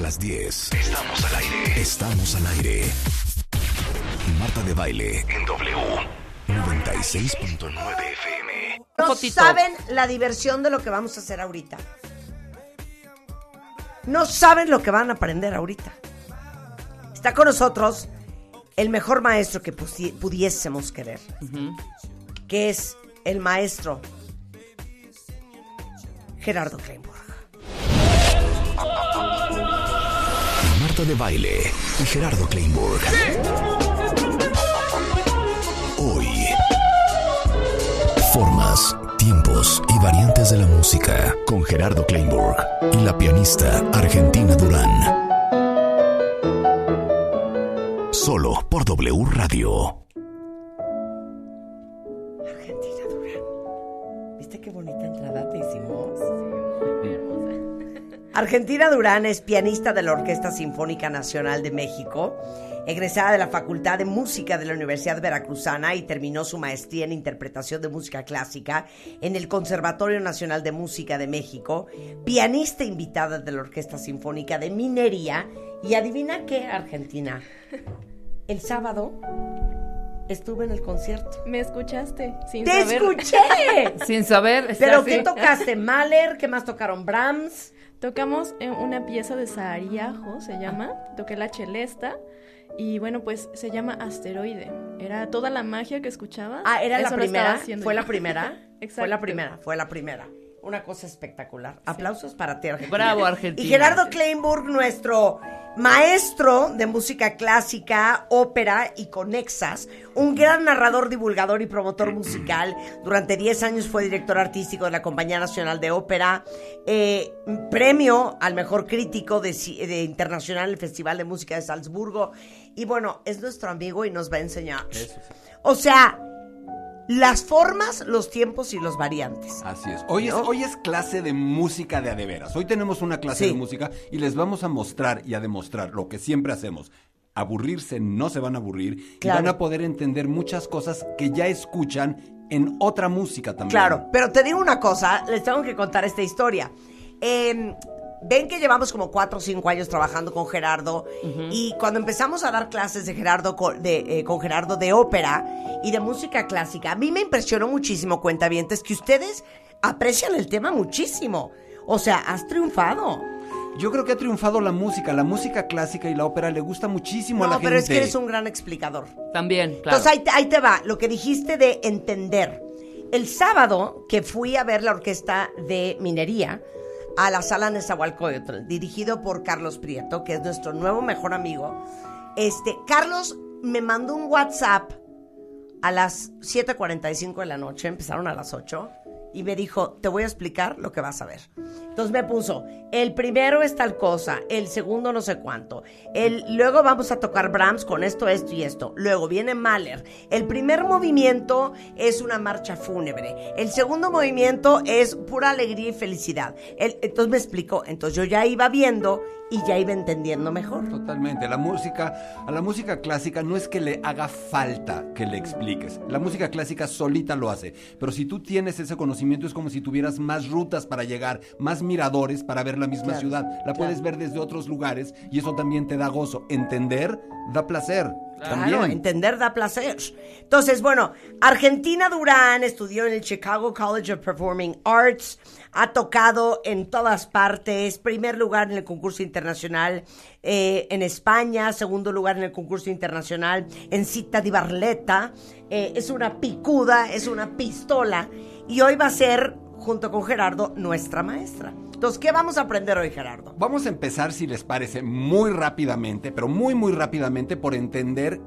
a las 10. Estamos al aire. Estamos al aire. Marta de baile en W 96.9 FM. No Fotito. saben la diversión de lo que vamos a hacer ahorita. No saben lo que van a aprender ahorita. Está con nosotros el mejor maestro que pusi- pudiésemos querer, que es el maestro Gerardo Kleinburg. De baile y Gerardo Kleinburg. Hoy. Formas, tiempos y variantes de la música con Gerardo Kleinburg y la pianista Argentina Durán. Solo por W Radio. Argentina Durán es pianista de la Orquesta Sinfónica Nacional de México, egresada de la Facultad de Música de la Universidad Veracruzana y terminó su maestría en interpretación de música clásica en el Conservatorio Nacional de Música de México, pianista invitada de la Orquesta Sinfónica de Minería y adivina qué, Argentina. El sábado estuve en el concierto. Me escuchaste sin ¡Te saber. escuché! Sin saber. ¿Pero así. qué tocaste? ¿Mahler? ¿Qué más tocaron? ¿Brahms? Tocamos en una pieza de Sahariajo, se llama. Toqué la celesta. Y bueno, pues se llama Asteroide. Era toda la magia que escuchaba. Ah, ¿era la eso primera? ¿Fue la primera? Fue Exacto. la primera, fue la primera. Una cosa espectacular. Aplausos para ti, Argentina. Bravo, Argentina. Y Gerardo Kleinburg, nuestro maestro de música clásica, ópera y conexas, un gran narrador, divulgador y promotor musical. Durante 10 años fue director artístico de la Compañía Nacional de Ópera, eh, premio al mejor crítico de, de internacional en el Festival de Música de Salzburgo. Y bueno, es nuestro amigo y nos va a enseñar. O sea, las formas, los tiempos y los variantes. Así es. Hoy, es. ¿No? hoy es clase de música de adeveras. Hoy tenemos una clase Sí. de música y les vamos a mostrar y a demostrar lo que siempre hacemos. Aburrirse no se van a aburrir Claro. y van a poder entender muchas cosas que ya escuchan en otra música también. Claro, pero te digo una cosa, les tengo que contar esta historia. Eh, ven que llevamos como cuatro o cinco años trabajando con Gerardo y cuando empezamos a dar clases de Gerardo de, eh, con Gerardo de ópera y de música clásica, a mí me impresionó muchísimo, cuentavientes, que ustedes aprecian el tema muchísimo. O sea, has triunfado. Yo creo que ha triunfado la música. La música clásica y la ópera le gusta muchísimo a la No, gente. pero es que eres un gran explicador. También, claro. Entonces ahí te, ahí te va, lo que dijiste de entender. El sábado que fui a ver la orquesta de minería a la sala Nezahualcóyotl, dirigido por Carlos Prieto, que es nuestro nuevo mejor amigo, este, Carlos me mandó un WhatsApp a las 7.45 de la noche, empezaron a las 8, y me dijo, te voy a explicar lo que vas a ver. Entonces me puso, el primero es tal cosa, el segundo no sé cuánto, el, luego vamos a tocar Brahms con esto, esto y esto, luego viene Mahler, el primer movimiento es una marcha fúnebre, el segundo movimiento es pura alegría y felicidad. El- entonces me explicó, entonces yo ya iba viendo y ya iba entendiendo mejor. Totalmente. La música, a la música clásica no es que le haga falta que le expliques. La música clásica solita lo hace. Pero si tú tienes ese conocimiento es como si tuvieras más rutas para llegar, más miradores para ver la misma Claro, ciudad. La puedes ver desde otros lugares y eso también te da gozo. Entender da placer. Claro, También. entender da placer. Entonces, bueno, Argentina Durán estudió en el Chicago College of Performing Arts, ha tocado en todas partes, primer lugar en el concurso internacional eh, en España, segundo lugar en el concurso internacional en Cita di Barletta, eh, es una picuda, es una pistola, y hoy va a ser, junto con Gerardo, nuestra maestra. Entonces, ¿qué vamos a aprender hoy, Gerardo? Vamos a empezar, si les parece, muy rápidamente, pero muy, muy rápidamente por entender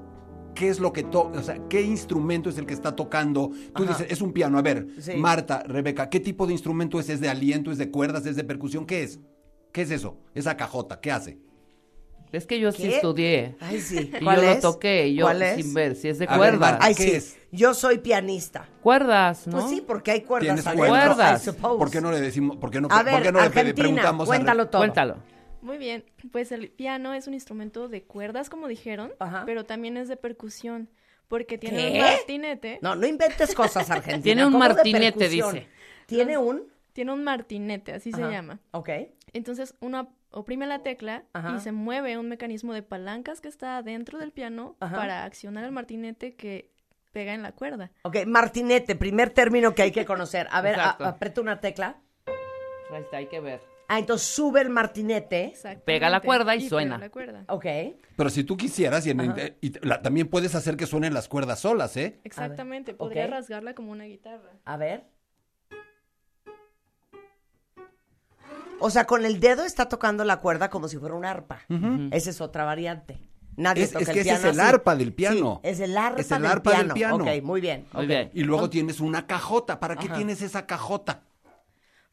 qué es lo que toca, o sea, qué instrumento es el que está tocando. Tú Ajá. dices, es un piano. A ver, Sí. Marta, Rebeca, ¿qué tipo de instrumento es? ¿Es de aliento? ¿Es de cuerdas? ¿Es de percusión? ¿Qué es? ¿Qué es eso? Esa cajota, ¿qué hace? Es que yo sí estudié. Ay, sí. Y ¿Cuál yo es? lo toqué, y yo ¿Cuál es? sin ver si es de A ver, cuerdas. Marta, Ay, ¿Qué sí. es? Yo soy pianista. Cuerdas, ¿no? Pues sí, porque hay cuerdas ¿Tienes adentro, cuerdas? I suppose. ¿Por qué no le decimos, por qué no, A por ver, qué no le Argentina, preguntamos a Re- cuéntalo todo. Cuéntalo. Muy bien, pues el piano es un instrumento de cuerdas, como dijeron, Ajá. pero también es de percusión, porque tiene ¿Qué? un martinete. No, no inventes cosas, Argentina. Tiene un ¿Cómo de martinete, percusión? dice. Tiene un... Tiene un martinete, así se Ajá. llama. Ok. Entonces uno oprime la tecla Ajá. y se mueve un mecanismo de palancas que está dentro del piano Ajá. para accionar el martinete que pega en la cuerda. Ok, martinete, primer término que hay que conocer. A ver, a- aprieta una tecla. Ahí está, hay que ver. Ah, entonces sube el martinete. Pega la cuerda y suena. la cuerda. Ok. Pero si tú quisieras, y, en- y la- también puedes hacer que suenen las cuerdas solas, ¿eh? Exactamente, podría rasgarla como una guitarra. A ver. O sea, con el dedo está tocando la cuerda como si fuera un arpa. Esa es otra variante. Nadie Es- toca es el que ese piano es el así. arpa del piano. Sí, es el arpa, Es el del, arpa del piano. piano. Ok, muy bien. Muy ok. bien. Y luego tienes una cajota. ¿Para qué Ajá. tienes esa cajota?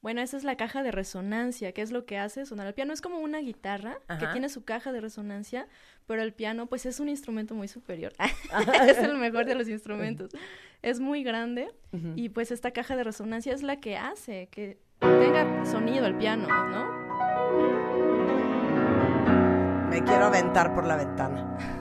Bueno, esa es la caja de resonancia, que es lo que hace sonar el piano. Es como una guitarra que tiene su caja de resonancia, pero el piano pues es un instrumento muy superior. es el mejor de los instrumentos. Es muy grande y pues esta caja de resonancia es la que hace que tenga sonido el piano, ¿no? Me quiero aventar por la ventana.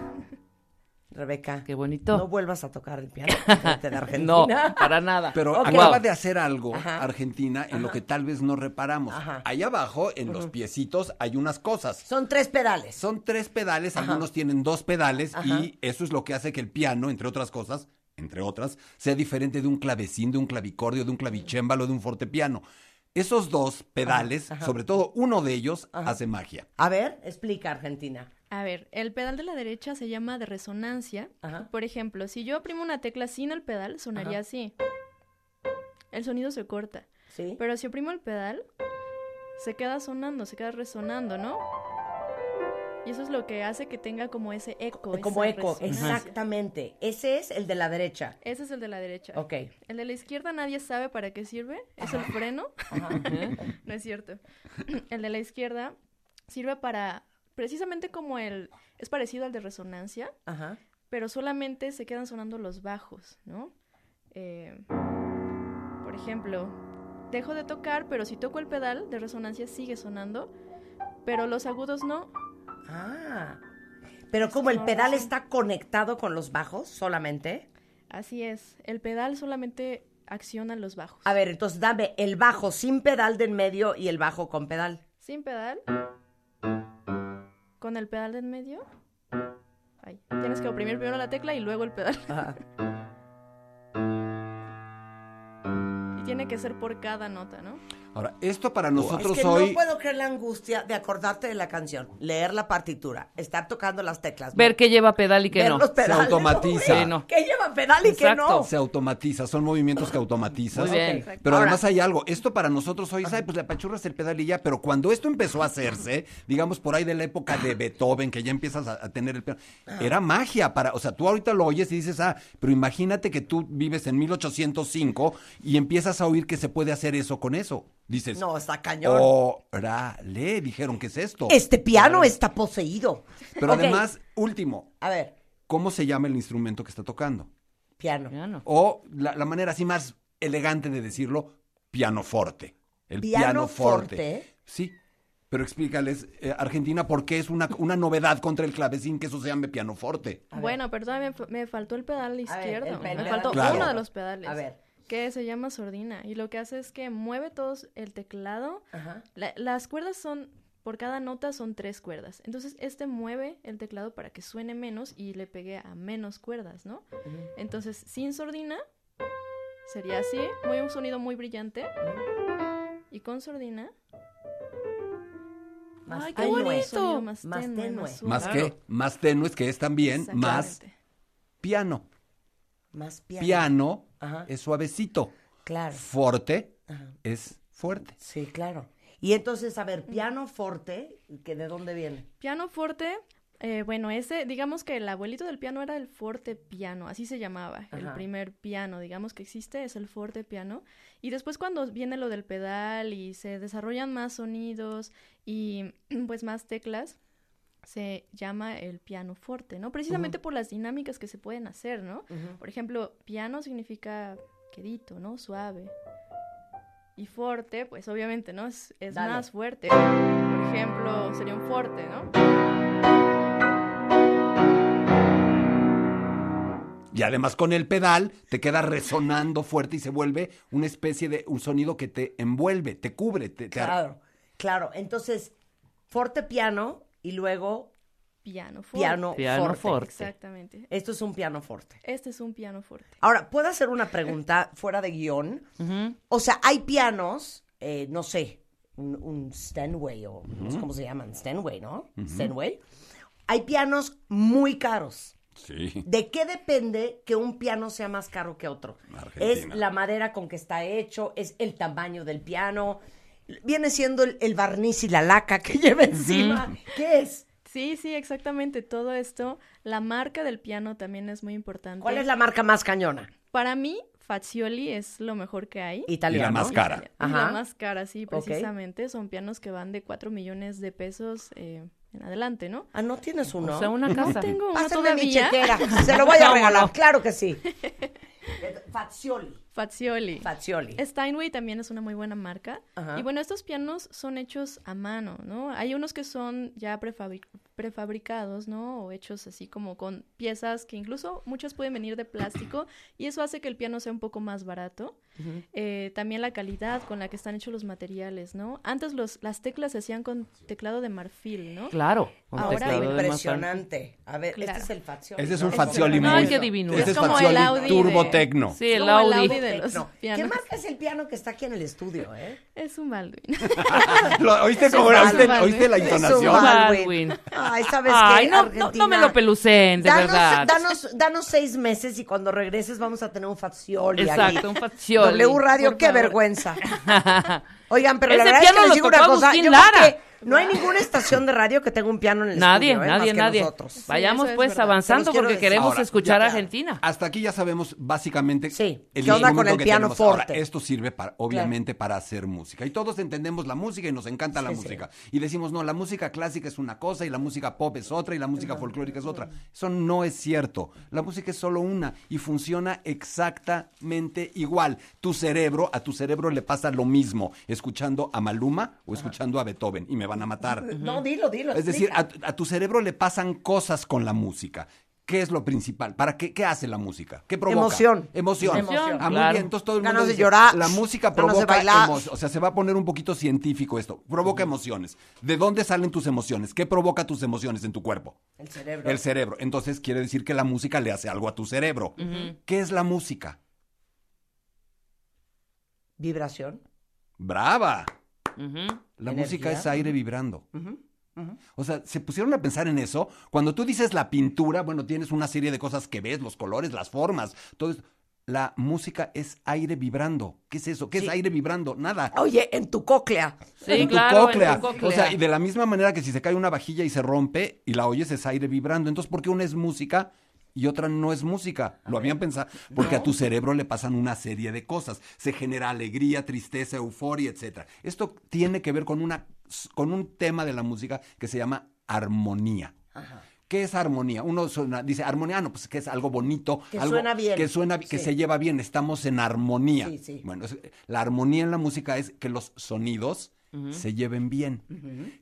Rebeca, Qué bonito. no vuelvas a tocar el piano de Argentina. No, para nada. Pero acaba Wow. de hacer algo Ajá. Argentina en lo que tal vez no reparamos. Ajá. Allá abajo, en los piecitos, hay unas cosas. Son tres pedales. Son tres pedales, Ajá. algunos tienen dos pedales Ajá. y eso es lo que hace que el piano, entre otras cosas, entre otras, sea diferente de un clavecín, de un clavicordio, de un clavicémbalo, de un fortepiano. Esos dos pedales, Ajá. sobre todo uno de ellos, Ajá. hace magia. A ver, explica, Argentina. A ver, el pedal de la derecha se llama de resonancia. Ajá. Por ejemplo, si yo oprimo una tecla sin el pedal, sonaría Ajá. así. El sonido se corta. ¿Sí? Pero si oprimo el pedal, se queda sonando, se queda resonando, ¿no? Y eso es lo que hace que tenga como ese eco. Como esa eco, resonancia. exactamente. Ese es el de la derecha. Ese es el de la derecha. Ok. El de la izquierda nadie sabe para qué sirve. Es el freno. no es cierto. El de la izquierda sirve para, precisamente como el, es parecido al de resonancia, Ajá. pero solamente se quedan sonando los bajos, ¿no? Eh, por ejemplo, dejo de tocar, pero si toco el pedal de resonancia sigue sonando, pero los agudos no. Ah. Pero como el pedal está conectado con los bajos solamente. Así es, el pedal solamente acciona los bajos. A ver, entonces dame el bajo sin pedal de en medio y el bajo con pedal. Sin pedal. Con el pedal de en medio. Ahí. Tienes que oprimir primero la tecla y luego el pedal. Ajá. Y tiene que ser por cada nota, ¿no? Ahora, esto para nosotros es que hoy... no puedo creer la angustia de acordarte de la canción, leer la partitura, estar tocando las teclas. Ver qué lleva pedal y qué ver no. los pedales. automatiza. güey. Sí, no. ¿Qué lleva pedal y qué no? Se automatiza, son movimientos que automatizas. Muy bien. Pero Ahora- además hay algo, esto para nosotros hoy, ¿sabes? Pues le apachurras el pedal y ya, pero cuando esto empezó a hacerse, digamos por ahí de la época de Beethoven, que ya empiezas a, a tener el piano, era magia para, o sea, tú ahorita lo oyes y dices, ah, pero imagínate que tú vives en 1805 y empiezas a oír que se puede hacer eso con eso. Dices, No, está cañón. órale, dijeron, ¿qué es esto? Este piano está poseído. Pero Ok, además, último, A ver, ¿cómo se llama el instrumento que está tocando? piano. Ya no. O la, la manera así más elegante de decirlo, pianoforte. El Piano pianoforte. forte. Sí. Pero explícales, eh, Argentina, por qué es una, una novedad contra el clavecín que eso se llame pianoforte. A ver. Bueno, pero todavía me, me faltó el pedal ver, izquierdo. el pedal me faltó Claro. uno de los pedales. A ver. Que se llama sordina. Y lo que hace es que mueve todos el teclado. Ajá. La- las cuerdas son, por cada nota son tres cuerdas. Entonces, este mueve el teclado para que suene menos y le pegue a menos cuerdas, ¿no? Entonces, sin sordina, sería así, muy un sonido muy brillante. Y con sordina, Más ¡Ay, qué tenue. bonito! Más Más tenue, tenue. más suave. Más Claro. que, más tenues, que es también más piano. Más piano. Piano Ajá. es suavecito. Claro. Forte Ajá. es fuerte. Sí, claro. Y entonces, a ver, piano forte, ¿que ¿de dónde viene? Piano forte, eh, bueno, ese, digamos que el abuelito del piano era el forte piano, así se llamaba. El primer piano, digamos que existe, es el forte piano. Y después cuando viene lo del pedal y se desarrollan más sonidos y pues más teclas, se llama el piano forte, ¿no? Precisamente por las dinámicas que se pueden hacer, ¿no? Por ejemplo, piano significa quedito, ¿no? Suave. Y forte, pues obviamente, ¿no? Es, más fuerte. Por ejemplo, sería un forte, ¿no? Y además con el pedal te queda resonando fuerte y se vuelve una especie de un sonido que te envuelve, te cubre, te, te ar- Claro, claro. Entonces, Forte piano y luego Piano forte. piano, Piano forte. forte. Exactamente. Esto es un piano forte. Este es un piano fuerte. Ahora, ¿puedo hacer una pregunta fuera de guion? O sea, hay pianos, eh, no sé, un, un Steinway o no sé cómo se llaman, Steinway, ¿no? Steinway. Hay pianos muy caros. Sí. ¿De qué depende que un piano sea más caro que otro? Argentina. ¿Es la madera con que está hecho? ¿Es el tamaño del piano? ¿Viene siendo el, el barniz y la laca que lleva encima? ¿Qué es? Sí, sí, exactamente. Todo esto. La marca del piano también es muy importante. ¿Cuál es la marca más cañona? Para mí, Fazioli es lo mejor que hay. Italiano. Y la más cara. Y Ajá. la más cara, sí, precisamente. Son pianos que van de 4 millones de pesos eh, en adelante, ¿no? Ah, ¿no tienes uno? O sea, una casa. Tengo uno Pásenme mi todavía. chequera. Se lo voy a regalar. Claro que sí. Fazioli. Fazioli. Fazioli. Steinway también es una muy buena marca. Ajá. Y bueno, estos pianos son hechos a mano, ¿no? Hay unos que son ya prefabri- prefabricados, ¿no? O hechos así como con piezas que incluso muchas pueden venir de plástico y eso hace que el piano sea un poco más barato. Eh, también la calidad con la que están hechos los materiales, ¿no? Antes los, las teclas se hacían con teclado de marfil, ¿no? Claro. Un Ahora Impresionante. A ver, Claro. este es el Fazioli. Ese es ¿no? un Fazioli muy... qué divino. Ese Es es como Fazioli el Audi Turbo de- Tecno. Sí, el Como el Audi. Audi de los No. ¿Qué pianos. marca es el piano que está aquí en el estudio, eh? Es un Baldwin. Lo- ¿Oíste, Es ¿oíste, Baldwin. oíste la Es un intonación? Baldwin. Ay, ¿sabes Ay, qué? no, no, Argentina. no me lo pelucen, de danos, verdad. Danos, danos seis meses y cuando regreses vamos a tener un Fazioli aquí. Exacto, un Fazioli. W Radio, qué favor. vergüenza. Oigan, pero la verdad es que les lo digo una cosa. Yo creo Lara. No hay ninguna estación de radio que tenga un piano en el Nadie, estudio, ¿eh? nadie, Más nadie. nosotros. Vayamos es pues verdad. avanzando porque decir. queremos Ahora, escuchar ya- a Argentina. Hasta aquí ya sabemos básicamente Sí. el ¿Qué onda con instrumento el que piano tenemos. Ahora, forte? esto sirve para, obviamente para hacer música. Y todos entendemos la música y nos encanta la Sí, música. Y decimos, no, la música clásica es una cosa y la música pop es otra y la música folclórica es otra. Eso no es cierto. La música es solo una y funciona exactamente igual. Tu cerebro, a tu cerebro le pasa lo mismo escuchando a Maluma o escuchando a Beethoven y me van a matar. No, dilo, dilo. Es decir, a, a tu cerebro le pasan cosas con la música. ¿Qué es lo principal? ¿Para qué, qué hace la música? ¿Qué provoca? Emoción. Emoción. Emoción, Ah, muy claro. bien. Entonces todo el mundo Ganas de dice, llorar, La música provoca bailar. emociones. O sea, se va a poner un poquito científico esto. Provoca emociones. ¿De dónde salen tus emociones? ¿Qué provoca tus emociones en tu cuerpo? El cerebro. El cerebro. Entonces quiere decir que la música le hace algo a tu cerebro. ¿Qué es la música? Vibración. ¡Brava! La Energía. música es aire vibrando. O sea, se pusieron a pensar en eso. Cuando tú dices la pintura, bueno, tienes una serie de cosas que ves, los colores, las formas, todo eso. La música es aire vibrando. ¿Qué es eso? ¿Qué Sí. es aire vibrando? Nada. Oye, en tu cóclea. Sí, en tu claro, cóclea. en tu cóclea. O sea, y de la misma manera que si se cae una vajilla y se rompe y la oyes es aire vibrando. Entonces, ¿por qué una es música y otra no es música? Lo habían pensado. Porque a tu cerebro le pasan una serie de cosas. Se genera alegría, tristeza, euforia, etcétera. Esto tiene que ver con una con un tema de la música que se llama armonía. ¿Qué es armonía? Uno suena- dice armonía, no, pues que es algo bonito, Que algo suena bien. que suena, que se lleva bien. Estamos en armonía. Sí, sí. Bueno, es- la armonía en la música es que los sonidos se lleven bien,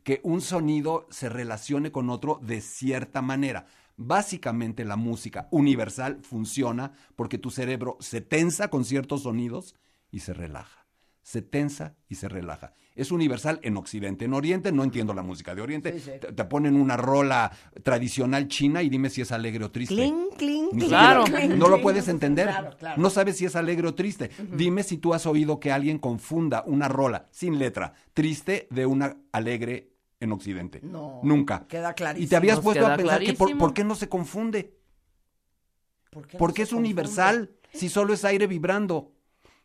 que un sonido se relacione con otro de cierta manera. Básicamente la música universal funciona porque tu cerebro se tensa con ciertos sonidos y se relaja. Se tensa y se relaja. Es universal en Occidente. En Oriente no entiendo la música de Oriente. Sí, sí. Te, te ponen una rola tradicional china y dime si es alegre o triste. Cling, cling, cling, Claro. cling, no lo puedes entender. Claro, claro. No sabes si es alegre o triste. Dime si tú has oído que alguien confunda una rola sin letra triste de una alegre en Occidente. No, Nunca. queda clarísimo. Y te habías Nos puesto a pensar que por, qué no se confunde. ¿Por qué no Porque es confunde? universal. Si solo es aire vibrando.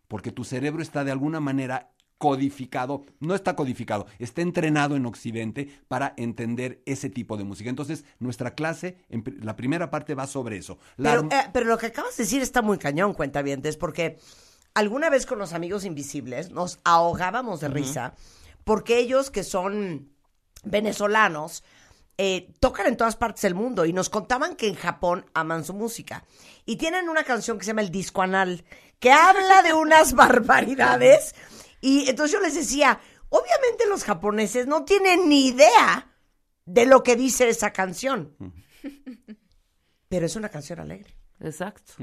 Porque tu cerebro está de alguna manera codificado, no está codificado, está entrenado en Occidente para entender ese tipo de música. Entonces, nuestra clase, en la primera parte va sobre eso. La Pero, arm- eh, pero lo que acabas de decir está muy cañón, cuentavientes, porque alguna vez con los amigos invisibles nos ahogábamos de risa porque ellos que son venezolanos eh, tocan en todas partes del mundo y nos contaban que en Japón aman su música y tienen una canción que se llama El Disco Anal que habla de unas barbaridades y entonces yo les decía, obviamente los japoneses no tienen ni idea de lo que dice esa canción. Pero es una canción alegre. Exacto.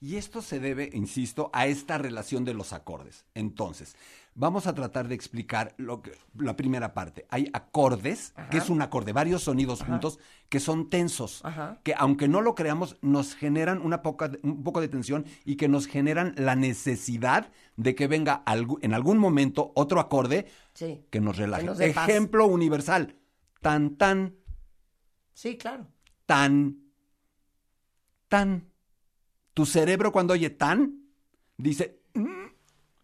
Y esto se debe, insisto, a esta relación de los acordes. Entonces, Vamos a tratar de explicar lo que, la primera parte. Hay acordes, que es un acorde, varios sonidos juntos, que son tensos, Ajá. que aunque no lo creamos, nos generan una poca, un poco de tensión y que nos generan la necesidad de que venga en algún momento otro acorde Sí. que nos relaje. nos dé paz. Ejemplo universal. Tan, tan, Sí, claro. tan, tan. Tu cerebro cuando oye tan, dice,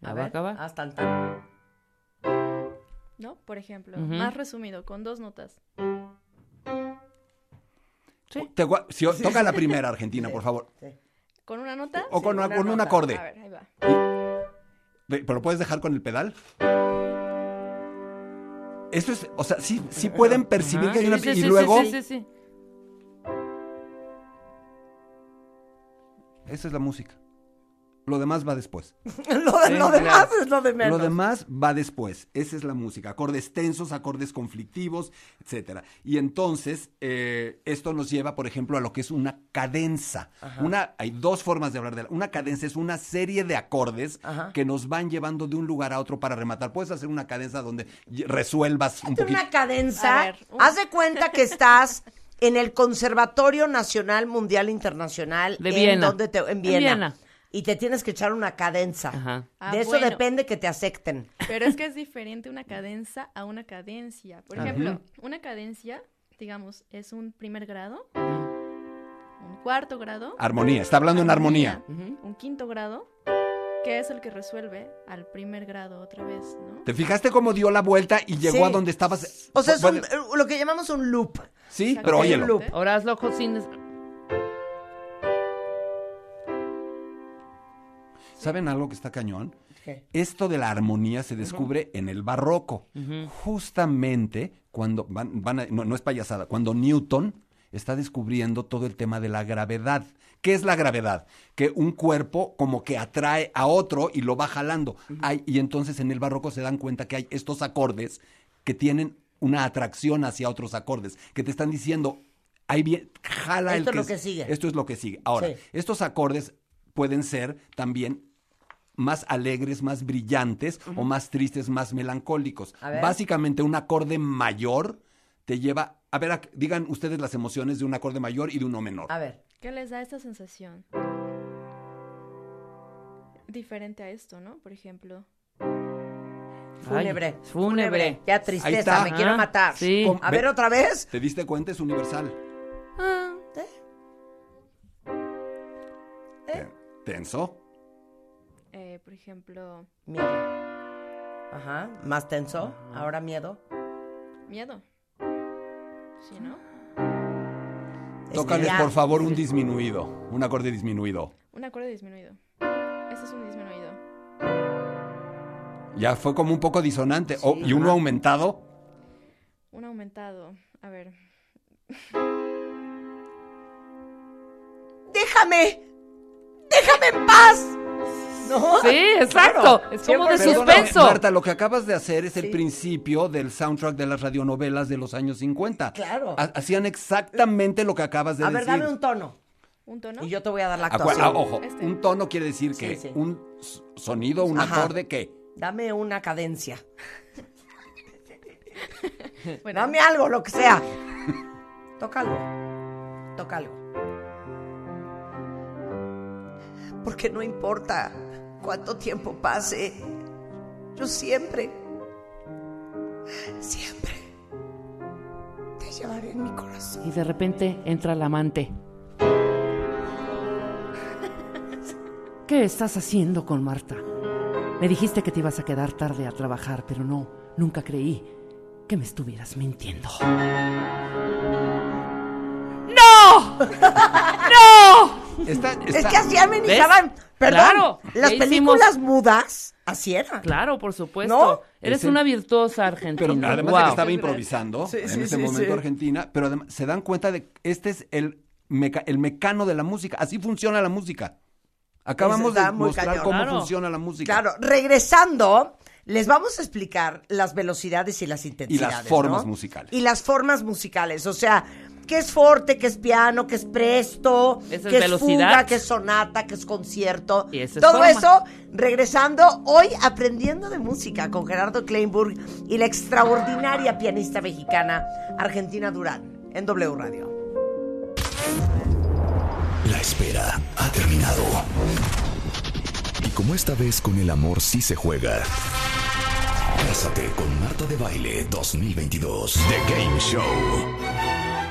A Acaba, ver, acaba. tan, tan. ¿No? Por ejemplo, más resumido, con dos notas. te gua- si o- toca la primera, Argentina, por favor. ¿Con una nota? O con, Sí, una- una con un acorde. A ver, ahí va. ¿Pero lo puedes dejar con el pedal? Eso es, o sea, sí, sí pueden percibir que hay una... sí, y sí, sí, luego, sí, sí, sí. esa es la música. Lo demás va después. lo, de- lo Sí, demás es lo de menos. Lo demás va después. Esa es la música. Acordes tensos, acordes conflictivos, etcétera. Y entonces, eh, esto nos lleva, por ejemplo, a lo que es una cadenza. Una, hay dos formas de hablar de la. Una cadenza es una serie de acordes Ajá. que nos van llevando de un lugar a otro para rematar. Puedes hacer una cadenza donde resuelvas un Hazte poquito. una cadenza. A ver, un- Haz de cuenta que estás en el Conservatorio Nacional Mundial Internacional De en Viena. donde te- en En Viena. Y te tienes que echar una cadenza. Ajá. Ah, de eso bueno. depende que te acepten. Pero es que es diferente una cadenza a una cadencia. Por ejemplo, una cadencia, digamos, es un primer grado, un cuarto grado, Armonía. Está hablando en armonía. un quinto grado, que es el que resuelve al primer grado otra vez, ¿no? ¿Te fijaste cómo dio la vuelta y llegó Sí. a donde estabas? O sea, es un- Bueno, lo que llamamos un loop. sí, pero Ok, óyelo. loop. Ahora hazlo con- sin... ¿Saben algo que está cañón? Esto de la armonía se descubre en el barroco. Justamente cuando van, van a- no, no es payasada, cuando Newton está descubriendo todo el tema de la gravedad. ¿Qué es la gravedad? Que un cuerpo como que atrae a otro y lo va jalando. Y entonces en el barroco se dan cuenta que hay estos acordes que tienen una atracción hacia otros acordes, que te están diciendo, ahí bien, jala Esto el es lo que sigue. Esto es lo que sigue. Ahora, Sí. estos acordes pueden ser también más alegres, más brillantes o más tristes, más melancólicos. Básicamente un acorde mayor te lleva, a ver, digan ustedes las emociones de un acorde mayor y de uno menor. A ver. ¿Qué les da esta sensación? Diferente a esto, ¿no? Por ejemplo. Fúnebre. Ay, fúnebre. Ya tristeza, me quiero matar. sí. A ve- ver otra vez. ¿Te diste cuenta? Es universal. Ah, Tenso. Eh, por ejemplo, Miedo. Ajá. Más tenso. Ahora miedo. miedo. ¿Sí, no? Tócales, por favor, un disminuido. Un acorde disminuido. Un acorde disminuido. Ese es un disminuido. Ya fue como un poco disonante. Oh, y uno aumentado. Un aumentado. A ver. Déjame. Déjame en paz. ¿No? Sí, exacto. Claro. Es como de suspenso. Marta, lo que acabas de hacer es el Sí. principio del soundtrack de las radionovelas de los años 50. Claro. Ha- Hacían exactamente lo que acabas de A ver, decir. dame un tono. ¿Un tono? Y yo te voy a dar la actuación. ah, ojo, Este. un tono quiere decir que Sí, un sonido, un Ajá. acorde, ¿qué? Dame una cadencia. Bueno, Dame algo, lo que sea. Toca algo. Toca algo. Porque no importa cuánto tiempo pase, yo siempre, siempre te llevaré en mi corazón. Y de repente entra el amante. ¿Qué estás haciendo con Marta? Me dijiste que te ibas a quedar tarde a trabajar, pero no, nunca creí que me estuvieras mintiendo. ¡No! ¡No! Está- Es que así amenizaban. ¿Ves? Perdón, Claro, las películas hicimos- mudas, así. Claro, por supuesto. ¿No? Eres Ese- una virtuosa Pero argentina. además de que estaba improvisando Sí, en sí, ese sí, momento sí. Argentina, pero además se dan cuenta de que este es el, meca- el mecano de la música. Así funciona la música. Acabamos de mostrar cañón. cómo Claro. funciona la música. Claro, regresando, les vamos a explicar las velocidades y las intensidades. formas ¿no? musicales. Y las formas musicales. O sea, que es forte, que es piano, que es presto, es que es velocidad. fuga, que es sonata, que es concierto. Y es Todo forma. eso regresando hoy aprendiendo de música con Gerardo Kleinburg y la extraordinaria pianista mexicana Argentina Durán en W Radio. La espera ha terminado. Y como esta vez con el amor sí se juega. Cásate con Marta de Baile 2022. The Game Show.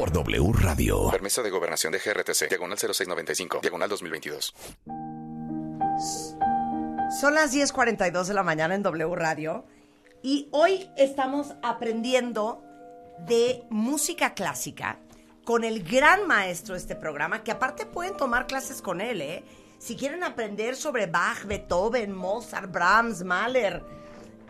por W Radio. Permiso de gobernación de GRTC, diagonal 0695, diagonal 2022. Son las 10:42 de la mañana en W Radio y hoy estamos aprendiendo de música clásica con el gran maestro de este programa, que aparte pueden tomar clases con él, ¿eh? Si quieren aprender sobre Bach, Beethoven, Mozart, Brahms, Mahler,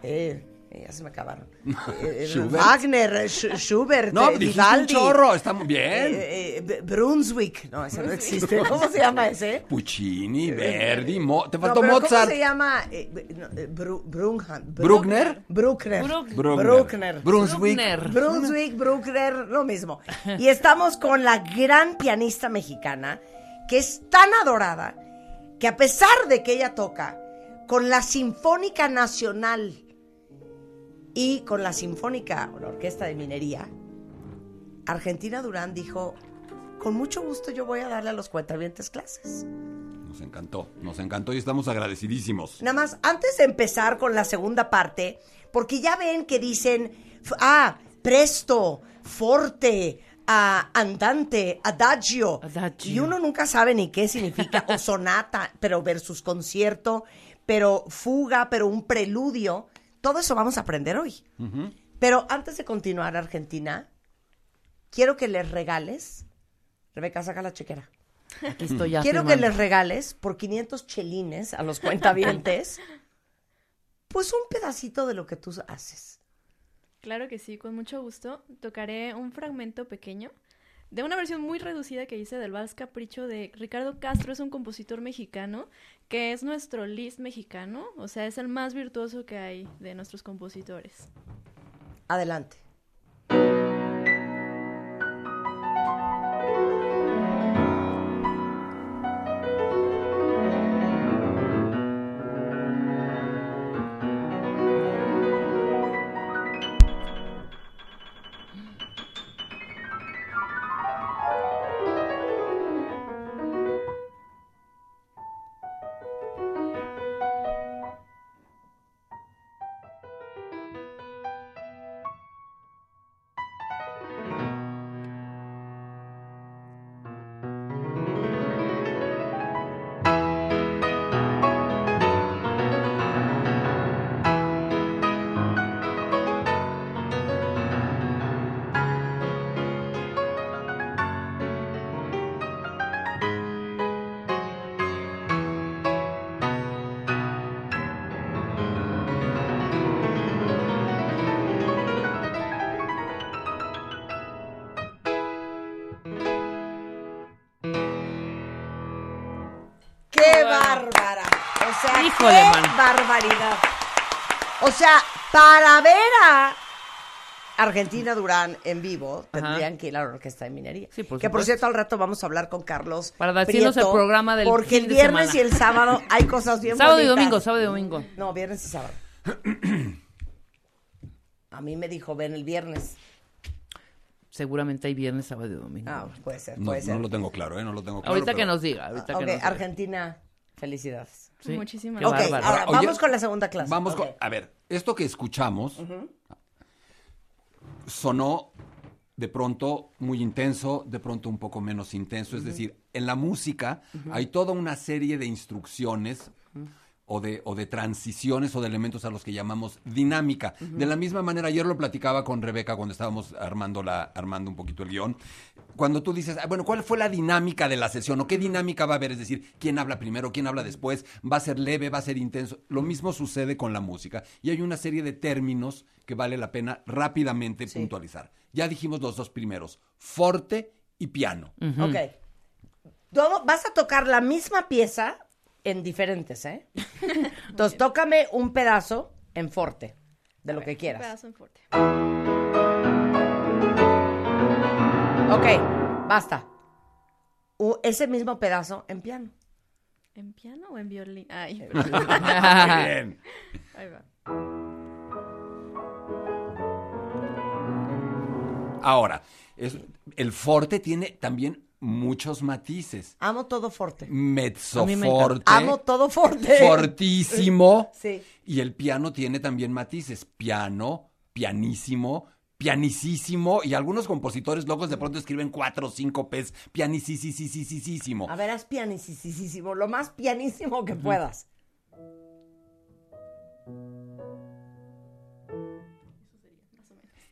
eh, eh, ya se me acabaron. Eh, eh, Schubert. Wagner, eh, Sch- Schubert, No, eh, un Vivaldi, chorro, está muy bien. eh, eh, Brunswick, no, ese no existe. ¿Cómo se llama ese? Puccini, Verdi, Mo- te No, faltó pero Mozart. ¿Cómo se llama? Eh, no, eh, Bru- Brunhan- ¿Bruckner? Bruckner. Bruck- Bruckner. Bruckner. Brunswick. Bruckner. Brunswick, Bruckner, lo mismo. Y estamos con la gran pianista mexicana que es tan adorada que a pesar de que ella toca con la Sinfónica Nacional y con la Sinfónica, o la Orquesta de Minería, Argentina Durán dijo, con mucho gusto yo voy a darle a los cuentavientes clases. Nos encantó, nos encantó y estamos agradecidísimos. Nada más, antes de empezar con la segunda parte, porque ya ven que dicen, ah, presto, forte, ah, andante, adagio. Adagio. Y uno nunca sabe ni qué significa, o sonata, pero versus concierto, pero fuga, pero un preludio. Todo eso vamos a aprender hoy. Pero antes de continuar, Argentina, quiero que les regales. Rebeca, saca la chequera. Aquí estoy ya Quiero que les regales por 500 chelines a los cuentavientes, pues un pedacito de lo que tú haces. Claro que sí, con mucho gusto. Tocaré un fragmento pequeño de una versión muy reducida que hice del Vals Capricho de Ricardo Castro, es un compositor mexicano que es nuestro Liszt mexicano, o sea, es el más virtuoso que hay de nuestros compositores. Adelante. Híjole, qué man. barbaridad. O sea, para ver a Argentina Durán en vivo, tendrían que ir a la Orquesta de Minería. Sí, por que por cierto, al rato vamos a hablar con Carlos. Para decirnos el programa del Porque fin el de viernes semana. y el sábado hay cosas bien Sábado y domingo, sábado y domingo. No, viernes y sábado. A mí me dijo, ven el viernes. Seguramente hay viernes, sábado y domingo. Ah, puede ser, No, puede ser. no lo tengo claro, ¿eh? No lo tengo claro. ahorita que nos diga, ahorita ok, que nos diga. Argentina, felicidades. Sí, Muchísimas qué ok, bárbaro. ahora Oye, vamos con la segunda clase. Vamos con. A ver, esto que escuchamos sonó de pronto muy intenso, de pronto un poco menos intenso. Es decir, en la música hay toda una serie de instrucciones o de, o de transiciones o de elementos a los que llamamos dinámica. De la misma manera, ayer lo platicaba con Rebeca cuando estábamos armando, la, armando un poquito el guion. Cuando tú dices, ah, bueno, ¿cuál fue la dinámica de la sesión? ¿O qué dinámica va a haber? Es decir, ¿quién habla primero? ¿Quién habla después? ¿Va a ser leve? ¿Va a ser intenso? Lo mismo sucede con la música. Y hay una serie de términos que vale la pena rápidamente puntualizar. Ya dijimos los dos primeros, forte y piano. Ok. Todo, vas a tocar la misma pieza en diferentes, ¿eh? Entonces, tócame un pedazo en forte, de lo que Un quieras. pedazo en fuerte. Ok, basta. U- ese mismo pedazo en piano. ¿En piano o en violín? Ay, Muy bien. ahí va. Ahora, es- el forte tiene también muchos matices. Amo todo forte. Encanta. forte. Amo todo forte. fortísimo. Sí. Y el piano tiene también matices. Piano, pianísimo, pianicísimo. Y algunos compositores locos de pronto escriben cuatro o cinco P's. Pianicísimo. A ver, haz pianísimo, lo más pianísimo que puedas.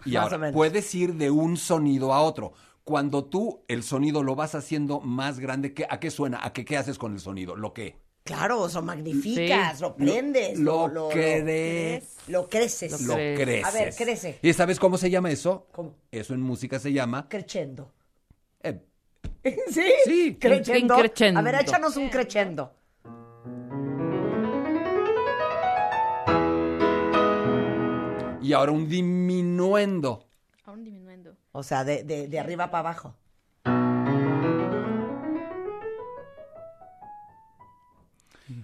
Y Más ahora, o menos. puedes ir de un sonido a otro. Cuando tú el sonido lo vas haciendo más grande, ¿qué- ¿a qué suena? ¿A qué, qué haces con el sonido? ¿Lo qué? Claro, o sea, magnificas, Sí. lo prendes, Lo, lo, lo, crees. lo creces. Lo crees. creces. A ver, crece. ¿Y sabes cómo se llama eso? ¿Cómo? Eso en música se llama... Crescendo. eh, ¿Sí? Sí. Crescendo. Un. A ver, échanos un crescendo. y ahora un diminuendo. Aún disminuyendo. O sea, de, de, de arriba para abajo.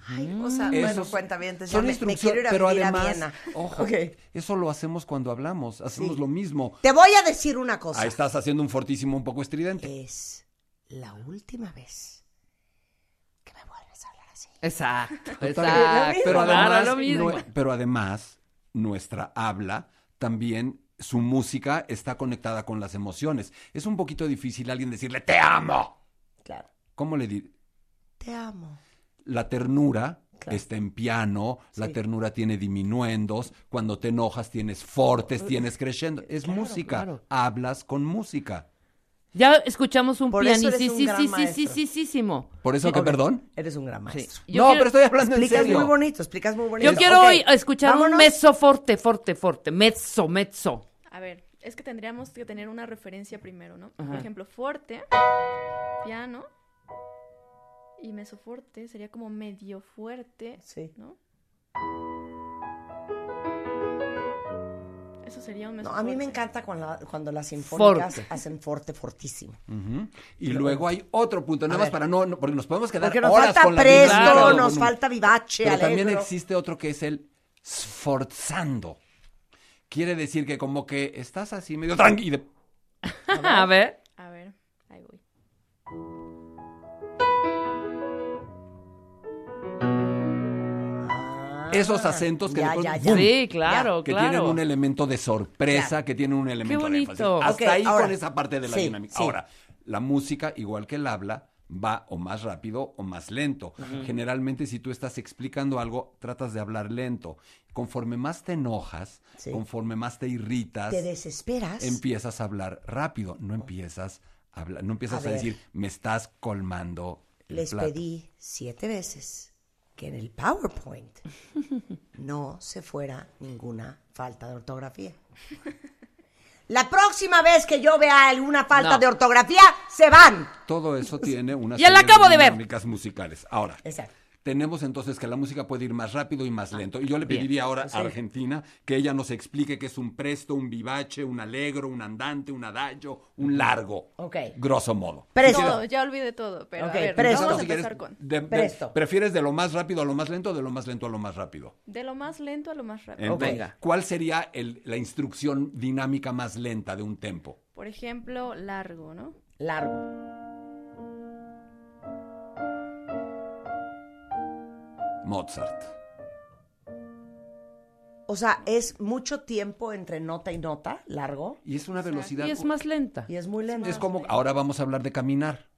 Ay, o sea, bueno, Esos cuenta bien, ya son me, me instrucciones, quiero ir a pero vivir a además, Viena. ojo, eso lo hacemos cuando hablamos, hacemos Sí. lo mismo. Te voy a decir una cosa. Ahí estás haciendo un fortísimo un poco estridente. Es la última vez que me vuelves a hablar así. Exacto, exacto. Pero además, lo mismo. nue- pero además, nuestra habla también, su música está conectada con las emociones. Es un poquito difícil a alguien decirle, te amo. Claro. ¿Cómo le di? Te amo. La ternura Claro. está en piano, la ternura tiene diminuendos, cuando te enojas tienes fortes, tienes crescendo. Es Claro, música, claro. hablas con música. Ya escuchamos un Por eso eres un gran pianisísimo. ¿Por eso que, Ok. perdón? Eres un gran maestro. Yo no, quiero- pero estoy hablando en Explicas serio. muy bonito, explicas muy bonito. Yo quiero Ok, hoy escuchar un mezzo forte, forte, forte. Mezzo, mezzo. A ver, es que tendríamos que tener una referencia primero, ¿no? Ajá. Por ejemplo, forte, piano y mesoforte sería como medio fuerte, Sí. ¿no? Eso sería un No, a mí me encanta cuando, la- cuando las sinfónicas Forte. hacen forte, fortísimo. Y luego hay otro punto, nada más ver. para no, no- porque nos podemos quedar Porque nos horas falta con la presto, Claro. nos con un- falta vivace, Pero también existe otro que es el sforzando. Quiere decir que como que estás así medio tranquilo. A ver. Esos acentos que ya, después- ya, ya. ¡Bum! Sí, claro, que claro. tienen un elemento de sorpresa, que tienen un elemento de énfasis. Hasta ahí ahora. con esa parte de la Sí, dinámica. sí. Ahora, la música, igual que el habla, va o más rápido o más lento. Generalmente, si tú estás explicando algo, tratas de hablar lento. Conforme más te enojas, Sí. conforme más te irritas, Te desesperas. empiezas a hablar rápido. No empiezas a hablar, no empiezas A decir, me estás colmando. el Les plato". pedí siete veces que en el PowerPoint no se fuera ninguna falta de ortografía. La próxima vez que yo vea alguna falta No. de ortografía, se van. Todo eso tiene una Ya la acabo de ver. musicales. Ahora, Exacto. Tenemos entonces que la música puede ir más rápido y más lento. Y yo le bien. pediría ahora Sí. a Argentina que ella nos explique qué es un presto, un vivace, un alegro, un andante, un adagio, un largo. Ok. Grosso modo. Presto. Todo, ya olvidé todo, pero Ok, a ver, presto. vamos a Si empezar con... de- de- Presto. ¿Prefieres de lo más rápido a lo más lento o de lo más lento a lo más rápido? De lo más lento a lo más rápido. Entonces, Venga. ¿Cuál sería el- la instrucción dinámica más lenta de un tempo? Por ejemplo, largo, ¿no? Largo. Mozart. O sea, es mucho tiempo entre nota y nota, largo, Y es una velocidad. Y es más lenta. y es muy lento. Es como, ahora vamos a hablar de caminar.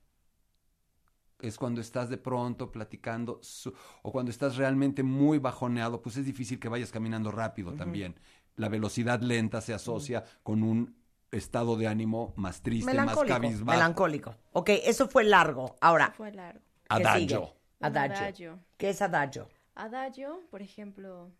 es cuando estás de pronto platicando su- o cuando estás realmente muy bajoneado, pues es difícil que vayas caminando rápido también. La velocidad lenta se asocia con un estado de ánimo más triste, más cabizbajo. Melancólico. Ok, eso fue largo. Ahora, Fue largo. ¿qué Adagio. Adagio. adagio. ¿Qué es adagio? Adagio, por ejemplo.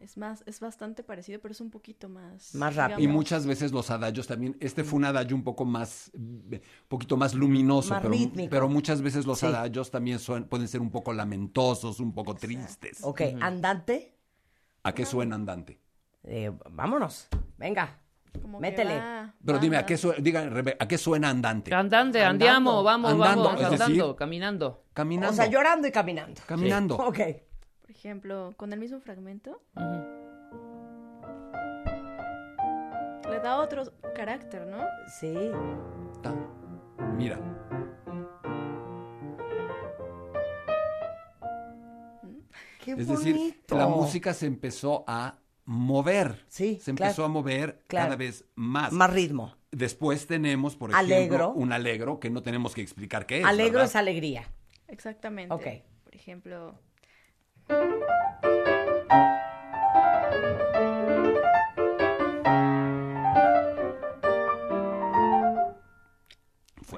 Es más, es bastante parecido, pero es un poquito más. Más rápido. Y muchas veces los adagios también, este fue un adagio un poco más, un poquito más luminoso, Más pero, rítmico. pero muchas veces los Sí. adagios también son- pueden ser un poco lamentosos, un poco tristes. Ok, andante. ¿A qué suena andante? Eh, vámonos. Venga. Como que métele. va- Pero dime, ¿a qué, andando. suena, ¿a qué suena andante? Andante, Andando. andiamo, vamos, Andando, vamos, es decir- andando, caminando. Caminando. O sea, llorando y caminando. Caminando. Ok. Por ejemplo, con el mismo fragmento, le da otro carácter, ¿no? Sí. Ta. Mira, Qué es bonito. decir, la música se empezó a mover. Sí, Se empezó claro. a mover Claro. cada vez más. Más ritmo. Después tenemos, por ejemplo, Alegro. un alegro que no tenemos que explicar qué es. Alegro ¿verdad? es alegría. Exactamente. Ok. Por ejemplo,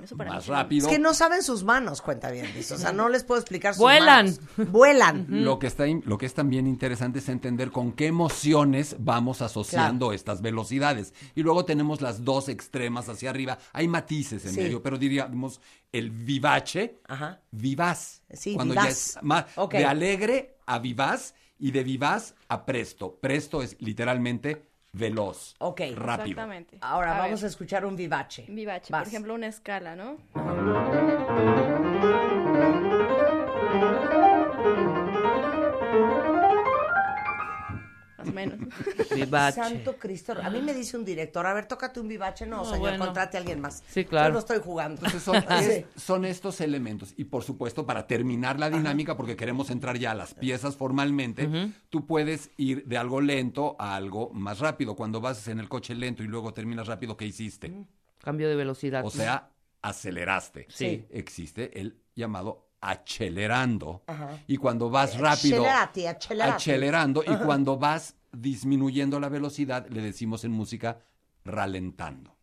eso para más mí. rápido. Es que no saben sus manos, cuenta bien. O sea, no les puedo explicar sus Vuelan. manos. Vuelan. Lo que, está, lo que es también interesante es entender con qué emociones vamos asociando estas velocidades. Y luego tenemos las dos extremas hacia arriba. Hay matices en Sí. medio, pero diríamos el vivace, Ajá. vivaz. Sí, cuando vivaz. ya es más de alegre a vivaz y de vivaz a presto. Presto es literalmente veloz, Ok. rápido. exactamente. Ahora A vamos ver, a escuchar un vivace. Vivace, Vas. por ejemplo, una escala, ¿no? Menos. Vivace. Santo Cristo. A mí me dice un director, a ver, tócate un vivace. No, No, señor, bueno. contrate a alguien más. Sí, claro. Yo no estoy jugando. Entonces son, Sí. es- son estos elementos. Y por supuesto, para terminar la dinámica, porque queremos entrar ya a las piezas formalmente, tú puedes ir de algo lento a algo más rápido. Cuando vas en el coche lento y luego terminas rápido, ¿qué hiciste? Cambio de velocidad. O sea, aceleraste. Sí. Existe el llamado acelerando. Ajá. Y cuando vas rápido, Accelerati, accelerati. acelerando. Y cuando vas disminuyendo la velocidad, le decimos en música ralentando.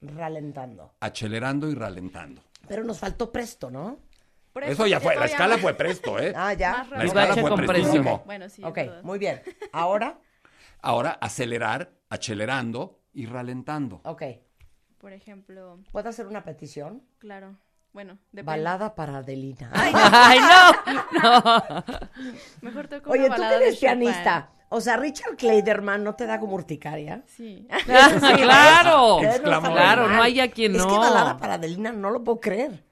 Ralentando. Acelerando y ralentando. Pero nos faltó presto, ¿no? Por Eso ya fue, la escala fue presto, ¿eh? Ah, ya. La escala fue prestísimo. Bueno, sí. Ok, muy bien. Ahora, Ahora, acelerar, acelerando y ralentando. ok. Por ejemplo, ¿Puedo hacer una petición? claro. Bueno, depende. Balada para Adelina. Ay, no, no. Mejor toco Oye, una tú que eres pianista. O sea, Richard Clayderman no te da como urticaria. Sí. claro, Exclamó claro, normal. no hay a quien Es no. que balada para Adelina no lo puedo creer.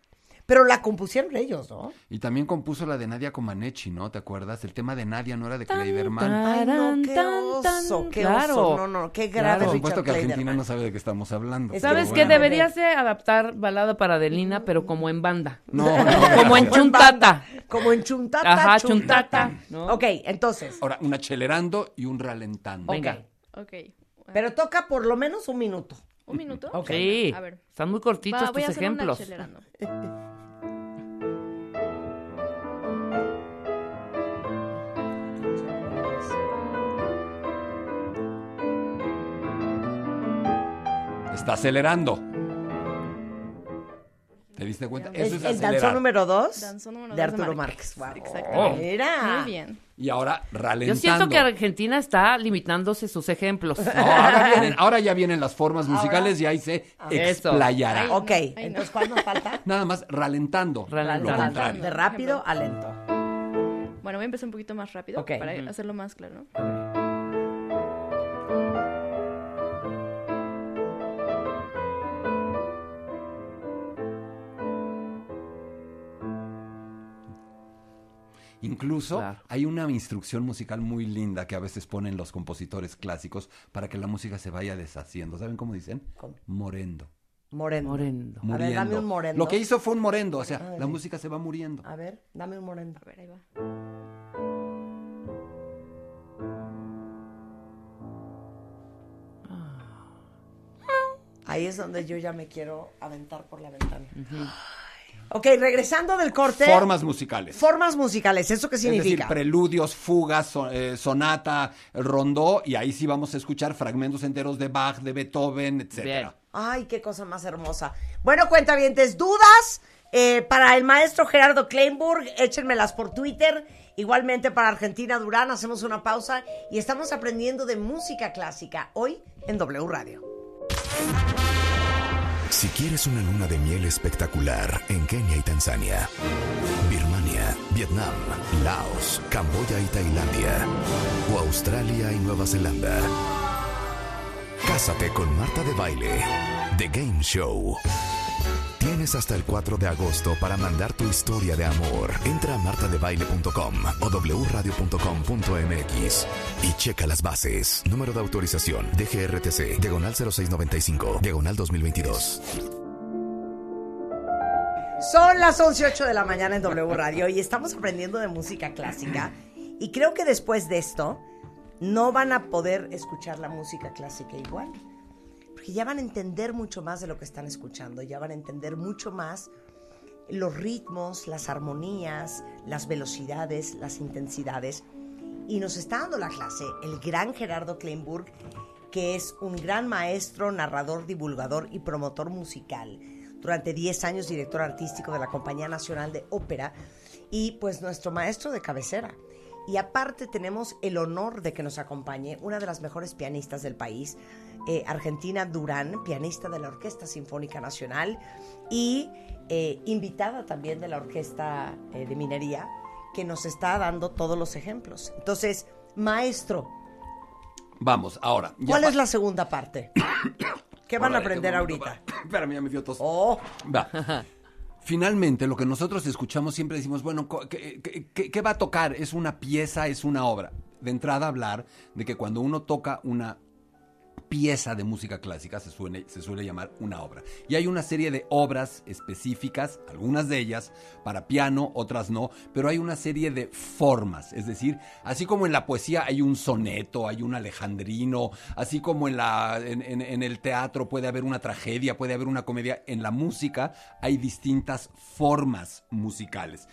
Pero la compusieron ellos, ¿no? Y también compuso la de Nadia Comaneci, ¿no? ¿Te acuerdas? El tema de Nadia no era de Kleiderman. Ay, no, qué oso, qué Claro. oso. No, no, qué grave Claro. Por supuesto que Argentina no sabe de qué estamos hablando. ¿Sabes qué? bueno. Deberías de adaptar balada para Adelina, pero como en banda. No, no. Como en chuntata. Como en chuntata, Ajá, chuntata. chuntata, ¿no? Ok, entonces. Ahora, un acelerando y un ralentando. Venga. ok. Pero toca por lo menos un minuto. ¿Un minuto? Ok. Sí, A ver. están muy cortitos Va, voy a tus hacer un ejemplos. acelerando. Está acelerando. ¿Te diste cuenta? Es Eso es, el danzón número dos Danzón número de dos de Arturo Márquez. Márquez. Wow. Exactamente. Mira. Muy bien. Y ahora ralentando. Yo siento que Argentina está limitándose sus ejemplos. No, ahora, vienen- ahora ya vienen las formas musicales y ahí se Eso. explayará. Ay, Ok, Ay, no. entonces ¿cuál nos falta? Nada más ralentando. Ralentando. Lo contrario. De rápido a lento. Bueno, voy a empezar un poquito más rápido Ok. para hacerlo más claro. ¿no? Incluso Claro. hay una instrucción musical muy linda que a veces ponen los compositores clásicos para que la música se vaya deshaciendo. ¿Saben cómo dicen? ¿Cómo? Morendo. Morendo. Morendo. A ver, Muriendo. dame un morendo. Lo que hizo fue un morendo, o sea, Ah, la sí. música se va muriendo. A ver, dame un morendo. A ver, ahí va. Ahí Ahí es donde yo ya me quiero aventar por la ventana. Ok, regresando del corte. Formas musicales. Formas musicales, ¿eso qué Es decir, significa? preludios, fugas, eh, sonata, rondó, y ahí sí vamos a escuchar fragmentos enteros de Bach, de Beethoven, etcétera. Bien. Ay, qué cosa más hermosa. Bueno, cuentavientes, dudas eh, para el maestro Gerardo Kleinburg, échenmelas por Twitter. Igualmente para Argentina Durán, hacemos una pausa y estamos aprendiendo de música clásica hoy en W Radio. Si quieres una luna de miel espectacular en Kenia y Tanzania, Birmania, Vietnam, Laos, Camboya y Tailandia, o Australia y Nueva Zelanda, cásate con Marta de Baile, The Game Show. Tienes hasta el 4 de agosto para mandar tu historia de amor. Entra a martadebaile.com o wradio.com.mx y checa las bases. Número de autorización DGRTC, diagonal 0695, diagonal 2022. Son las 11.08 de la mañana en W Radio y estamos aprendiendo de música clásica. Y creo que después de esto no van a poder escuchar la música clásica igual. Porque ya van a entender mucho más de lo que están escuchando, ya van a entender mucho más los ritmos, las armonías, las velocidades, las intensidades. Y nos está dando la clase el gran Gerardo Kleinburg, que es un gran maestro, narrador, divulgador y promotor musical. Durante 10 años director artístico de la Compañía Nacional de Ópera y pues nuestro maestro de cabecera. Y aparte tenemos el honor de que nos acompañe una de las mejores pianistas del país, eh, Argentina Durán, pianista de la Orquesta Sinfónica Nacional y eh, invitada también de la Orquesta eh, de Minería, que nos está dando todos los ejemplos. Entonces, maestro, Vamos, ahora. ¿cuál es la segunda parte? ¿Qué van a aprender ahorita? va. Espérame, ya me dio tos. Oh, Va. Finalmente, lo que nosotros escuchamos siempre decimos, bueno, co- ¿qué, qué- qué- qué va a tocar? ¿Es una pieza? ¿Es una obra? De entrada, hablar de que cuando uno toca una pieza de música clásica se suele, se suele llamar una obra. Y hay una serie de obras específicas, algunas de ellas para piano, otras no, pero hay una serie de formas. Es decir, así como en la poesía hay un soneto, hay un alejandrino, así como en, la, en, en- en el teatro puede haber una tragedia, puede haber una comedia, en la música hay distintas formas musicales.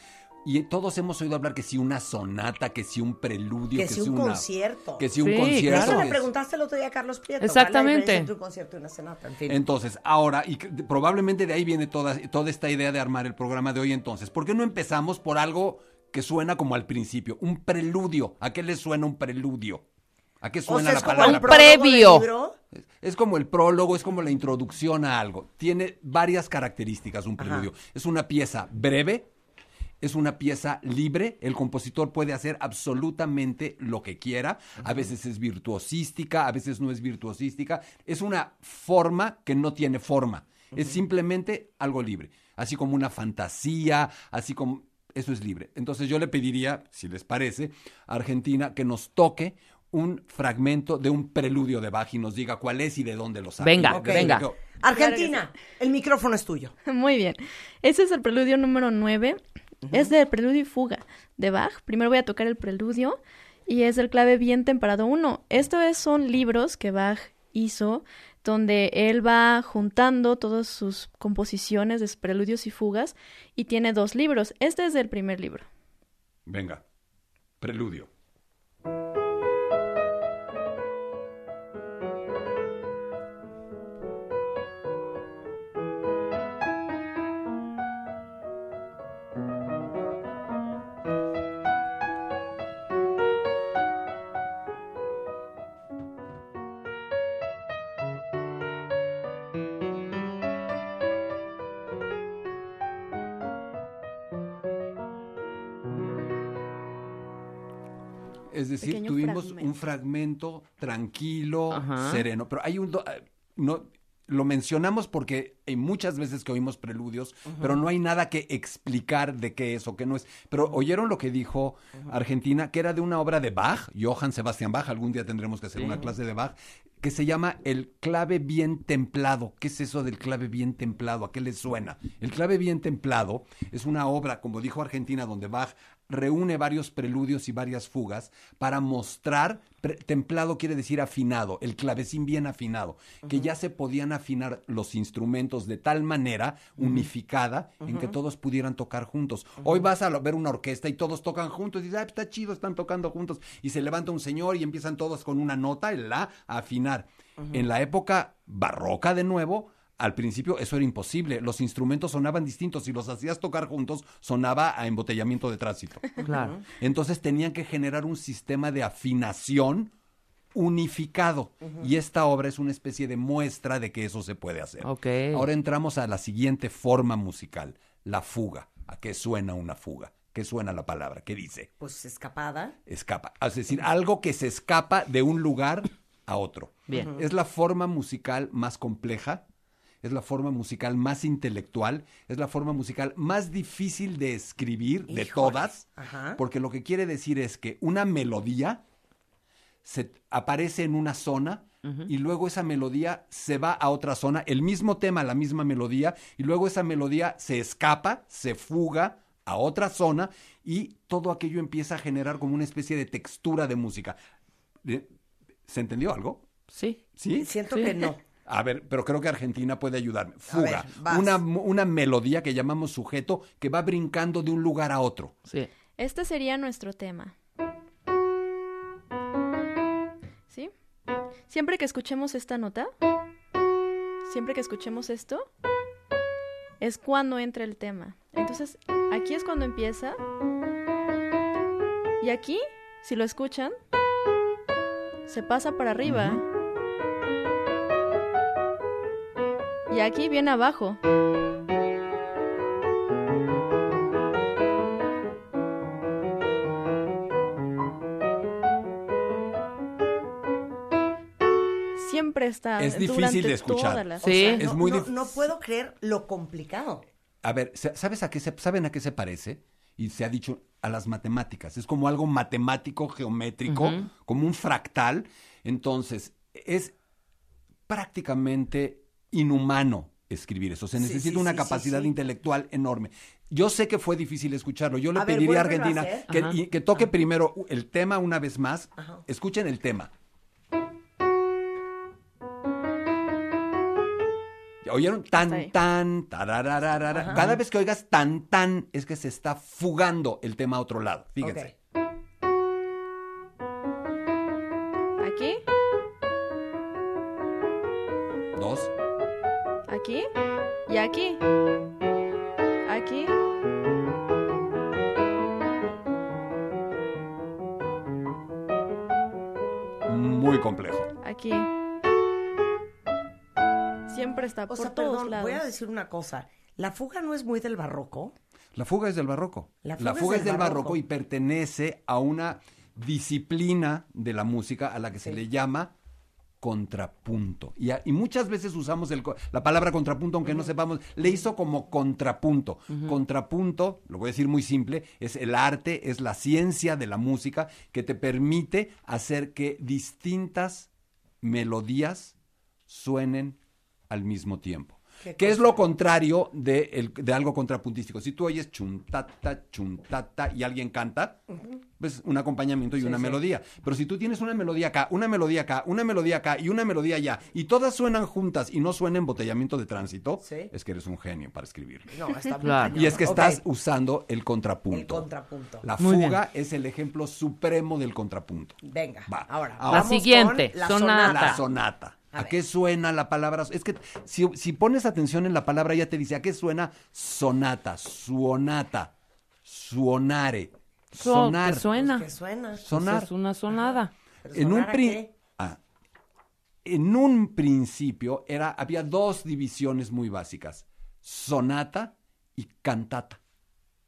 Y todos hemos oído hablar que si una sonata, que si un preludio, Que que, si un una- concierto. Que si un Sí, concierto. eso claro. le preguntaste el otro día a Carlos Prieto. Exactamente. ¿cuál es la diferencia entre un concierto y una sonata? En fin. Entonces, ahora, y que- probablemente de ahí viene toda, toda esta idea de armar el programa de hoy entonces. ¿Por qué no empezamos por algo que suena como al principio? Un preludio. ¿A qué le suena un preludio? ¿A qué o suena sea, la es como palabra? del previo. libro. Es- Es como el prólogo, es como la introducción a algo. Tiene varias características un Ajá. preludio. Es una pieza breve, es una pieza libre, el compositor puede hacer absolutamente lo que quiera, a veces es virtuosística, a veces no es virtuosística, es una forma que no tiene forma, es simplemente algo libre, así como una fantasía, así como... Eso es libre. Entonces yo le pediría, si les parece, a Argentina que nos toque un fragmento de un preludio de Bach y nos diga cuál es y de dónde lo sabe. Venga, venga. Argentina, el micrófono es tuyo. Muy bien. Ese es el preludio número 9. Es del preludio y fuga de Bach. Primero voy a tocar el preludio y es del clave bien temperado 1. Estos son libros que Bach hizo donde él va juntando todas sus composiciones de preludios y fugas y tiene dos libros. Este es del primer libro. Venga, preludio. Fragmento. un fragmento tranquilo, Ajá. sereno. Pero hay un... do- eh, no, lo mencionamos porque hay muchas veces que oímos preludios, pero no hay nada que explicar de qué es o qué no es. Pero oyeron lo que dijo Argentina, que era de una obra de Bach, Johann Sebastian Bach, algún día tendremos que hacer una clase de Bach, que se llama El clave bien templado. ¿Qué es eso del clave bien templado? ¿A qué le suena? El clave bien templado es una obra, como dijo Argentina, donde Bach reúne varios preludios y varias fugas para mostrar, templado quiere decir afinado, el clavecín bien afinado, que ya se podían afinar los instrumentos de tal manera unificada en que todos pudieran tocar juntos. Hoy vas a ver una orquesta y todos tocan juntos y dices, "Ah, está chido, están tocando juntos. Y se levanta un señor y empiezan todos con una nota, el la, a afinar. En la época barroca de nuevo, al principio eso era imposible. Los instrumentos sonaban distintos. Si los hacías tocar juntos, sonaba a embotellamiento de tránsito. Claro. Entonces tenían que generar un sistema de afinación unificado. Y esta obra es una especie de muestra de que eso se puede hacer. Ok. Ahora entramos a la siguiente forma musical, la fuga. ¿A qué suena una fuga? ¿Qué suena la palabra? ¿Qué dice? Pues escapada. Escapa. Es decir, algo que se escapa de un lugar a otro. Bien. Es la forma musical más compleja, es la forma musical más intelectual, es la forma musical más difícil de escribir de todas, Ajá. porque lo que quiere decir es que una melodía se aparece en una zona y luego esa melodía se va a otra zona, el mismo tema, la misma melodía, y luego esa melodía se escapa, se fuga a otra zona y todo aquello empieza a generar como una especie de textura de música. ¿Se entendió algo? Sí. ¿Sí? Siento Sí. que no. A ver, pero creo que Argentina puede ayudarme. Fuga. ver, una, una melodía que llamamos sujeto que va brincando de un lugar a otro. Sí. Este sería nuestro tema. ¿Sí? Siempre que escuchemos esta nota, siempre que escuchemos esto, es cuando entra el tema. Entonces, aquí es cuando empieza. Y aquí, si lo escuchan, se pasa para arriba. Y aquí viene abajo. Siempre está. Es difícil de escuchar. O Sí. Es muy no- dif- no puedo creer lo complicado. A ver, sa- ¿sabes a qué se, ¿saben a qué se parece? Y se ha dicho a las matemáticas. Es como algo matemático, geométrico, como un fractal. Entonces, es prácticamente inhumano escribir eso. Se necesita sí, una sí, capacidad intelectual enorme. Yo sé que fue difícil escucharlo. Yo le A pediría a Argentina que, Ajá. y- que toque primero el tema una vez más. Ajá. Escuchen el tema. ¿Ya ¿Oyeron? Tan, tan, tararararara. Ajá. Cada vez que oigas tan, tan, es que se está fugando el tema a otro lado. Fíjense. Aquí y aquí. Aquí. Muy complejo. Aquí. Siempre está O por sea, todos perdón, lados. voy a decir una cosa. La fuga no es muy del barroco. La fuga es del barroco. La La fuga es es del barroco. barroco. y pertenece a una disciplina de la música a la que se le llama contrapunto. Y, a- y muchas veces usamos el la palabra contrapunto, aunque no sepamos, le hizo como contrapunto. Contrapunto, lo voy a decir muy simple, es el arte, es la ciencia de la música que te permite hacer que distintas melodías suenen al mismo tiempo. Qué Que es lo contrario de, el- de algo contrapuntístico. Si tú oyes chuntata, chuntata y alguien canta, pues un acompañamiento y Sí, una sí. melodía. Pero si tú tienes una melodía acá, una melodía acá, una melodía acá y una melodía allá, y todas suenan juntas y no suena embotellamiento de tránsito, Sí. es que eres un genio para escribirlo. No, está Claro. Y es que estás usando el contrapunto. El contrapunto. La Muy fuga es el ejemplo supremo del contrapunto. Venga, Va. ahora. Ahora. vamos La siguiente, con la sonata. La sonata. A ¿A, ver. qué suena la palabra? Es que si, si pones atención en la palabra, ya te dice, ¿a qué suena sonata, suonata, suonare, So- sonar? que suena. Que suena. Pues sonar. es una sonada. En un. Ah. en un principio era, había dos divisiones muy básicas, sonata y cantata.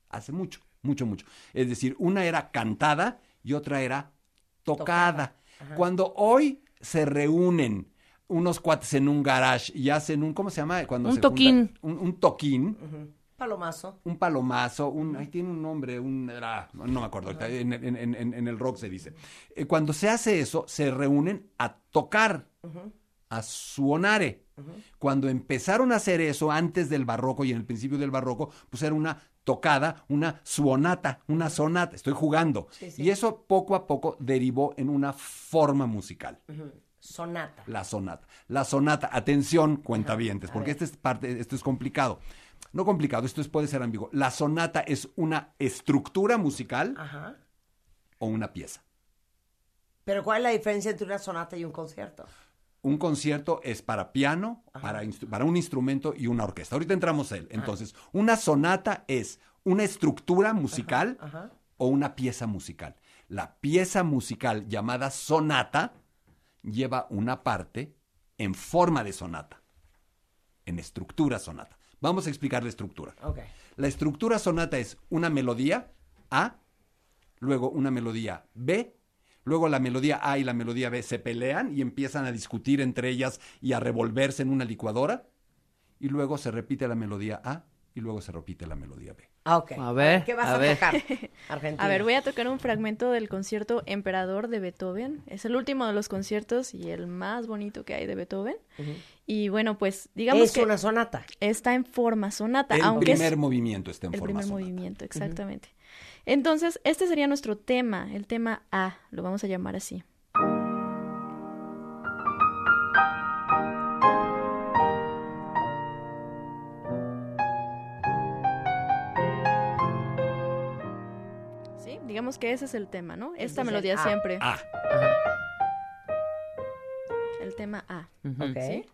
Hace mucho, mucho, mucho. Es decir, una era cantada y otra era tocada. Cuando hoy se reúnen unos cuates en un garage y hacen un, ¿cómo se llama? Cuando Un se juntan? toquín. Un, un toquín, Palomazo. un palomazo, un, ahí tiene un nombre, un, ah, no me acuerdo, ahorita, en, en- en- en- en el rock se dice. Eh, cuando se hace eso, se reúnen a tocar, a suonare. Cuando empezaron a hacer eso antes del barroco y en el principio del barroco, pues era una tocada, una suonata, una sonata. Estoy jugando. Sí, sí. Y eso poco a poco derivó en una forma musical. Sonata. La sonata. La sonata, atención, cuentavientes, porque esta es parte, esto es complicado. No complicado, esto es- puede ser ambiguo. La sonata es una estructura musical Ajá. o una pieza. Pero ¿cuál es la diferencia entre una sonata y un concierto? Un concierto es para piano, para, para un instrumento y una orquesta. Ahorita entramos él. Entonces, una sonata es una estructura musical o una pieza musical. La pieza musical llamada sonata lleva una parte en forma de sonata, en estructura sonata. Vamos a explicar la estructura. La estructura sonata es una melodía A, luego una melodía B, luego la melodía A y la melodía B se pelean y empiezan a discutir entre ellas y a revolverse en una licuadora, y luego se repite la melodía A y luego se repite la melodía B. Ah, ok. A ver, ¿Qué vas a a, ver. tocar? Argentina. A ver, voy a tocar un fragmento del concierto Emperador de Beethoven. Es el último de los conciertos y el más bonito que hay de Beethoven. Y bueno, pues digamos Es que una sonata. está en forma sonata, El aunque es primer movimiento está en el forma primer sonata. movimiento, exactamente. Entonces, este sería nuestro tema, el tema A, lo vamos a llamar así. Digamos que ese es el tema, ¿no? Esta Entonces, melodía A. siempre. A. El tema A. Ok. ¿sí?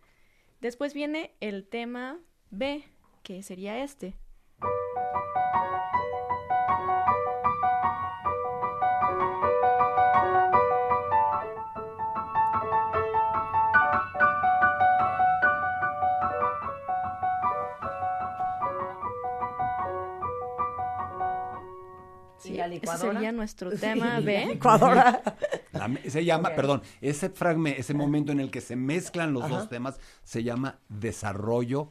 Después viene el tema B, que sería este. ¿Y la ese licuadora? sería nuestro tema B. Licuadora. La me- se llama, perdón, ese fragmento, ese momento en el que se mezclan los dos temas se llama desarrollo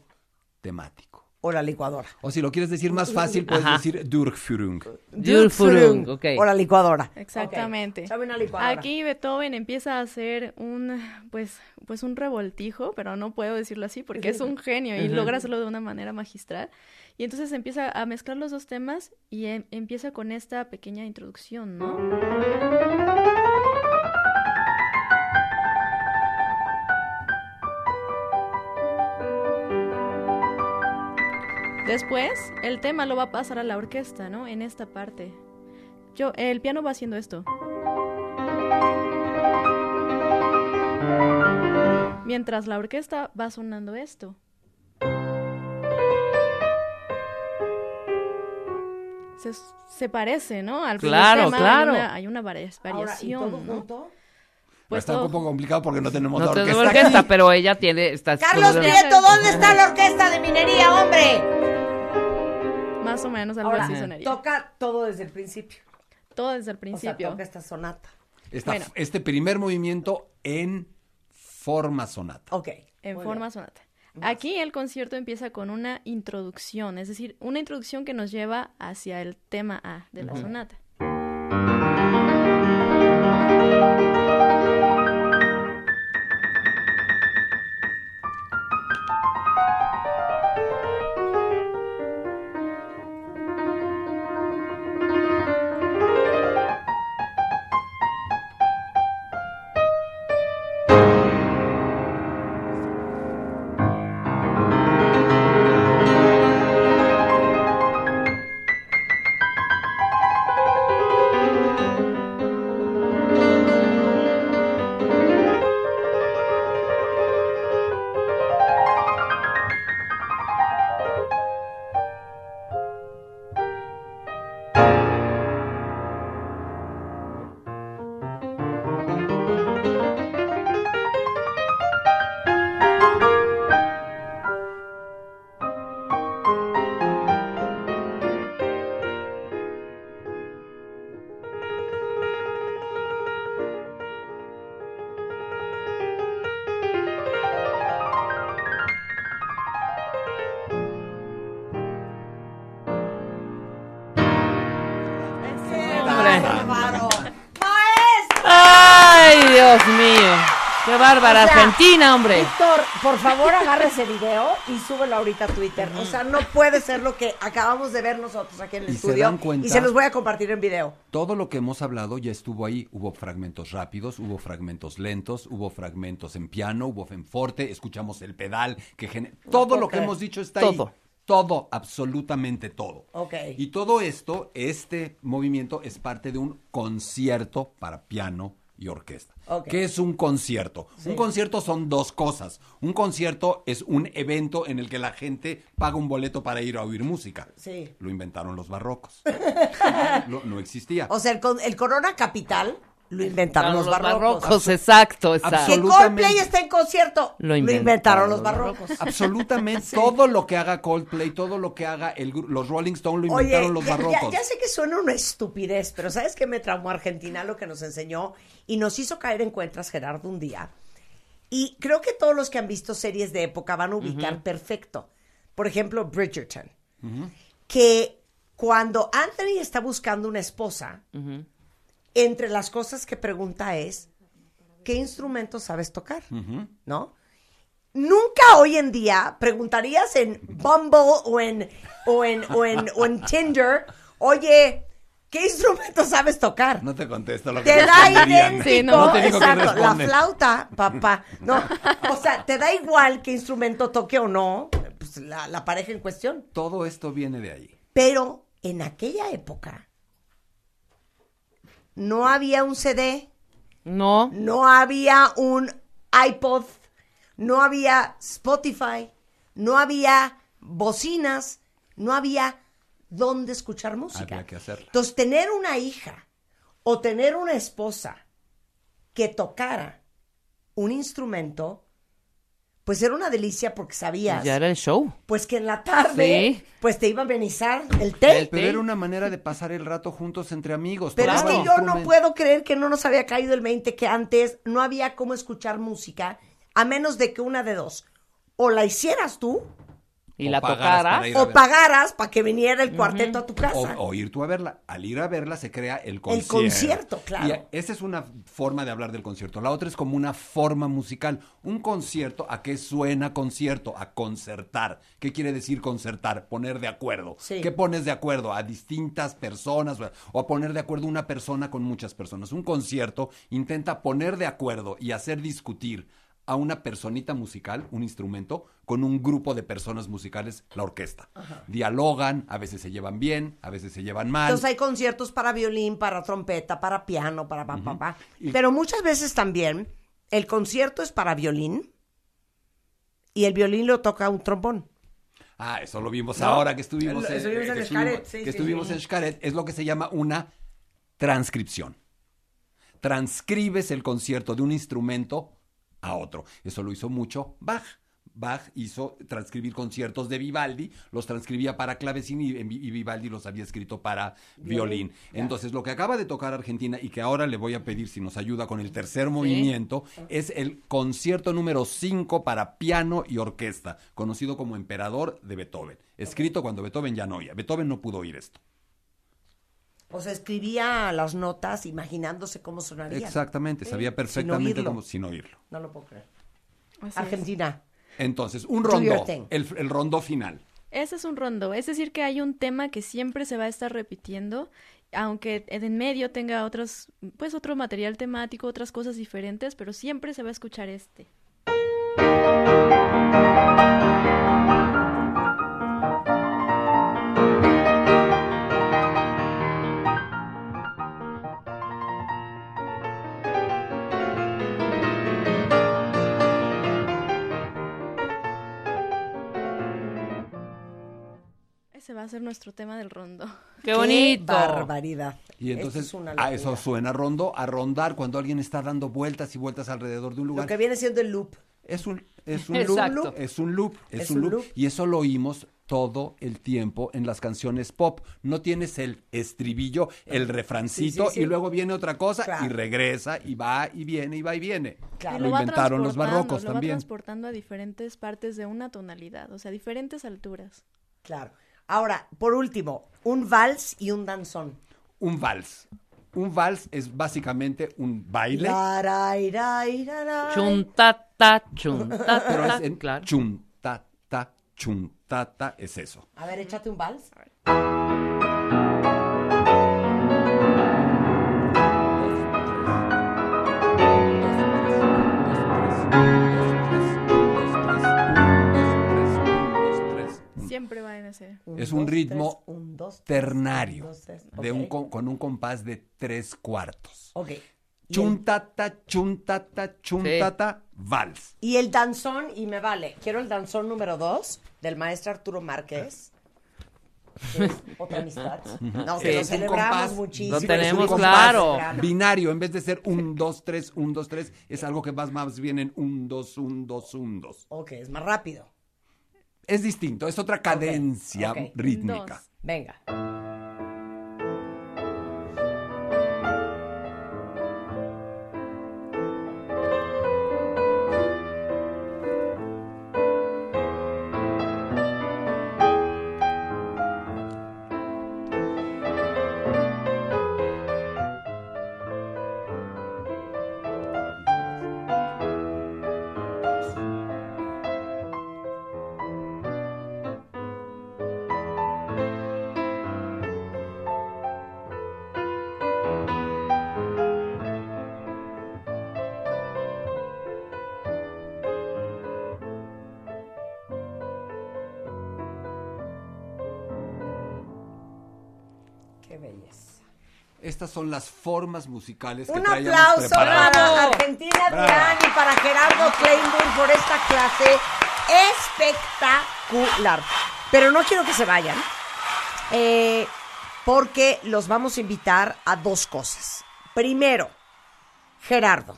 temático. o la licuadora. O si lo quieres decir más fácil, puedes Ajá. decir Durchführung. Durchführung, ok. O la licuadora. Exactamente. Una licuadora. Aquí Beethoven empieza a hacer un, pues, pues un revoltijo, pero no puedo decirlo así porque es un genio y logra hacerlo de una manera magistral. Y entonces empieza a mezclar los dos temas y em- empieza con esta pequeña introducción, ¿no? Después, el tema lo va a pasar a la orquesta, ¿no? En esta parte. Yo, el piano va haciendo esto. Mientras la orquesta va sonando esto. Se, se parece, ¿no? Al Claro, tema claro. Hay una, hay una vari- Ahora, ¿y variación, todo ¿no? junto? Pues Está todo- un poco complicado porque no tenemos No la orquesta. orquesta, aquí. pero ella tiene. Está Carlos Prieto, ¿dónde está la orquesta de minería, hombre? Más o menos algo Ahora, así sonaría. toca todo desde el principio. Todo desde el O sea, principio. toca esta sonata. Esta- Bueno. Este primer movimiento en forma sonata. Ok. En muy forma bien. sonata. Aquí el concierto empieza con una introducción, es decir, una introducción que nos lleva hacia el tema A de la sonata. Bárbara O sea, Argentina, hombre! Víctor, por favor agarra ese video y súbelo ahorita a Twitter. O sea, no puede ser lo que acabamos de ver nosotros aquí en el Y se estudio. dan cuenta- y se los voy a compartir en video. Todo lo que hemos hablado ya estuvo ahí. Hubo fragmentos rápidos, hubo fragmentos lentos, hubo fragmentos en piano, hubo en forte, escuchamos el pedal, que gene- todo lo que hemos dicho está Todo. ahí. Todo, absolutamente todo. Ok. Y todo esto, este movimiento es parte de un concierto para piano y orquesta. Ok. ¿Qué es un concierto? Un concierto son dos cosas. Un concierto es un evento en el que la gente paga un boleto para ir a oír música. Sí. Lo inventaron los barrocos. no, no existía. O sea, el, con- el Corona Capital lo inventaron los, barrocos. exacto, exacto. Que. Coldplay está en concierto. Lo Lo inventaron los barrocos. Absolutamente todo lo que haga Coldplay, todo lo que haga el, los Rolling Stones lo Oye, inventaron los ya, ya- barrocos. ya sé que suena una estupidez, pero ¿sabes qué me traumó Argentina? Lo que nos enseñó y nos hizo caer en cuentas Gerardo un día. Y creo que todos los que han visto series de época van a ubicar perfecto. Por ejemplo, Bridgerton. Que cuando Anthony está buscando una esposa, entre las cosas que pregunta es, ¿qué instrumento sabes tocar? ¿No? Nunca hoy en día preguntarías en Bumble o en, o en, o en, o en Tinder, oye, ¿qué instrumento sabes tocar? No te contesto lo que Te da idéntico, Sí, no. No te digo exacto, la flauta, papá. No, o sea, te da igual qué instrumento toque o no, pues la, la pareja en cuestión. Todo esto viene de ahí. Pero en aquella época no había un CD, No, no había un iPod, no había Spotify, no había bocinas, no había dónde escuchar música. Había que hacerla. Entonces, tener una hija o tener una esposa que tocara un instrumento, pues era una delicia porque sabías, ya era el show. pues que en la tarde, Sí. pues te iba a amenizar el té. Pero era una manera de pasar el rato juntos entre amigos. Pero es que yo no puedo creer que no nos había caído el 20 que antes no había cómo escuchar música, a menos de que una de dos, o la hicieras tú, Y O la pagaras tocara. para ir a o pagaras para que viniera el cuarteto a tu casa. O, o ir tú a verla. Al ir a verla se crea el concierto. concierto, claro. Y esa es una forma de hablar del concierto. La otra es como una forma musical. Un concierto, ¿a qué suena concierto? A concertar. ¿Qué quiere decir concertar? Poner de acuerdo. Sí. ¿Qué pones de acuerdo? A distintas personas o a poner de acuerdo una persona con muchas personas. Un concierto intenta poner de acuerdo y hacer discutir a una personita musical, un instrumento, con un grupo de personas musicales, la orquesta. Dialogan, a veces se llevan bien, a veces se llevan mal. Entonces hay conciertos para violín, para trompeta, para piano, para pa, pa, pa. Pero muchas veces también el concierto es para violín y el violín lo toca un trombón. Ah, eso lo vimos ¿No? ahora que estuvimos, Lo- en- estuvimos en que Xcaret, estuvimos- sí, que sí, estuvimos sí. en Xcaret. Es lo que se llama una transcripción. Transcribes el concierto de un instrumento a otro. Eso lo hizo mucho Bach. Bach hizo transcribir conciertos de Vivaldi, los transcribía para clavecín y, y Vivaldi los había escrito para violín. Entonces, lo que acaba de tocar Argentina y que ahora le voy a pedir si nos ayuda con el tercer movimiento es el concierto número 5 para piano y orquesta, conocido como Emperador de Beethoven, escrito cuando Beethoven ya no oía. Beethoven no pudo oír esto. O sea, escribía las notas imaginándose cómo sonaría. Exactamente, sabía perfectamente cómo sin oírlo. No lo puedo creer. Así es. Argentina. Entonces, un Do your rondó, thing. el, el rondó final. Ese es un rondo, es decir, que hay un tema que siempre se va a estar repitiendo, aunque en medio tenga otros, pues otro material temático, otras cosas diferentes, pero siempre se va a escuchar este. Ese va a ser nuestro tema del rondo. ¡Qué bonito! barbaridad! Y entonces, es una a eso locura. suena rondo, a rondar cuando alguien está dando vueltas y vueltas alrededor de un Lo lugar. que viene siendo el loop. Es un, es un Exacto. loop, es un loop, es, Es un un loop, loop. y eso lo oímos todo el tiempo en las canciones pop. No tienes el estribillo, el refrancito Sí, sí, sí. y luego viene otra cosa Claro. y regresa y va y viene y va y viene. Claro. Y Lo va inventaron los barrocos lo va también. transportando a diferentes partes de una tonalidad, o sea, diferentes alturas. Claro. Ahora, por último, un vals y un danzón. Un vals. Un vals es básicamente un baile. Chuntata, chuntata. pero es en claro. chuntata, chuntata, es eso. A ver, échate un vals. Siempre. Es un dos, ritmo tres, un, dos, tres, ternario, un, dos, tres. de un, Ok. co- con un compás de tres cuartos. Ok. Chuntata, chuntata, chuntata, vals. y el danzón, y me vale. Quiero el danzón número dos del maestro Arturo Márquez. que es otra amistad. No, que Sí, lo celebramos compás. muchísimo. Lo Sí, tenemos compás claro. Binario, en vez de ser un, dos, tres, un, dos, tres, es algo que vas más bien en un, dos, un, dos, un, dos. Ok, es más rápido. Es distinto, es otra cadencia rítmica. Dos. Venga. Estas son las formas musicales que Un aplauso preparadas. para Argentina. Durán y para Gerardo Kleinburg por esta clase espectacular. Pero no quiero que se vayan, eh, porque los vamos a invitar a dos cosas. Primero, Gerardo,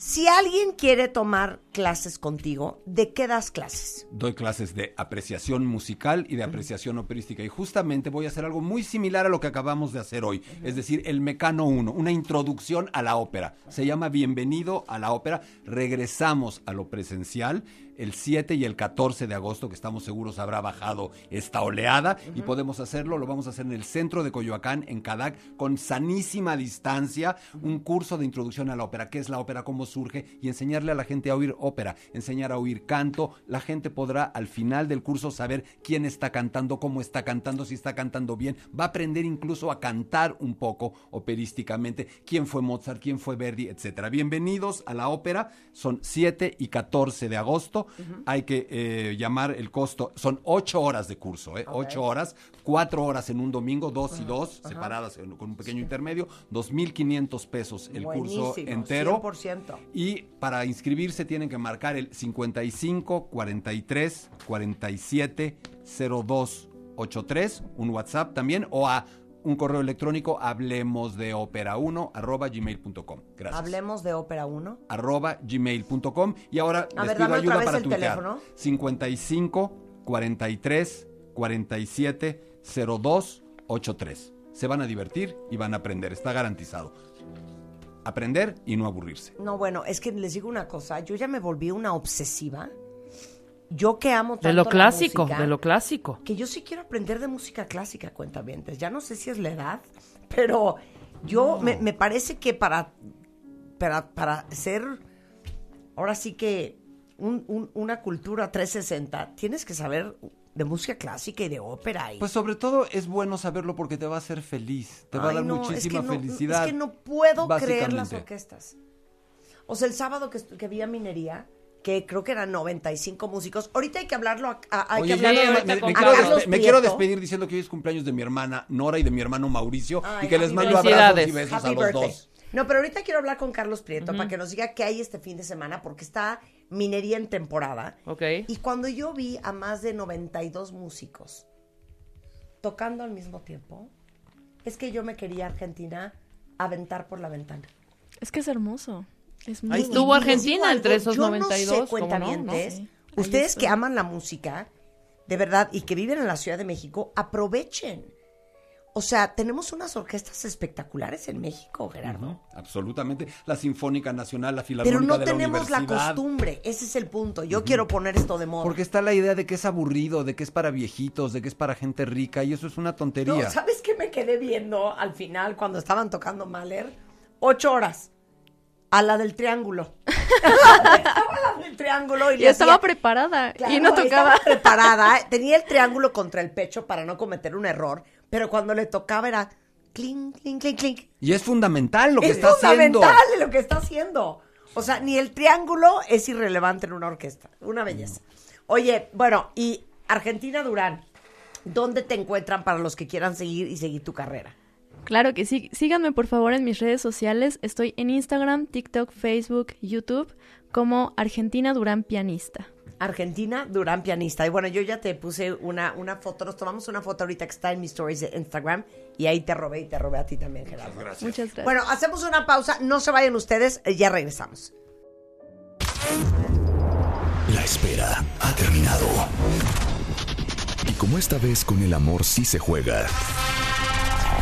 si alguien quiere tomar clases contigo, ¿de qué das clases? Doy clases de apreciación musical y de apreciación operística. Y justamente voy a hacer algo muy similar a lo que acabamos de hacer hoy. Es decir, el Mecano 1, una introducción a la ópera. Se llama Bienvenido a la ópera. Regresamos a lo presencial el 7 y el 14 de agosto, que estamos seguros habrá bajado esta oleada. Y podemos hacerlo, lo vamos a hacer en el centro de Coyoacán, en Cadac, con sanísima distancia. Un curso de introducción a la ópera. ¿Qué es la ópera? ¿Cómo surge? Y enseñarle a la gente a oír ópera, enseñar a oír canto. La gente podrá al final del curso saber quién está cantando, cómo está cantando, si está cantando bien. Va a aprender incluso a cantar un poco operísticamente. ¿Quién fue Mozart? ¿Quién fue Verdi? Etcétera. Bienvenidos a la ópera. Son 7 y 14 de agosto. Hay que eh, llamar el costo. Son 8 horas de curso, ¿eh? 8 horas. 4 horas en un domingo, 2 y 2, separadas con un pequeño intermedio. 2.500 pesos el curso entero. 100%. Y para inscribirse tienen que marcar el 55 43 47 02 83, un WhatsApp también, o a un correo electrónico hablemos de ópera 1 arroba gmail.com. Gracias. Hablemos de Ópera 1. arroba gmail.com. Y ahora A les ver, pido ayuda para tuitear. teléfono. 55 43 47 02 83. Se van a divertir y van a aprender, está garantizado. Aprender y no aburrirse. No, bueno, es que les digo una cosa, yo ya me volví una obsesiva. Yo que amo tanto De lo la clásico, música, de lo clásico. que yo sí quiero aprender de música clásica, cuentavientes. Ya no sé si es la edad, pero yo me, me parece que para, para, para ser, ahora sí que un- un- una cultura 360, tienes que saber de música clásica y de ópera. Y, Pues sobre todo es bueno saberlo porque te va a hacer feliz, te va a dar no, muchísima es que no- felicidad. Es que no puedo creer las orquestas. O sea, el sábado que, que vi a Minería, que creo que eran 95 músicos. Ahorita hay que hablarlo, a- a- hay Oye, que hablarlo me, quiero, Carlos despe- me quiero Prieto. despedir diciendo que hoy es cumpleaños de mi hermana Nora y de mi hermano Mauricio Ay, y que les mando abrazos y besos a los birthday. dos. No, pero ahorita quiero hablar con Carlos Prieto para que nos diga qué hay este fin de semana, porque está Minería en temporada. Ok. Y cuando yo vi a más de 92 músicos tocando al mismo tiempo, es que yo me quería Argentina aventar por la ventana. Es que es hermoso. Es muy estuvo Argentina entre esos yo 92, No sé, ¿cómo no? ustedes que aman la música, de verdad, y que viven en la Ciudad de México, aprovechen. O sea, tenemos unas orquestas espectaculares en México, Gerardo. Absolutamente. La Sinfónica Nacional, la Pero Filarmónica no de la tenemos la, Universidad. costumbre. Ese es el punto. Yo quiero poner esto de moda. Porque está la idea de que es aburrido, de que es para viejitos, de que es para gente rica, y eso es una tontería. No, ¿sabes qué me quedé viendo al final cuando estaban tocando Mahler? Ocho horas. A la del triángulo. estaba la del triángulo y, Y le estaba hacía- preparada Claro, y no tocaba. estaba preparada. Tenía el triángulo contra el pecho para no cometer un error, pero cuando le tocaba era clink, clink, clink, clink. Y es fundamental lo que es está haciendo. fundamental lo que está haciendo. O sea, ni el triángulo es irrelevante en una orquesta. Una belleza. Oye, bueno, y Argentina Durán, ¿dónde te encuentran para los que quieran seguir y seguir tu carrera? Claro que sí. Síganme por favor en mis redes sociales. Estoy en Instagram, TikTok, Facebook, YouTube como Argentina Durán Pianista. Argentina Durán Pianista. Y bueno, yo ya te puse una, una foto, nos tomamos una foto ahorita que está en mis stories de Instagram y ahí te robé y te robé a ti también, Gerardo. Muchas gracias. Bueno, hacemos una pausa, no se vayan ustedes, eh, ya regresamos. La espera ha terminado. Y como esta vez con el amor sí se juega.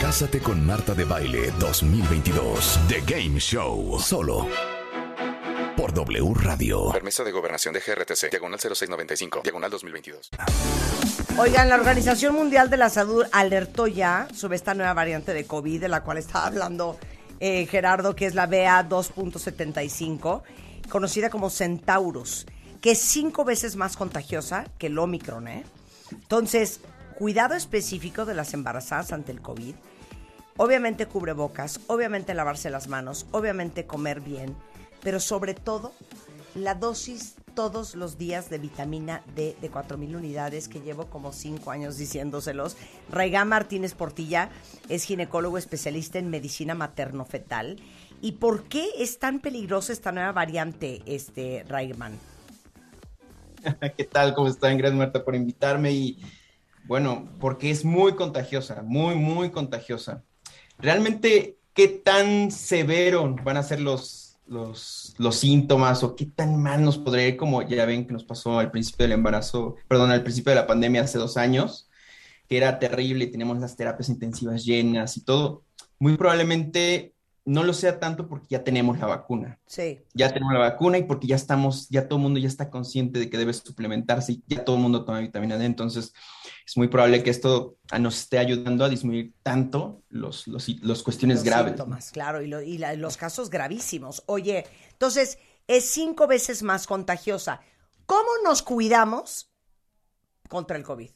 Cásate con Marta de Baile 2022. The Game Show. Solo por W Radio. Permiso de gobernación de GRTC, diagonal 0695, diagonal 2022. Oigan, la Organización Mundial de la Salud alertó ya sobre esta nueva variante de COVID de la cual estaba hablando eh, Gerardo, que es la BA 2.75, conocida como Centaurus, que es cinco veces más contagiosa que el Omicron, ¿eh? Entonces, cuidado específico de las embarazadas ante el COVID. Obviamente cubrebocas, obviamente lavarse las manos, obviamente comer bien, pero sobre todo la dosis todos los días de vitamina D de 4.000 unidades que llevo como 5 años diciéndoselos. Raigán Martínez Portilla es ginecólogo especialista en medicina materno-fetal. ¿Y por qué es tan peligrosa esta nueva variante, este Raigman? ¿Qué tal? ¿Cómo están? Gracias, Marta, por invitarme. Y bueno, porque es muy contagiosa, muy, muy contagiosa. Realmente, ¿qué tan severo van a ser los, los, los síntomas o qué tan mal nos podría ir, como ya ven que nos pasó al principio del embarazo, perdón, al principio de la pandemia hace dos años, que era terrible y teníamos las terapias intensivas llenas y todo? Muy probablemente no lo sea tanto porque ya tenemos la vacuna Sí. ya tenemos la vacuna y porque ya estamos, ya todo el mundo ya está consciente de que debe suplementarse y ya todo el mundo toma vitamina D, entonces es muy probable que esto ah, nos esté ayudando a disminuir tanto los, los, los cuestiones Los graves. síntomas, claro, y, lo- y la- los casos gravísimos. Oye, entonces es cinco veces más contagiosa. ¿Cómo nos cuidamos contra el COVID?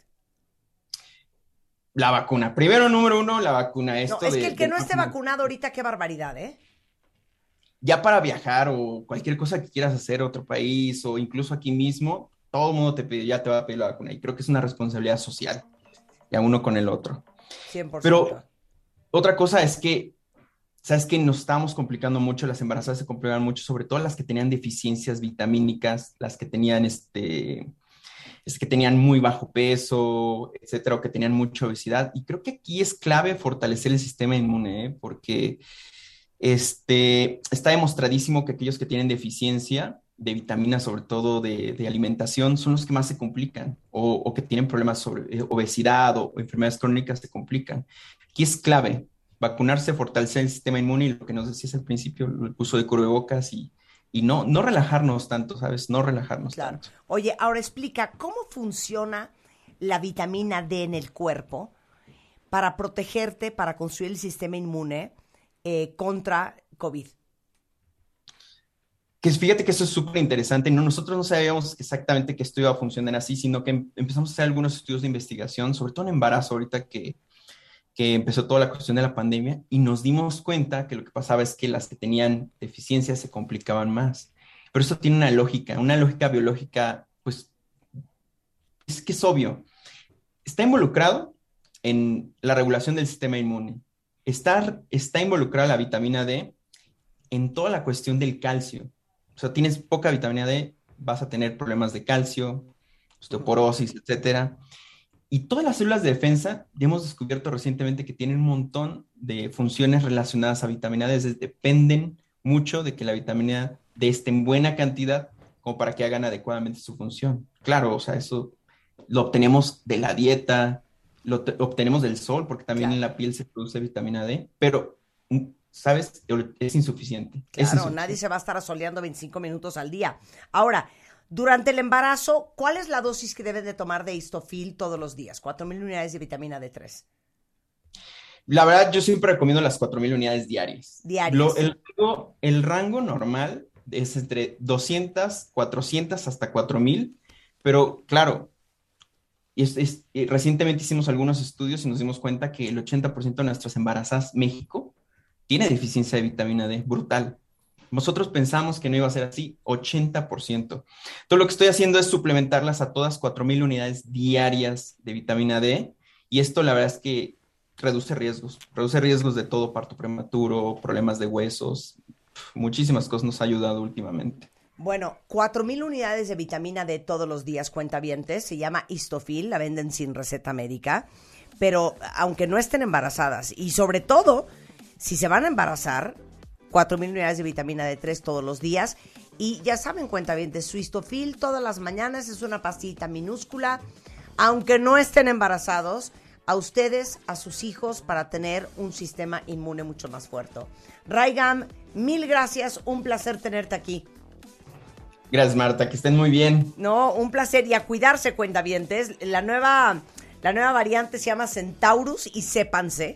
La vacuna. Primero, número uno, la vacuna. Esto no, es de- que el que no esté vacunado ahorita, qué barbaridad, ¿eh? Ya para viajar o cualquier cosa que quieras hacer a otro país o incluso aquí mismo, todo el mundo te pide, ya te va a pedir la vacuna y creo que es una responsabilidad social, ya uno con el otro. 100%. Pero otra cosa es que, sabes que nos estamos complicando mucho, las embarazadas se complican mucho, sobre todo las que tenían deficiencias vitamínicas, las que tenían este, es que tenían muy bajo peso, etcétera, o que tenían mucha obesidad. Y creo que aquí es clave fortalecer el sistema inmune, ¿eh? porque este, está demostradísimo que aquellos que tienen deficiencia de vitaminas, sobre todo de, de alimentación, son los que más se complican, o, o que tienen problemas sobre eh, obesidad o, o enfermedades crónicas se complican. Aquí es clave vacunarse, fortalecer el sistema inmune y lo que nos decías al principio, el uso de cubrebocas y, y no, no relajarnos tanto, ¿sabes? No relajarnos Claro. tanto. Oye, ahora explica cómo funciona la vitamina D en el cuerpo para protegerte, para construir el sistema inmune eh, contra COVID. Que fíjate que eso es súper interesante. No, nosotros no sabíamos exactamente que esto iba a funcionar así, sino que em- empezamos a hacer algunos estudios de investigación, sobre todo en embarazo, ahorita que, que empezó toda la cuestión de la pandemia, y nos dimos cuenta que lo que pasaba es que las que tenían deficiencias se complicaban más. Pero eso tiene una lógica, una lógica biológica, pues, es que es obvio. Está involucrado en la regulación del sistema inmune. Está, está involucrada la vitamina D en toda la cuestión del calcio. O sea, tienes poca vitamina D, vas a tener problemas de calcio, osteoporosis, etcétera. Y todas las células de defensa, ya hemos descubierto recientemente que tienen un montón de funciones relacionadas a vitamina D, dependen mucho de que la vitamina D esté en buena cantidad como para que hagan adecuadamente su función. Claro, o sea, eso lo obtenemos de la dieta, lo obtenemos del sol, porque también en la piel se produce vitamina D, pero, ¿sabes? Es insuficiente. Claro, nadie se va a estar asoleando 25 minutos al día. Ahora, durante el embarazo, ¿cuál es la dosis que deben de tomar de histofil todos los días? 4.000 unidades de vitamina D3. La verdad, yo siempre recomiendo las 4.000 unidades diarias. Diarias. el, el, rango normal es entre 200, 400 hasta 4.000, pero claro, es, recientemente hicimos algunos estudios y nos dimos cuenta que el 80% de nuestras embarazadas México tiene deficiencia de vitamina D, brutal. Nosotros pensamos que no iba a ser así, 80%. Todo lo que estoy haciendo es suplementarlas a todas 4.000 unidades diarias de vitamina D y esto la verdad es que reduce riesgos, reduce riesgos de todo parto prematuro, problemas de huesos, muchísimas cosas nos ha ayudado últimamente. Bueno, 4.000 unidades de vitamina D todos los días, cuentavientes. Se llama Histofil, la venden sin receta médica. Pero aunque no estén embarazadas, y sobre todo, si se van a embarazar, 4.000 unidades de vitamina D3 todos los días. Y ya saben, cuentavientes, su Histofil todas las mañanas es una pastita minúscula. Aunque no estén embarazados, a ustedes, a sus hijos, para tener un sistema inmune mucho más fuerte. Raigam, mil gracias, un placer tenerte aquí. Gracias, Marta, que estén muy bien. No, un placer y a cuidarse, cuentavientes. La nueva, la nueva variante se llama Centaurus y sépanse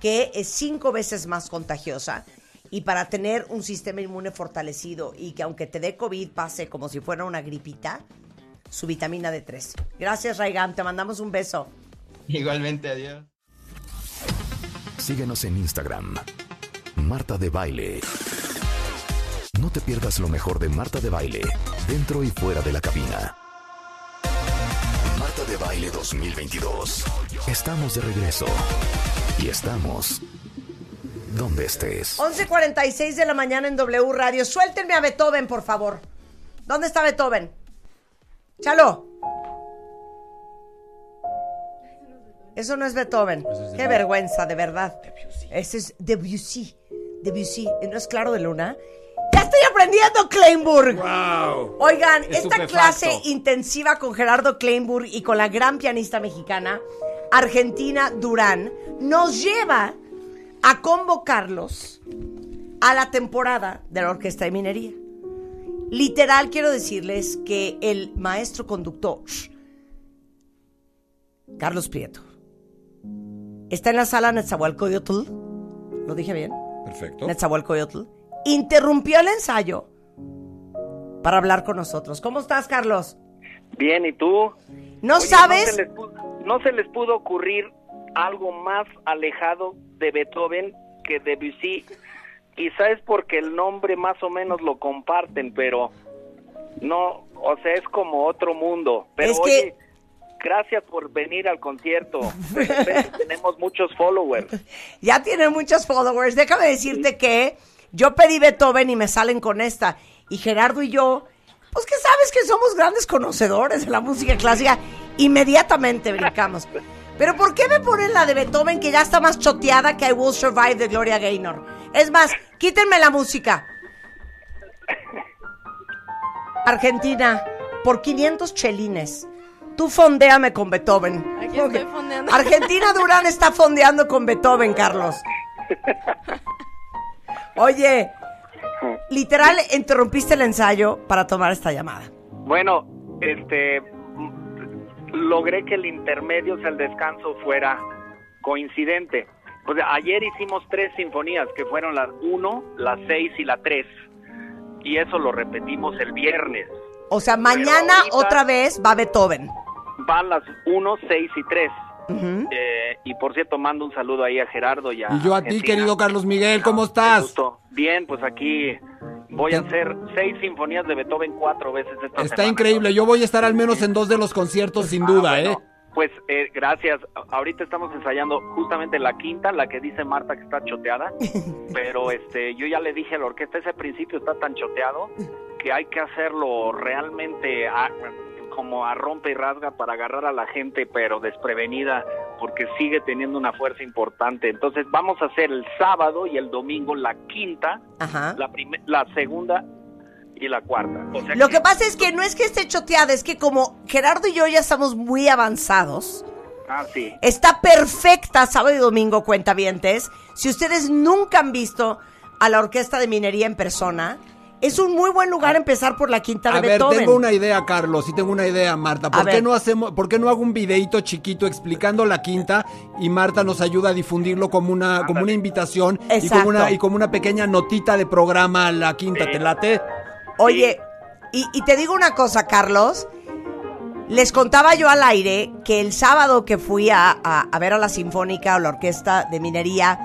que es cinco veces más contagiosa y para tener un sistema inmune fortalecido y que aunque te dé COVID pase como si fuera una gripita, su vitamina D3. Gracias, Raigam, te mandamos un beso. Igualmente, adiós. Síguenos en Instagram. Marta de Baile. No te pierdas lo mejor de Marta de Baile, dentro y fuera de la cabina. Marta de Baile 2022. Estamos de regreso. Y estamos donde estés. 11.46 de la mañana en W Radio. Suéltenme a Beethoven, por favor. ¿Dónde está Beethoven? Chalo. Eso no es Beethoven. Qué vergüenza, de verdad. Ese es Debussy. Debussy. ¿No es claro de luna? ¡Ya estoy aprendiendo, Kleinburg! ¡Wow! Oigan, esta clase intensiva con Gerardo Kleinburg y con la gran pianista mexicana, Argentina Durán, nos lleva a convocarlos a la temporada de la Orquesta de Minería. Literal, quiero decirles que el maestro conductor, Carlos Prieto, está en la sala Netzahualcoyotl. ¿Lo dije bien? Perfecto. Netzahualcoyotl interrumpió el ensayo para hablar con nosotros. ¿Cómo estás, Carlos? Bien, ¿y tú? ¿No sabes? No pudo, no se les pudo ocurrir algo más alejado de Beethoven que de Debussy. Quizá es porque el nombre más o menos lo comparten, pero no, o sea, es como otro mundo. Pero Es que- gracias por venir al concierto. Tenemos muchos followers. Ya tiene muchos followers. Déjame decirte que yo pedí Beethoven y me salen con esta. Y Gerardo y yo, pues que sabes que somos grandes conocedores de la música clásica. Inmediatamente brincamos. Pero ¿por qué me ponen la de Beethoven que ya está más choteada que I Will Survive de Gloria Gaynor? Es más, quítenme la música. Argentina, por 500 chelines. Tú fondeame con Beethoven. Aquí estoy fondeando. Argentina Durán está fondeando con Beethoven, Carlos. Oye, literal interrumpiste el ensayo para tomar esta llamada. Bueno, este logré que el intermedio, o sea, el descanso fuera coincidente. O sea, ayer hicimos tres sinfonías, que fueron las 1, las 6 y la 3. Y eso lo repetimos el viernes. O sea, mañana otra vez va Beethoven. Van las 1, 6 y 3. Ujú. Eh, y por cierto, mando un saludo ahí a Gerardo y a Y yo a ti, querido Carlos Miguel, ¿cómo Qué estás? gusto. Bien, pues aquí voy a hacer seis sinfonías de Beethoven cuatro veces esta Está semana. increíble. Yo voy a estar al menos en dos de los conciertos, sin Ah, duda, bueno, ¿eh? Pues eh, gracias. Ahorita estamos ensayando justamente la quinta, la que dice Marta que está choteada. pero este, yo ya le dije a la orquesta, ese principio está tan choteado que hay que hacerlo realmente a- como a rompe y rasga para agarrar a la gente, pero desprevenida, porque sigue teniendo una fuerza importante. Entonces vamos a hacer el sábado y el domingo la quinta, Ajá. la, la segunda y la cuarta. O sea Lo que pasa es que no es que esté choteada, es que como Gerardo y yo ya estamos muy avanzados, Ah, sí. está perfecta sábado y domingo, cuentavientes. Si ustedes nunca han visto a la Orquesta de Minería en persona, es un muy buen lugar empezar por la quinta de A ver, Beethoven. tengo una idea, Carlos, y tengo una idea, Marta. ¿Por A qué ver. no hacemos, por qué no hago un videito chiquito explicando la quinta y Marta nos ayuda a difundirlo como una, como una invitación y Exacto. como una, y como una pequeña notita de programa a la quinta? ¿Te late? Oye, y, y te digo una cosa, Carlos. Les contaba yo al aire que el sábado que fui a, a- a ver a la Sinfónica o la Orquesta de Minería,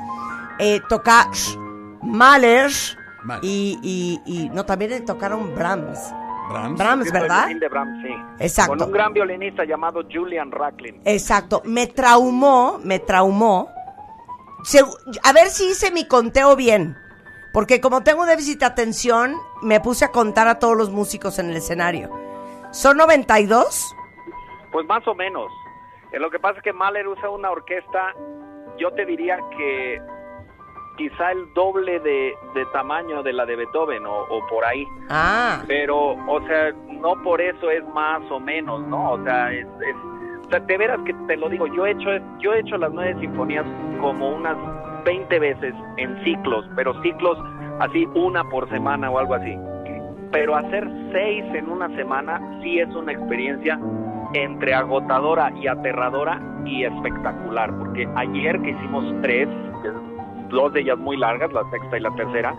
eh, toca Mahler Y, y- y- no, también le tocaron Brahms. Brahms. ¿verdad? el violín de Brahms, sí. Exacto. Con un gran violinista llamado Julian Racklin. Exacto. Me traumó, me traumó. A ver si hice mi conteo bien. Porque como tengo déficit de atención, me puse a contar a todos los músicos en el escenario. ¿Son 92? Pues más o menos. Eh, Lo que pasa es que Mahler usa una orquesta, yo te diría que quizá el doble de, de tamaño de la de Beethoven o, o por ahí. Ah. Pero, o sea, no por eso es más o menos, ¿no? O sea, es, es- o sea, de veras que te lo digo, yo he hecho, yo he hecho las nueve sinfonías como unas 20 veces en ciclos, pero ciclos así una por semana o algo así. Pero hacer seis en una semana sí es una experiencia entre agotadora y aterradora y espectacular, porque ayer que hicimos tres, dos de ellas muy largas, la sexta y la tercera,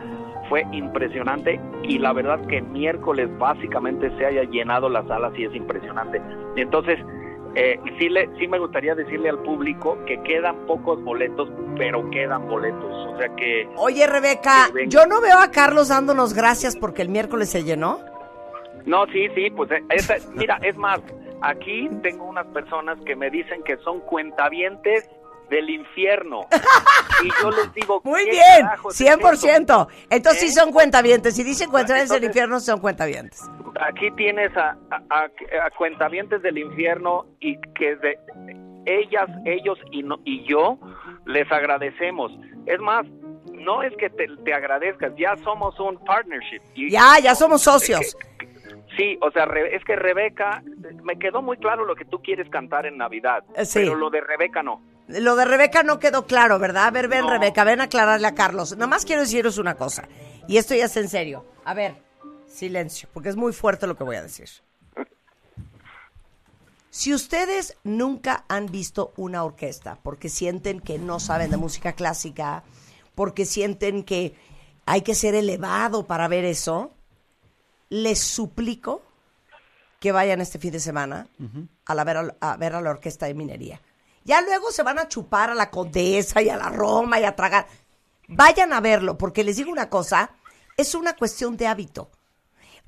fue impresionante y la verdad que miércoles básicamente se haya llenado la sala sí es impresionante. Entonces, eh, sí, le, sí me gustaría decirle al público que quedan pocos boletos, pero quedan boletos. O sea que Oye, Rebeca, yo no veo a Carlos dándonos gracias porque el miércoles se llenó. No, sí, sí, pues eh, mira, es más, aquí tengo unas personas que me dicen que son cuentavientes del infierno. Y yo les digo, Muy ¿qué bien, carajos es 100%. Entonces sí ¿Eh? son cuentavientes. Si dicen cuentavientes del infierno, son cuentavientes. Aquí tienes a, a, a- cuentavientes del infierno y que de ellas, ellos y, no, y yo les agradecemos. Es más, no es que te, te agradezcas, ya somos un partnership. Y- Ya, ya somos socios. Sí, o sea, es que Rebeca, me quedó muy claro lo que tú quieres cantar en Navidad, Eh, sí. pero lo de Rebeca no. Lo de Rebeca no quedó claro, ¿verdad? A ver, ven, No. Rebeca, ven a aclararle a Carlos. Nada más quiero deciros una cosa. Y esto ya es en serio. A ver, silencio, porque es muy fuerte lo que voy a decir. Si ustedes nunca han visto una orquesta porque sienten que no saben de música clásica, porque sienten que hay que ser elevado para ver eso, les suplico que vayan este fin de semana a, la ver, a ver a la orquesta de minería. Ya luego se van a chupar a la Condesa y a la Roma y a tragar. Vayan a verlo, porque les digo una cosa, es una cuestión de hábito.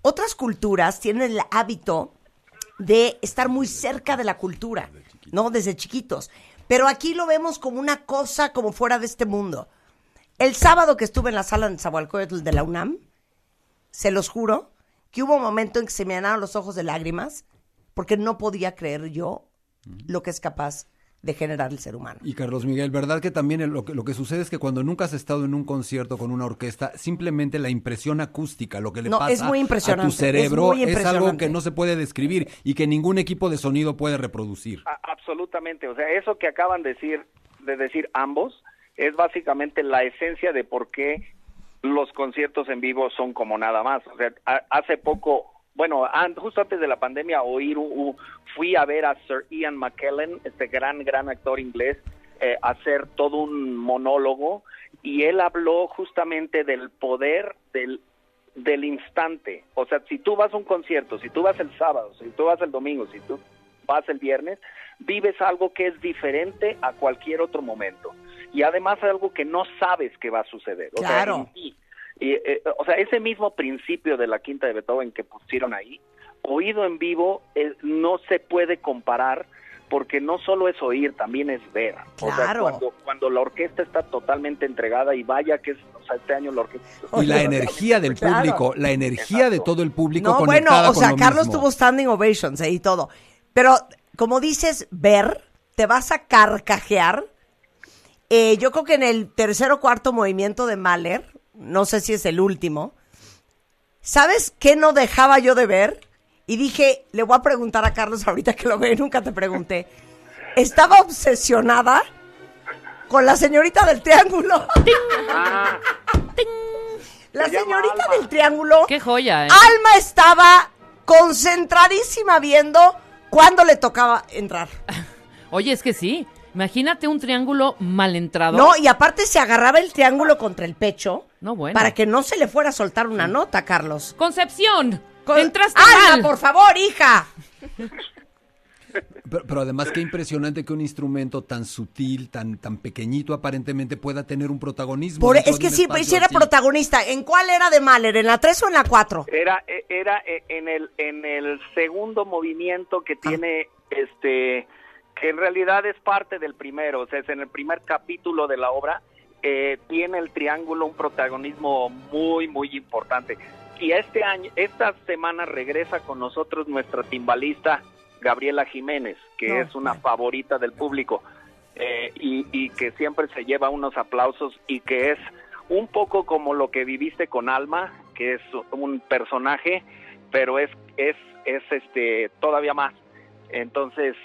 Otras culturas tienen el hábito de estar muy cerca de la cultura, ¿no? Desde chiquitos. Pero aquí lo vemos como una cosa como fuera de este mundo. El sábado que estuve en la sala de Zahualcóyotl de la UNAM, se los juro, que hubo un momento en que se me llenaron los ojos de lágrimas porque no podía creer yo lo que es capaz de generar el ser humano. Y Carlos Miguel, ¿verdad que también lo que, lo que sucede es que cuando nunca has estado en un concierto con una orquesta, simplemente la impresión acústica, lo que le No, pasa es muy impresionante, a tu cerebro es muy es, algo que no se puede describir y que ningún equipo de sonido puede reproducir. A- absolutamente, o sea, eso que acaban de decir, de decir ambos, es básicamente la esencia de por qué los conciertos en vivo son como nada más. O sea, hace poco, bueno, justo antes de la pandemia, oír, fui a ver a Sir Ian McKellen, este gran, gran actor inglés, eh, hacer todo un monólogo y él habló justamente del poder del del instante. O sea, si tú vas a un concierto, si tú vas el sábado, si tú vas el domingo, si tú vas el viernes, vives algo que es diferente a cualquier otro momento. Y además algo que no sabes que va a suceder. O Claro. Sea, en ti. Y, eh, o sea, ese mismo principio de la quinta de Beethoven que pusieron ahí, oído en vivo, eh, no se puede comparar porque no solo es oír, también es ver. O sea, Claro. cuando, cuando la orquesta está totalmente entregada y vaya que es, o sea, este año la orquesta... Y la energía del claro. público, la energía de todo el público No, bueno, o sea, lo Carlos mismo. tuvo standing ovations eh, y todo. Pero, como dices, ver, te vas a carcajear. Eh, yo creo que en el tercer o cuarto movimiento de Mahler, no sé si es el último, ¿sabes qué no dejaba yo de ver? Y dije, le voy a preguntar a Carlos ahorita que lo ve, nunca te pregunté. Estaba obsesionada con la señorita del triángulo. Ah, La señorita Alma. del triángulo. Qué joya, ¿eh? Alma estaba concentradísima viendo cuándo le tocaba entrar. Oye, es que sí. Imagínate un triángulo mal entrado. No, y aparte se agarraba el triángulo contra el pecho No, bueno. para que no se le fuera a soltar una nota, Carlos. Concepción. Con- Entraste mal. por favor, hija. Pero, pero además qué impresionante que un instrumento tan sutil, tan, tan pequeñito aparentemente pueda tener un protagonismo. Por- es que sí, espacio sí era así. protagonista. ¿En cuál era de Mahler? ¿En la 3 o en la 4? Era, e- era eh, en el, en el segundo movimiento que Ah. tiene, este, que en realidad es parte del primero, o sea, es en el primer capítulo de la obra, eh, tiene el triángulo un protagonismo muy, muy importante. Y este año, esta semana regresa con nosotros nuestra timbalista Gabriela Jiménez, que No, es una favorita del público eh, y, y que siempre se lleva unos aplausos y que es un poco como lo que viviste con Alma, que es un personaje, pero es es es este todavía más. Entonces,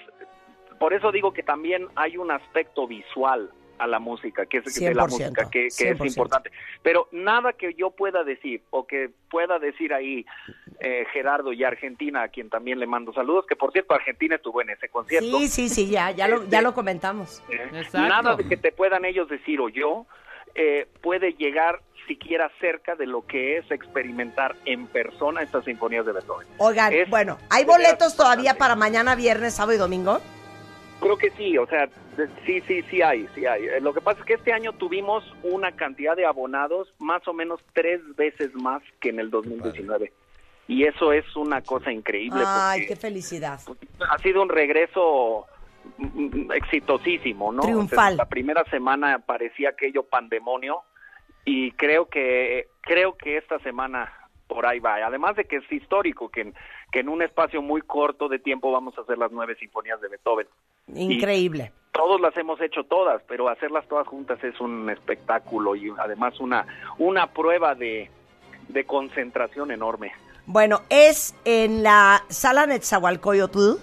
por eso digo que también hay un aspecto visual a la música, que es de la 100%, música, que, que es 100%. importante. Pero nada que yo pueda decir o que pueda decir ahí eh, Gerardo y Argentina, a quien también le mando saludos, que por cierto Argentina estuvo en ese concierto. Sí, sí, sí, ya, ya lo, ya lo comentamos. ¿eh? Nada de que te puedan ellos decir o yo eh, puede llegar siquiera cerca de lo que es experimentar en persona estas sinfonías de Beethoven. Oigan, Es- bueno, ¿hay boletos todavía para mañana, viernes, sábado y domingo? Creo que sí, o sea, sí, sí, sí hay, sí hay. Eh, Lo que pasa es que este año tuvimos una cantidad de abonados más o menos tres veces más que en el 2019. Y eso es una cosa increíble. Ay, qué felicidad. ha sido un regreso mm, mm, exitosísimo, ¿no? Triunfal. la primera semana parecía aquello pandemonio y creo que creo que esta semana por ahí va. Además de que es histórico que en, que en un espacio muy corto de tiempo vamos a hacer las nueve sinfonías de Beethoven. Increíble. Todos las hemos hecho todas, pero hacerlas todas juntas es un espectáculo y además una una prueba de, de concentración enorme. Bueno, es en la sala Netzahualcoyotl.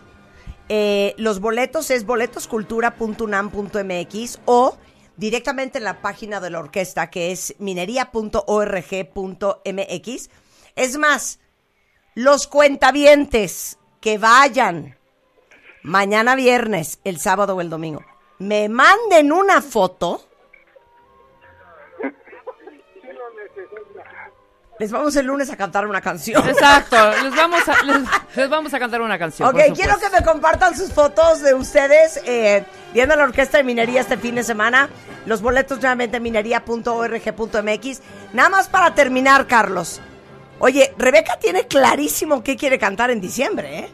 Eh, los boletos es boletoscultura.unam.mx o directamente en la página de la orquesta que es minería.org.mx. Es más, los cuentavientes que vayan mañana viernes, el sábado o el domingo, me manden una foto. Les vamos el lunes a cantar una canción. Exacto. Les vamos a, les, les vamos a cantar una canción. Ok, quiero que me compartan sus fotos de ustedes eh, viendo la orquesta de minería este fin de semana. Los boletos nuevamente en minería.org.mx. Nada más para terminar, Carlos. Oye, Rebeca tiene clarísimo qué quiere cantar en diciembre, ¿eh?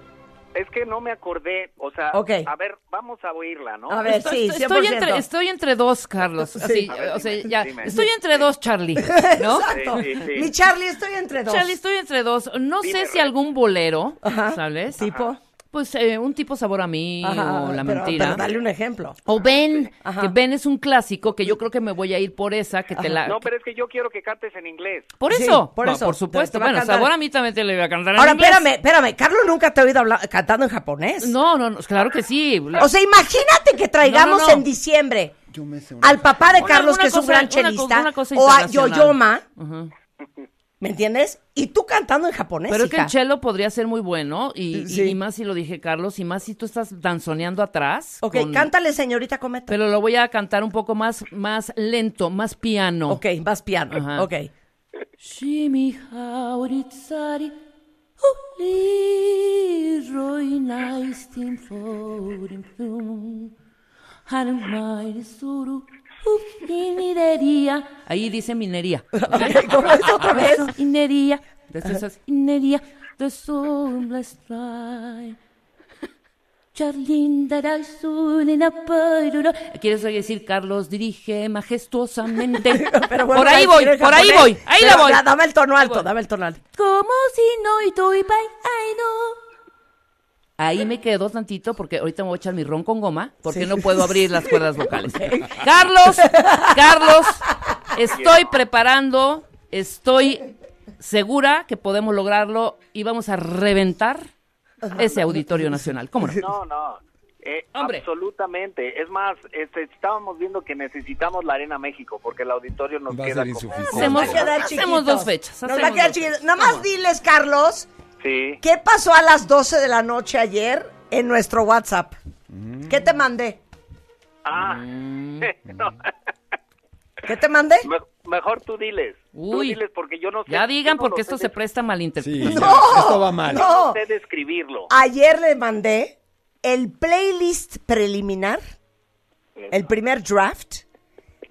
Es que no me acordé, o sea, Ok. a ver, vamos a oírla, ¿no? A ver, Estoy, sí, estoy 100%. entre, estoy entre dos, Carlos. Así, ver, o sea, ya, dime. estoy entre dos, Charlie. ¿No? Exacto. Sí, sí, sí. Mi Charlie, estoy entre dos. Charlie, estoy entre dos. No Dime, sé si algún bolero, Ajá. ¿sabes? ¿Tipo? Pues eh, un tipo sabor a mí Ajá, o la pero- mentira. Pero dale un ejemplo. O Ben, Ajá. que Ben es un clásico que yo creo que me voy a ir por esa, que te la... No, pero es que yo quiero que cantes en inglés. Por Sí, eso, por No, eso. por supuesto. te Bueno, cantar. sabor a mí también te lo iba a cantar en Ahora, inglés. espérame, espérame. Carlos nunca te ha oído habla- cantando en japonés. No, no, no, claro que sí. O sea, imagínate que traigamos No, no, no. en diciembre Yo me sé una al papá de Una- Carlos, una que es un gran una chelista, una cosa o a. Yoyoma, Ujú. ¿Me entiendes? Y tú cantando en japonés, Pero es que el cello podría ser muy bueno, y, y- Sí. y más si lo dije Carlos, y más si tú estás danzoneando atrás. Ok, con- cántale, señorita Cometa. Pero lo voy a cantar un poco más, más lento, más piano. Ok, más piano. Ajá. Ok. Shimi hauritsari uli plum Hanmai suru minería. Ahí dice minería. ¿Cómo es otra vez? Minería. Esas minería. The sunless. Charlinda era en. ¿Quieres decir Carlos dirige majestuosamente? Pero bueno, por ahí voy, por ahí voy, ahí la voy. dame el tono alto, dame el tono alto. Como si no y bye, ay no. Ahí me quedo tantito porque ahorita me voy a echar mi ron con goma porque Sí. no puedo abrir las cuerdas vocales. Carlos, Carlos, estoy preparando, estoy segura que podemos lograrlo y vamos a reventar ese auditorio nacional. ¿Cómo no? No, no. eh, Hombre. absolutamente. Es más, este, estábamos viendo que necesitamos la Arena México porque el auditorio nos Va a queda ser como- insuficiente. Hacemos, Nos va a quedar hacemos dos fechas. Nos va a hacemos quedar dos chiquitos. fechas. Nada más diles, Carlos, Sí. ¿qué pasó a las 12 de la noche ayer en nuestro WhatsApp? ¿Qué te mandé? Ah. Mm. No, ¿Qué te mandé? me- mejor tú diles. Tú Uy. diles porque yo no sé. Ya digan no porque esto se presta a Sí, malinterpretación. ya, esto va mal. No. No sé describirlo. Ayer le mandé el playlist preliminar, el primer draft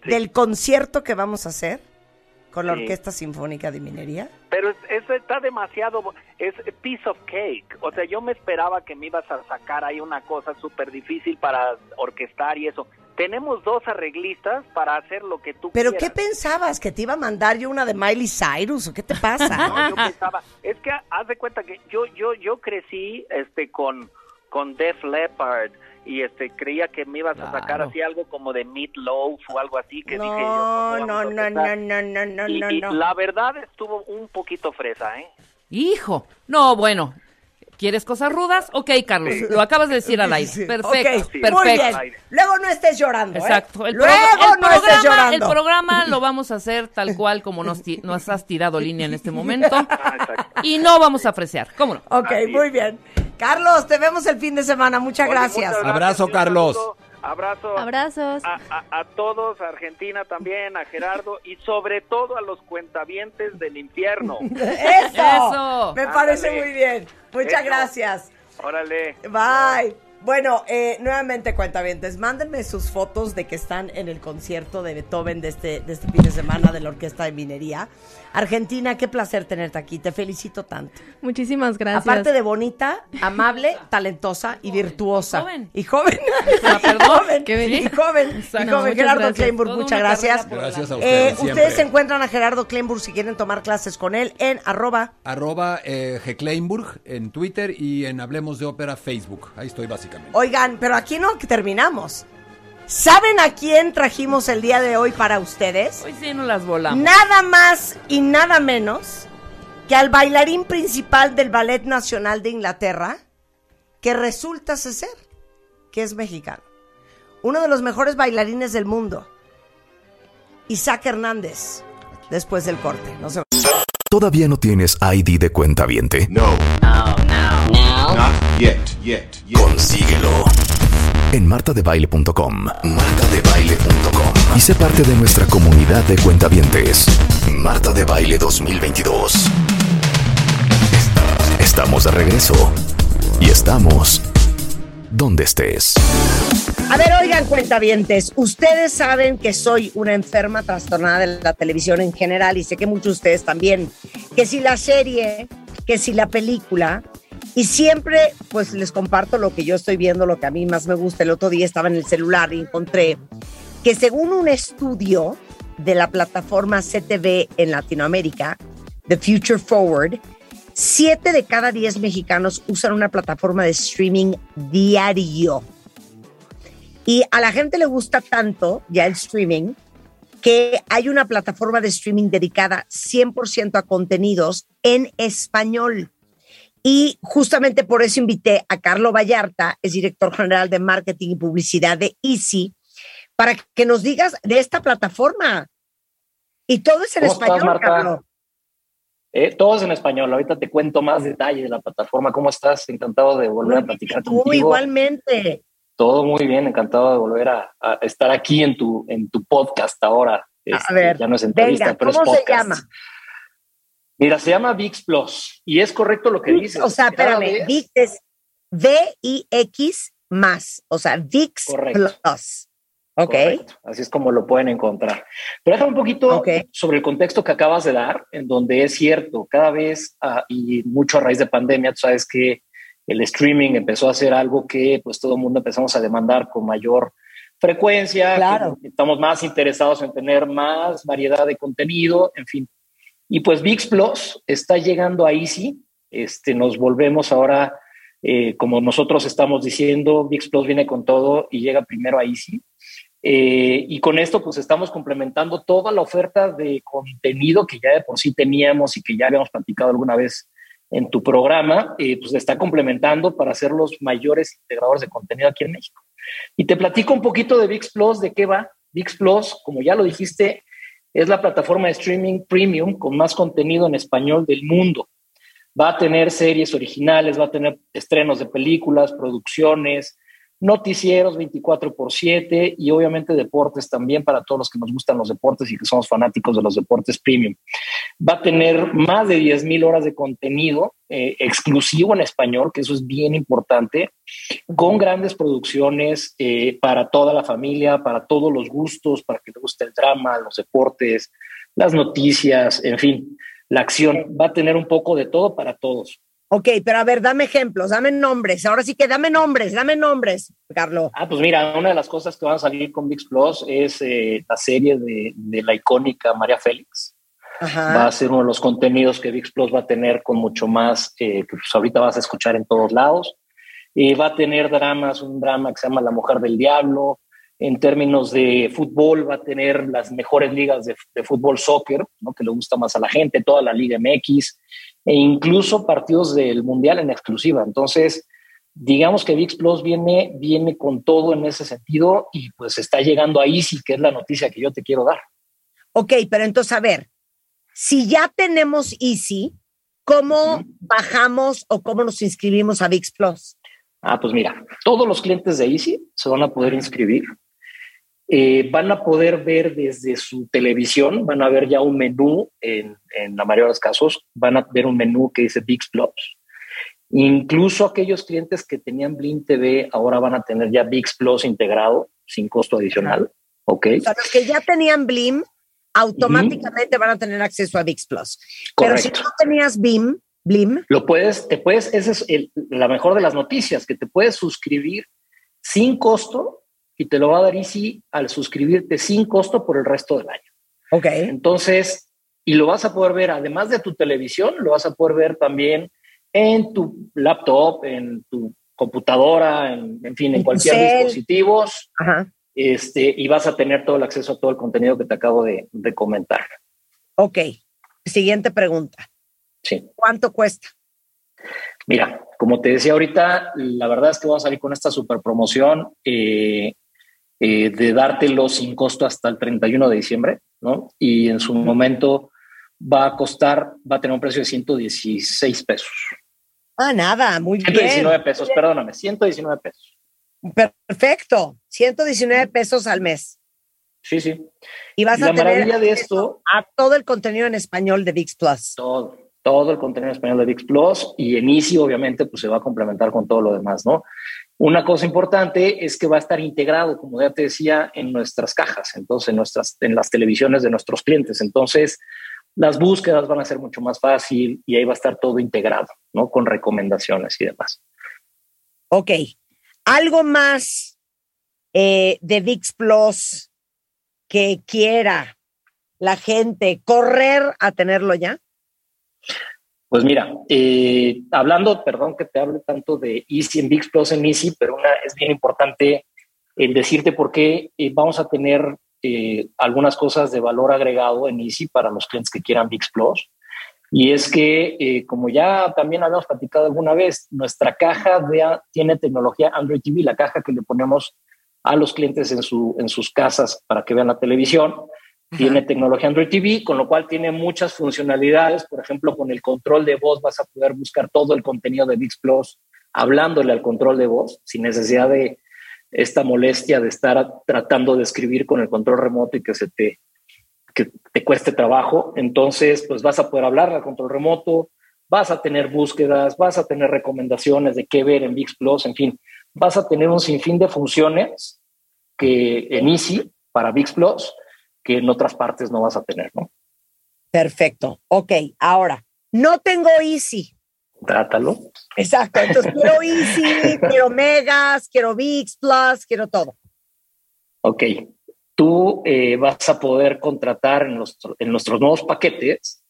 del concierto que vamos a hacer con la. Orquesta Sinfónica de Minería. Pero es- eso está demasiado, es piece of cake. O sea, yo me esperaba que me ibas a sacar ahí una cosa súper difícil para orquestar y eso. Tenemos dos arreglistas para hacer lo que tú ¿Pero qué pensabas? ¿Que te iba a mandar yo una de Miley Cyrus o qué te pasa? No, yo pensaba, es que haz de cuenta que yo yo yo crecí este con con Def Leppard y este creía que me ibas a sacar Claro. así algo como de Meat Loaf o algo así que dije yo. No, ¿cómo no, no, no, no, no, no, Y, no, y no. la verdad estuvo un poquito fresa, ¿eh? Hijo. No, bueno. ¿Quieres cosas rudas? Ok, Carlos. Lo acabas de decir al aire. Sí, sí. Perfecto. Ok, Sí. Perfecto. Muy bien. Luego no estés llorando. ¿eh? Exacto. El, Luego programa- el no estés programa, llorando. el programa lo vamos a hacer tal cual como nos, ti- nos has tirado línea en este momento. Ah. Y no vamos a apreciar. ¿Cómo no? Ok, Así muy es. bien. Carlos, te vemos el fin de semana. Muchas Oye, gracias. muchas Abrazo, Carlos. Abrazo. Abrazos. A, a- a todos, a Argentina también, a Gerardo y sobre todo a los cuentavientes del infierno. Eso. Eso. Me parece muy bien. Muchas Eso. gracias. Órale. Bye. Bueno, eh, nuevamente cuentavientes, mándenme sus fotos de que están en el concierto de Beethoven de este, de este fin de semana de la Orquesta de Minería. Argentina, qué placer tenerte aquí, te felicito tanto. Muchísimas gracias. Aparte de bonita, amable, talentosa y virtuosa. Joven. Y joven. Ah, Y perdón. joven. Y joven. Y joven. Gerardo gracias. Kleinburg, muchas gracias. Gracias a Eh, ustedes. siempre. ustedes encuentran a Gerardo Kleinburg si quieren tomar clases con él en arroba Arroba eh, Gekleinburg en Twitter y en Hablemos de Ópera Facebook. Ahí estoy básicamente. Oigan, pero aquí no terminamos. ¿Saben a quién trajimos el día de hoy para ustedes? Hoy sí no las volamos. Nada más y nada menos que al bailarín principal del Ballet Nacional de Inglaterra, que resulta ser que es mexicano. Uno de los mejores bailarines del mundo. Isaac Hernández, después del corte. No se ¿Todavía no tienes ID de cuenta viente? No. No, no, no. Not yet, yet, yet. Consíguelo en martadebaile.com. Martadebaile.com. Y sé parte de nuestra comunidad de cuentavientes. Marta de Baile 2022. Estamos de regreso. Y estamos donde estés. A ver, oigan, cuentavientes, ustedes saben que soy una enferma trastornada de la televisión en general y sé que muchos de ustedes también. Que si la serie, que si la película, y siempre pues les comparto lo que yo estoy viendo, lo que a mí más me gusta. El otro día estaba en el celular y encontré que según un estudio de la plataforma CTV en Latinoamérica, The Future Forward, siete de cada diez mexicanos usan una plataforma de streaming diario. Y a la gente le gusta tanto ya el streaming que hay una plataforma de streaming dedicada 100% a contenidos en español. Y justamente por eso invité a Carlo Vallarta, es director general de marketing y publicidad de Easy, para que nos digas de esta plataforma. Y todo es en ¿Cómo estás, español, Marta? Carlo. Eh, todo es en español. Ahorita te cuento más detalles de la plataforma. ¿Cómo estás? Encantado de volver a platicar Tú contigo. igualmente. Todo muy bien. Encantado de volver a, a estar aquí en tu, en tu podcast ahora. Este, ver, ya no es entrevista, Venga, pero es ¿cómo se llama? Mira, se llama VIX Plus y es correcto lo que dices. O sea, espérame, VIX es V-I-X más, o sea, VIX Correcto. Plus. Ok. Correcto, Así es como lo pueden encontrar. Pero déjame un poquito sobre el contexto que acabas de dar, en donde es cierto, cada vez, ah, y mucho a raíz de pandemia, tú sabes que el streaming empezó a ser algo que pues todo el mundo empezamos a demandar con mayor frecuencia, Claro. estamos más interesados en tener más variedad de contenido, en fin. Y pues VIX Plus está llegando a Easy, este, nos volvemos ahora, eh, como nosotros estamos diciendo, VIX Plus viene con todo y llega primero a Easy. Eh, y con esto pues estamos complementando toda la oferta de contenido que ya de por sí teníamos y que ya habíamos platicado alguna vez en tu programa, eh, pues está complementando para ser los mayores integradores de contenido aquí en México. Y te platico un poquito de VIX Plus, de qué va. VIX Plus, como ya lo dijiste, es la plataforma de streaming premium con más contenido en español del mundo. Va a tener series originales, va a tener estrenos de películas, producciones, noticieros 24 por 7 y obviamente deportes también para todos los que nos gustan los deportes y que somos fanáticos de los deportes premium. Va a tener más de 10 mil horas de contenido eh, exclusivo en español, que eso es bien importante, con grandes producciones eh, para toda la familia, para todos los gustos, para que le guste el drama, los deportes, las noticias, en fin, la acción. Va a tener un poco de todo para todos. Ok, pero a ver, dame ejemplos, dame nombres. Ahora sí que dame nombres, dame nombres, Carlos. Ah, pues mira, una de las cosas que van a salir con VIX Plus es eh, la serie de, de, la icónica María Félix. Ajá. Va a ser uno de los contenidos que VIX Plus va a tener con mucho más, eh, que pues ahorita vas a escuchar en todos lados. Y va a tener dramas, un drama que se llama La Mujer del Diablo. En términos de fútbol, va a tener las mejores ligas de, de fútbol soccer, ¿no? que le gusta más a la gente, toda la Liga MX, e incluso partidos del Mundial en exclusiva. Entonces, digamos que VIX Plus viene, viene con todo en ese sentido y pues está llegando a Easy, que es la noticia que yo te quiero dar. Ok, pero entonces, a ver, si ya tenemos Easy, ¿cómo bajamos o cómo nos inscribimos a VIX Plus? Ah, pues mira, todos los clientes de Easy se van a poder inscribir. Eh, van a poder ver desde su televisión, van a ver ya un menú, en, en, la mayoría de los casos, van a ver un menú que dice VIX Plus. Incluso aquellos clientes que tenían Blim TV ahora van a tener ya VIX Plus integrado sin costo adicional. Ok. O sea, los que ya tenían Blim automáticamente uh -huh. van a tener acceso a VIX Plus. Correcto. Pero si no tenías BIM, Blim. Lo puedes, te puedes, esa es el, la mejor de las noticias, que te puedes suscribir sin costo y te lo va a dar Easy al suscribirte sin costo por el resto del año. Ok. Entonces, y lo vas a poder ver, además de tu televisión, lo vas a poder ver también en tu laptop, en tu computadora, en, en fin, en cualquier dispositivo. Este, y vas a tener todo el acceso a todo el contenido que te acabo de, de comentar. Ok. Siguiente pregunta. Sí. ¿Cuánto cuesta? Mira, como te decía ahorita, la verdad es que vamos a salir con esta super promoción eh, eh, de dártelo sin costo hasta el 31 de diciembre, ¿no? Y en su momento va a costar, va a tener un precio de 116 pesos. Ah, nada, muy 119 bien. pesos, perdóname, 119 pesos. Perfecto, 119 pesos al mes. Sí, sí. Y vas a la tener maravilla de esto a todo el contenido en español de VIX Plus. Todo, todo el contenido en español de VIX Plus y en Easy obviamente pues se va a complementar con todo lo demás, ¿no? Una cosa importante es que va a estar integrado, como ya te decía, en nuestras cajas, entonces en, nuestras, en las televisiones de nuestros clientes. Entonces, las búsquedas van a ser mucho más fácil y ahí va a estar todo integrado, ¿no? Con recomendaciones y demás. Ok. ¿Algo más eh, de VIX Plus que quiera la gente correr a tenerlo ya? Pues mira, eh, hablando, perdón que te hable tanto de Easy en VIX Plus en Easy, pero una, es bien importante el decirte por qué eh, vamos a tener eh, algunas cosas de valor agregado en Easy para los clientes que quieran VIX Plus. Y es que, eh, como ya también habíamos platicado alguna vez, nuestra caja de, tiene tecnología Android TV, la caja que le ponemos a los clientes en, su, en sus casas para que vean la televisión. Tiene tecnología Android TV, con lo cual tiene muchas funcionalidades. Por ejemplo, con el control de voz vas a poder buscar todo el contenido de VIX Plus hablándole al control de voz, sin necesidad de esta molestia de estar tratando de escribir con el control remoto y que se te que te cueste trabajo, entonces pues vas a poder hablar al control remoto, vas a tener búsquedas, vas a tener recomendaciones de qué ver en VIX Plus, en fin, vas a tener un sinfín de funciones que en Easy para VIX Plus que en otras partes no vas a tener, ¿no? Perfecto. Ok, ahora, no tengo Easy. contrátalo. Exacto, entonces quiero Easy, quiero Megas, quiero VIX Plus, quiero todo. Ok, tú eh, vas a poder contratar en, los, en nuestros nuevos paquetes,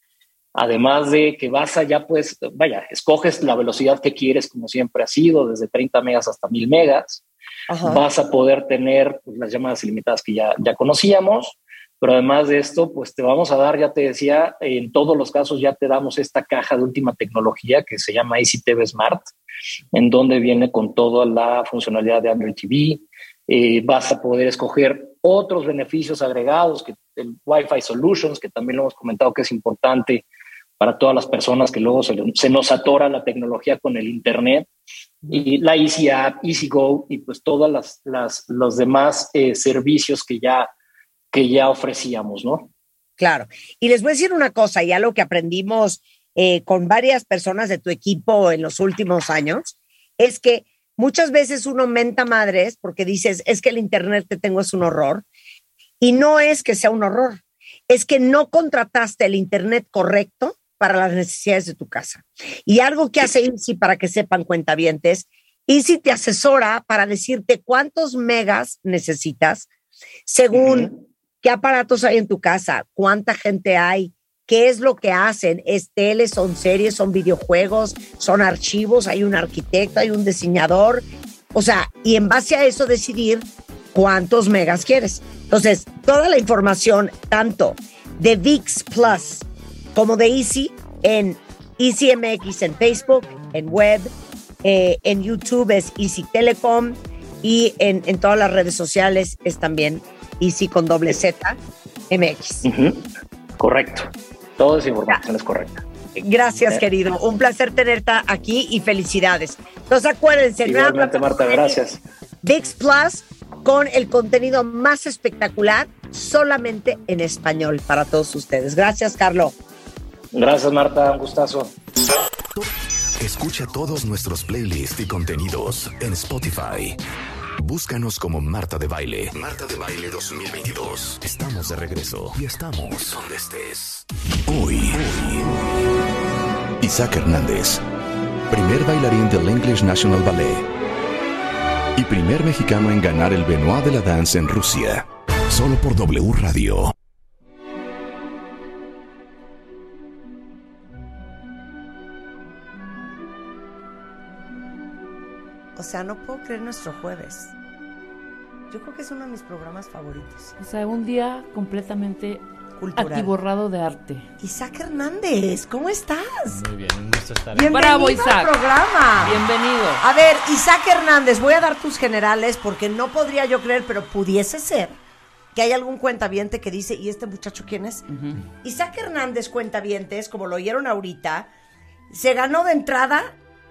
además de que vas allá, pues, vaya, escoges la velocidad que quieres, como siempre ha sido, desde 30 megas hasta 1000 megas. Ajá. Vas a poder tener pues, las llamadas ilimitadas que ya, ya conocíamos, pero además de esto, pues te vamos a dar, ya te decía, en todos los casos ya te damos esta caja de última tecnología que se llama Easy TV Smart, en donde viene con toda la funcionalidad de Android TV. Eh, vas a poder escoger otros beneficios agregados, que el Wi-Fi Solutions, que también lo hemos comentado que es importante para todas las personas que luego se, nos atora la tecnología con el Internet y la Easy App, Easy Go y pues todas las los demás eh, servicios que ya que ya ofrecíamos, ¿no? Claro. Y les voy a decir una cosa, ya lo que aprendimos eh, con varias personas de tu equipo en los últimos años, es que muchas veces uno menta madres porque dices, es que el Internet que tengo es un horror. Y no es que sea un horror, es que no contrataste el Internet correcto para las necesidades de tu casa. Y algo que hace Easy para que sepan cuentavientes, Easy te asesora para decirte cuántos megas necesitas según qué aparatos hay en tu casa, cuánta gente hay, qué es lo que hacen, es tele, son series, son videojuegos, son archivos, hay un arquitecto, hay un diseñador, o sea, y en base a eso decidir cuántos megas quieres. Entonces, toda la información, tanto de VIX Plus como de Easy, en EasyMX en Facebook, en web, eh, en YouTube es Easy Telecom y en, en todas las redes sociales es también Easy con doble Z MX. Correcto. Toda esa información es correcta. Gracias, querido. Un placer tenerte aquí y felicidades. Entonces, acuérdense, Igualmente, Marta, gracias. VIX Plus con el contenido más espectacular solamente en español para todos ustedes. Gracias, Carlos. Gracias, Marta. Un gustazo. Escucha todos nuestros playlists y contenidos en Spotify. Búscanos como Marta de Baile. Marta de Baile 2022. Estamos de regreso y estamos donde estés. Hoy. Isaac Hernández, primer bailarín del English National Ballet y primer mexicano en ganar el Benoit de la Dance en Rusia. Solo por W Radio. O sea, no puedo creer nuestro jueves. Yo creo que es uno de mis programas favoritos. O sea, un día completamente Cultural. atiborrado de arte. Isaac Hernández, ¿cómo estás? Muy bien, un gusto estar aquí. Bienvenido Bravo, al Isaac. programa. Bienvenido. A ver, Isaac Hernández, voy a dar tus generales porque no podría yo creer, pero pudiese ser que hay algún cuentaviente que dice, ¿y este muchacho quién es? Isaac Hernández cuentavientes, como lo oyeron ahorita, se ganó de entrada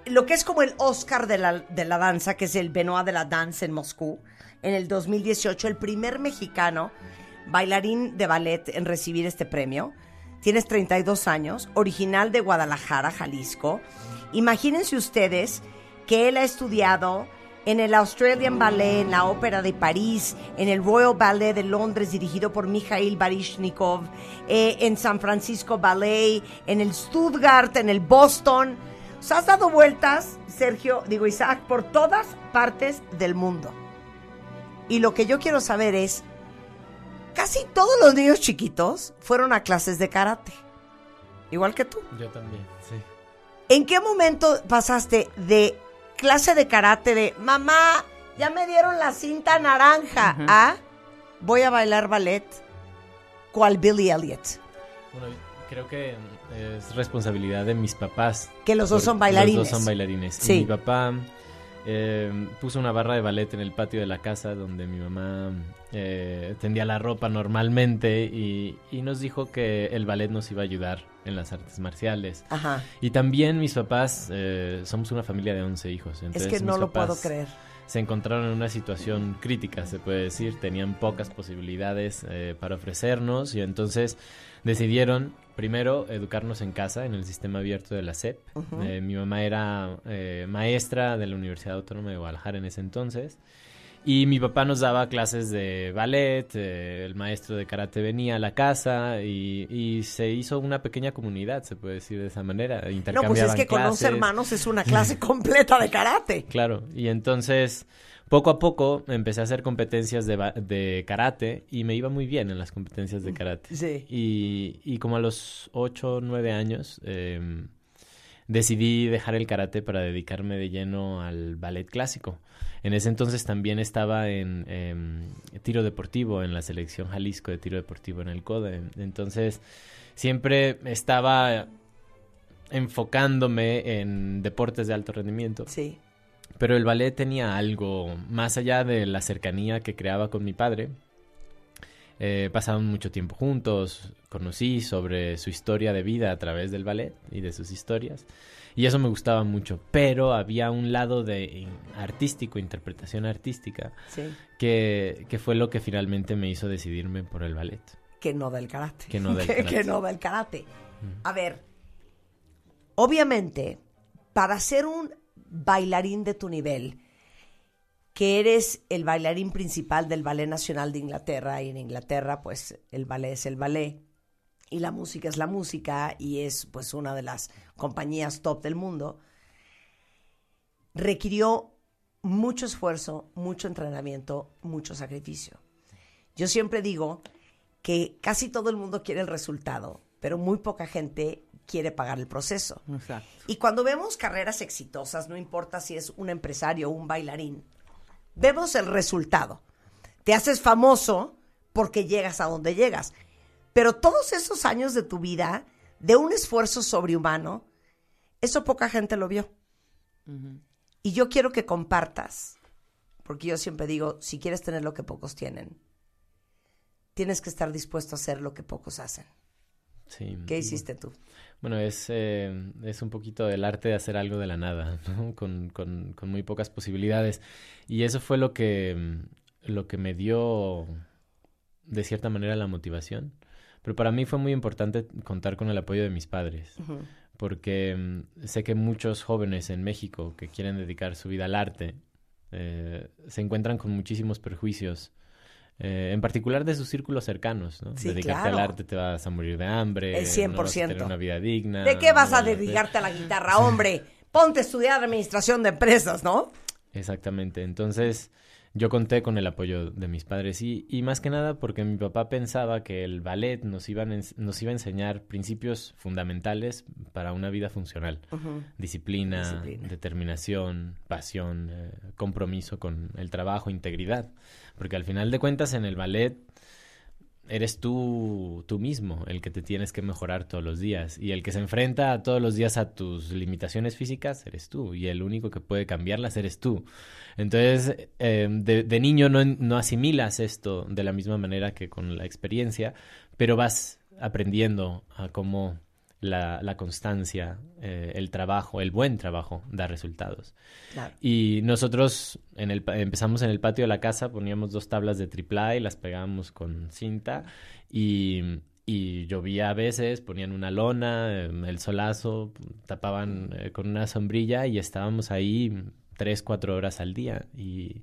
lo que es como el Oscar de la, de la danza, que es el Benoit de la Dance en Moscú, en el 2018, el primer mexicano bailarín de ballet en recibir este premio. Tienes 32 años, original de Guadalajara, Jalisco. Imagínense ustedes que él ha estudiado en el Australian Ballet, en la Ópera de París, en el Royal Ballet de Londres, dirigido por Mikhail Baryshnikov, eh, en San Francisco Ballet, en el Stuttgart, en el Boston. Sea, has dado vueltas, Sergio, digo Isaac, por todas partes del mundo. Y lo que yo quiero saber es, casi todos los niños chiquitos fueron a clases de karate. Igual que tú. Yo también, sí. ¿En qué momento pasaste de clase de karate de mamá, ya me dieron la cinta naranja a voy a bailar ballet cual Billy Elliot? Bueno, creo que es responsabilidad de mis papás. Que los dos son bailarines. Los dos son bailarines. Y Sí. mi papá eh, puso una barra de ballet en el patio de la casa donde mi mamá eh, tendía la ropa normalmente y, y nos dijo que el ballet nos iba a ayudar en las artes marciales. Ajá. Y también mis papás, eh, somos una familia de 11 hijos. Es que no lo puedo creer. Se encontraron en una situación crítica, se puede decir. Tenían pocas posibilidades eh, para ofrecernos y entonces decidieron primero educarnos en casa, en el sistema abierto de la SEP. Eh, mi mamá era eh, maestra de la Universidad Autónoma de Guadalajara en ese entonces. Y mi papá nos daba clases de ballet, eh, el maestro de karate venía a la casa y, y se hizo una pequeña comunidad, se puede decir de esa manera. No, pues es que con 11 clases. hermanos es una clase completa de karate. Claro, y entonces poco a poco empecé a hacer competencias de, karate y me iba muy bien en las competencias de karate. Sí. Y, y como a los 8 o 9 años em, decidí dejar el karate para dedicarme de lleno al ballet clásico. En ese entonces también estaba en em, tiro deportivo, en la selección Jalisco de tiro deportivo en el CODE. Entonces siempre estaba enfocándome en deportes de alto rendimiento. Sí. Pero el ballet tenía algo más allá de la cercanía que creaba con mi padre. Eh, pasaban mucho tiempo juntos, conocí sobre su historia de vida a través del ballet y de sus historias. Y eso me gustaba mucho, pero había un lado de artístico, interpretación artística, Sí. que, que fue lo que finalmente me hizo decidirme por el ballet. Que no del karate. Que no del karate. que no del karate. A ver, obviamente, para ser un bailarín de tu nivel, que eres el bailarín principal del Ballet Nacional de Inglaterra, y en Inglaterra, pues, el ballet es el ballet, y la música es la música, y es, pues, una de las compañías top del mundo, requirió mucho esfuerzo, mucho entrenamiento, mucho sacrificio. Yo siempre digo que casi todo el mundo quiere el resultado, pero muy poca gente quiere pagar el proceso. Y cuando vemos carreras exitosas, no importa si es un empresario o un bailarín, vemos el resultado. Te haces famoso porque llegas a donde llegas. Pero todos esos años de tu vida, de un esfuerzo sobrehumano, eso poca gente lo vio. Y yo quiero que compartas, porque yo siempre digo, si quieres tener lo que pocos tienen, tienes que estar dispuesto a hacer lo que pocos hacen. Sí. ¿Qué hiciste tú? Bueno, es, eh, es un poquito el arte de hacer algo de la nada, ¿no? con, con, con muy pocas posibilidades. Y eso fue lo que, mm, lo que me dio, de cierta manera, la motivación. Pero para mí fue muy importante contar con el apoyo de mis padres, porque mm, sé que muchos jóvenes en México que quieren dedicar su vida al arte eh, se encuentran con muchísimos perjuicios. Eh, en particular de sus círculos cercanos, ¿no? Sí, Dedicarte claro. al arte te vas a morir de hambre, El no vas a 100%. tener una vida digna. ¿De qué vas no a dedicarte a la guitarra, hombre? Ponte a estudiar administración de empresas, ¿no? Exactamente. Entonces, yo conté con el apoyo de mis padres y, y más que nada porque mi papá pensaba que el ballet nos, iban nos iba a enseñar principios fundamentales para una vida funcional. Disciplina. determinación, pasión, eh, compromiso con el trabajo, integridad. Porque al final de cuentas en el ballet eres tú, tú mismo el que te tienes que mejorar todos los días y el que se enfrenta todos los días a tus limitaciones físicas eres tú y el único que puede cambiarlas eres tú. Entonces, eh, de, de niño no, no asimilas esto de la misma manera que con la experiencia, pero vas aprendiendo a cómo la, la constancia, eh, el trabajo, el buen trabajo da resultados. Claro. Y nosotros en el, pa- empezamos en el patio de la casa, poníamos dos tablas de triple y las pegábamos con cinta y, y llovía a veces, ponían una lona, eh, el solazo, tapaban eh, con una sombrilla y estábamos ahí tres, cuatro horas al día. Y,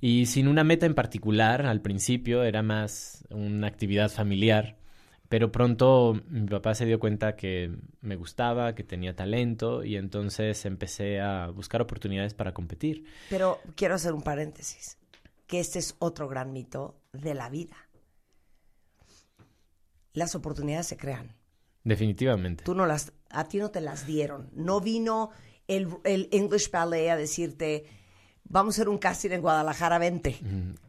y sin una meta en particular, al principio era más una actividad familiar. Pero pronto mi papá se dio cuenta que me gustaba, que tenía talento y entonces empecé a buscar oportunidades para competir. Pero quiero hacer un paréntesis, que este es otro gran mito de la vida. Las oportunidades se crean. Definitivamente. Tú no las, a ti no te las dieron. No vino el, el English Ballet a decirte, vamos a hacer un casting en Guadalajara, vente.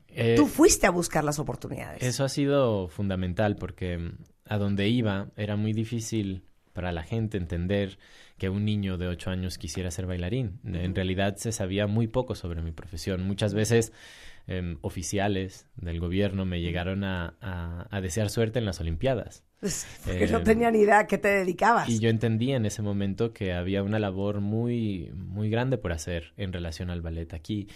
Eh, Tú fuiste a buscar las oportunidades. Eso ha sido fundamental porque mm, a donde iba era muy difícil para la gente entender que un niño de ocho años quisiera ser bailarín. En realidad se sabía muy poco sobre mi profesión. Muchas veces em, oficiales del gobierno me llegaron a, a- a desear suerte en las Olimpiadas. Porque no Eh, tenía ni idea a qué te dedicabas. Y yo entendí en ese momento que había una labor muy, muy grande por hacer en relación al ballet aquí,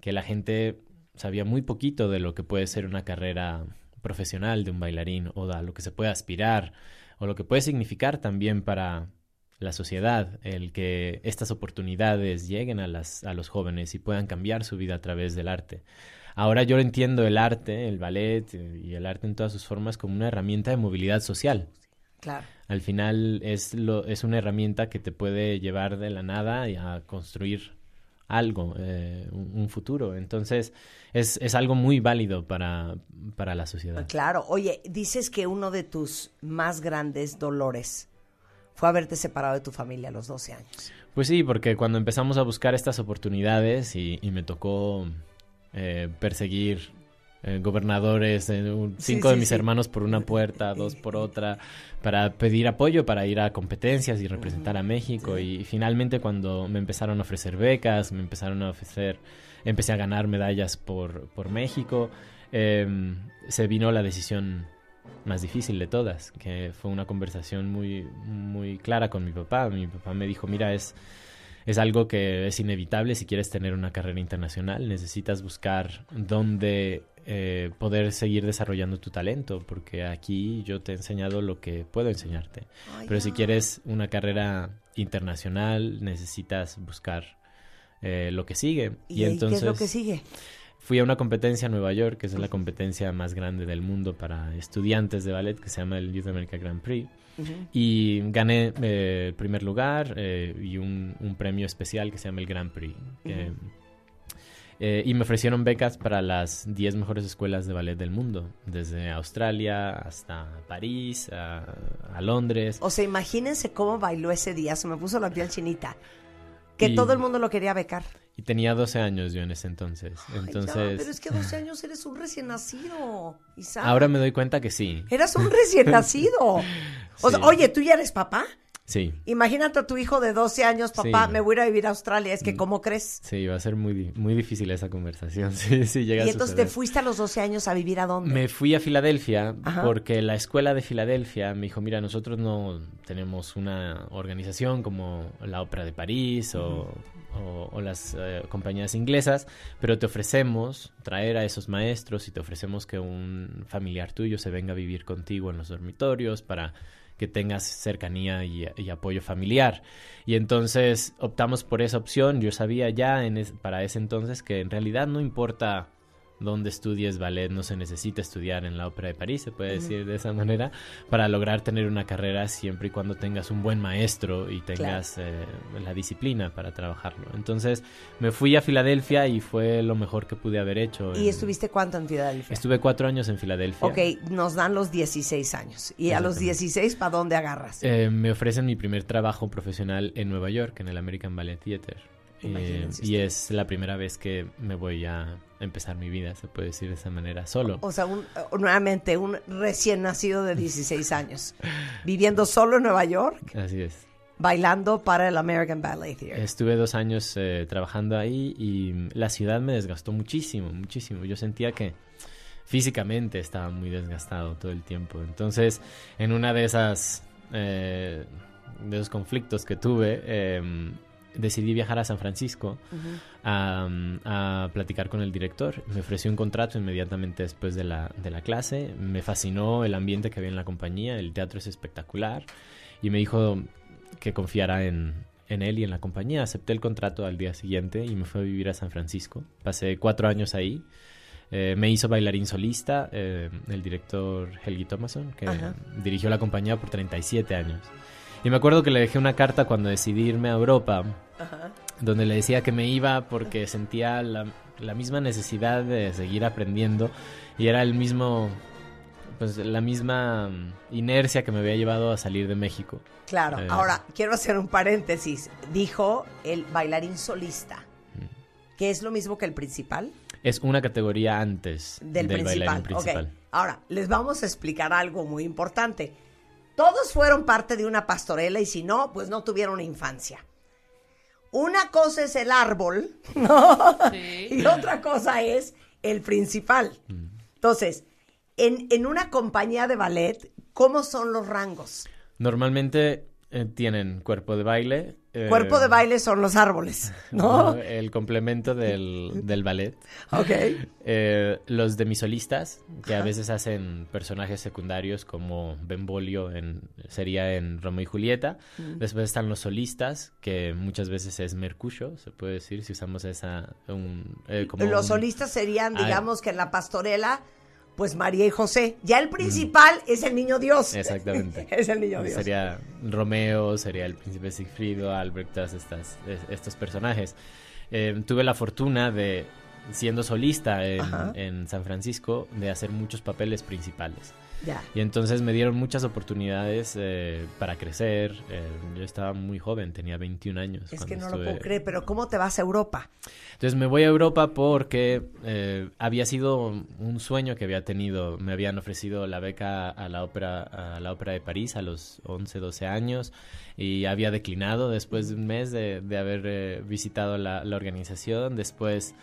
que la gente sabía muy poquito de lo que puede ser una carrera profesional de un bailarín o a lo que se puede aspirar o lo que puede significar también para la sociedad el que estas oportunidades lleguen a, las, a los jóvenes y puedan cambiar su vida a través del arte. ahora yo entiendo el arte, el ballet eh, y el arte en todas sus formas como una herramienta de movilidad social. Claro. Al final es, lo, es una herramienta que te puede llevar de la nada a construir algo, eh, un, futuro. Entonces, es, es algo muy válido para, para la sociedad. Claro. Oye, dices que uno de tus más grandes dolores fue haberte separado de tu familia a los 12 años. Pues sí, porque cuando empezamos a buscar estas oportunidades y, y me tocó eh, perseguir eh, gobernadores, eh, un- cinco sí, de mis hermanos por una puerta, dos por otra, para pedir apoyo, para ir a competencias y representar a México. Y finalmente cuando me empezaron a ofrecer becas, me empezaron a ofrecer, empecé a ganar medallas por, por México, eh, se vino la decisión más difícil de todas, que fue una conversación muy, muy clara con mi papá. Mi papá me dijo, mira, es, es algo que es inevitable si quieres tener una carrera internacional. Necesitas buscar dónde eh, poder seguir desarrollando tu talento, porque aquí yo te he enseñado lo que puedo enseñarte. Pero si quieres una carrera internacional, necesitas buscar eh, lo que sigue. ¿Y, ahí qué es lo que sigue? Fui a una competencia en Nueva York, que es la competencia más grande del mundo para estudiantes de ballet, que se llama el Youth America Grand Prix. Y gané eh, el primer lugar eh, y un, un premio especial que se llama el Grand Prix. Eh, y me ofrecieron becas para las 10 mejores escuelas de ballet del mundo, desde Australia hasta París, a, a Londres. O sea, imagínense cómo bailó ese día. Se me puso la piel chinita. Que Y- todo el mundo lo quería becar. Y tenía 12 años yo en ese entonces. Ay, ya, Entonces, pero es que a 12 años eres un recién nacido, Isaac. ahora me doy cuenta que sí. Eras un recién nacido. O sea, Sí. oye, ¿tú ya eres papá? Sí. Imagínate a tu hijo de 12 años, papá, Sí. me voy a ir a vivir a Australia. Es que, ¿cómo crees? Sí, va a ser muy, muy difícil esa conversación. Sí, sí, llega Y a entonces te fuiste a los 12 años a vivir a dónde? Me fui a Filadelfia Ajá. porque la escuela de Filadelfia me dijo, mira, nosotros no tenemos una organización como la Ópera de París o, o- o las eh, compañías inglesas, pero te ofrecemos traer a esos maestros y te ofrecemos que un familiar tuyo se venga a vivir contigo en los dormitorios para que tengas cercanía y, apoyo familiar. Y entonces optamos por esa opción. Yo sabía ya en para ese entonces que en realidad no importa dónde estudies ballet, no se necesita estudiar en la Ópera de París, se puede decir de esa manera, para lograr tener una carrera siempre y cuando tengas un buen maestro y tengas eh, la disciplina para trabajarlo. Entonces me fui a Filadelfia y fue lo mejor que pude haber hecho. ¿Y en- estuviste cuánto en Filadelfia? Estuve cuatro años en Filadelfia. Ok, nos dan los 16 años. ¿Y a los 16 para dónde agarras? Eh, me ofrecen mi primer trabajo profesional en Nueva York, en el American Ballet Theater. Eh, y es la primera vez que me voy a empezar mi vida, se puede decir de esa manera, solo. O sea, un- eh, nuevamente, un recién nacido de 16 años, viviendo solo en Nueva York, Así es. bailando para el American Ballet Theater. Estuve dos años eh, trabajando ahí y la ciudad me desgastó muchísimo, muchísimo. Yo sentía que físicamente estaba muy desgastado todo el tiempo. Entonces, en una de esas eh, de esos conflictos que tuve, eh, decidí viajar a San Francisco a, a platicar con el director. Me ofreció un contrato inmediatamente después de la, de la clase. Me fascinó el ambiente que había en la compañía. El teatro es espectacular. Y me dijo que confiara en, en él y en la compañía. Acepté el contrato al día siguiente y me fui a vivir a San Francisco. Pasé cuatro años ahí. Eh, me hizo bailarín solista eh, el director Helgi Thomason, que Ajá. dirigió la compañía por 37 años. Y me acuerdo que le dejé una carta cuando decidí irme a Europa, Ajá. donde le decía que me iba porque sentía la, la misma necesidad de seguir aprendiendo y era el mismo, pues la misma inercia que me había llevado a salir de México. Claro, Eh, ahora quiero hacer un paréntesis. Dijo el bailarín solista, que es lo mismo que el principal Es una categoría antes del, del, principal. bailarín principal. Ok, ahora les vamos a explicar algo muy importante. Todos fueron parte de una pastorela y si no, pues no tuvieron infancia. Una cosa es el árbol, ¿no? Y otra cosa es el principal. Entonces, en, en una compañía de ballet, ¿cómo son los rangos? Normalmente eh, tienen cuerpo de baile. eh, Cuerpo de baile son los árboles, ¿no? El complemento del, del ballet. Ok. Eh, los demisolistas, que a veces hacen personajes secundarios como Benvolio en, sería en Romeo y Julieta. Mm. Después están los solistas, que muchas veces es Mercurio, se puede decir, si usamos esa... Un, como Los un- solistas serían, Ah, digamos que en la pastorela, pues María y José. Ya el principal es el niño Dios. Mm. Exactamente. es el niño Dios. Sería Romeo, sería el príncipe Sigfrido, Albert, todas estas, es- estos personajes. Eh, tuve la fortuna de, siendo solista en, en San Francisco, de hacer muchos papeles principales. Ya. Y entonces me dieron muchas oportunidades eh, para crecer. Eh, yo estaba muy joven, tenía 21 años. Es que no lo puedo creer, pero ¿cómo te vas a Europa? entonces me voy a Europa porque eh, había sido un sueño que había tenido. Me habían ofrecido la beca a la ópera, a la ópera de París a los 11, 12 años y había declinado después de un mes de, de haber visitado la, la organización. Después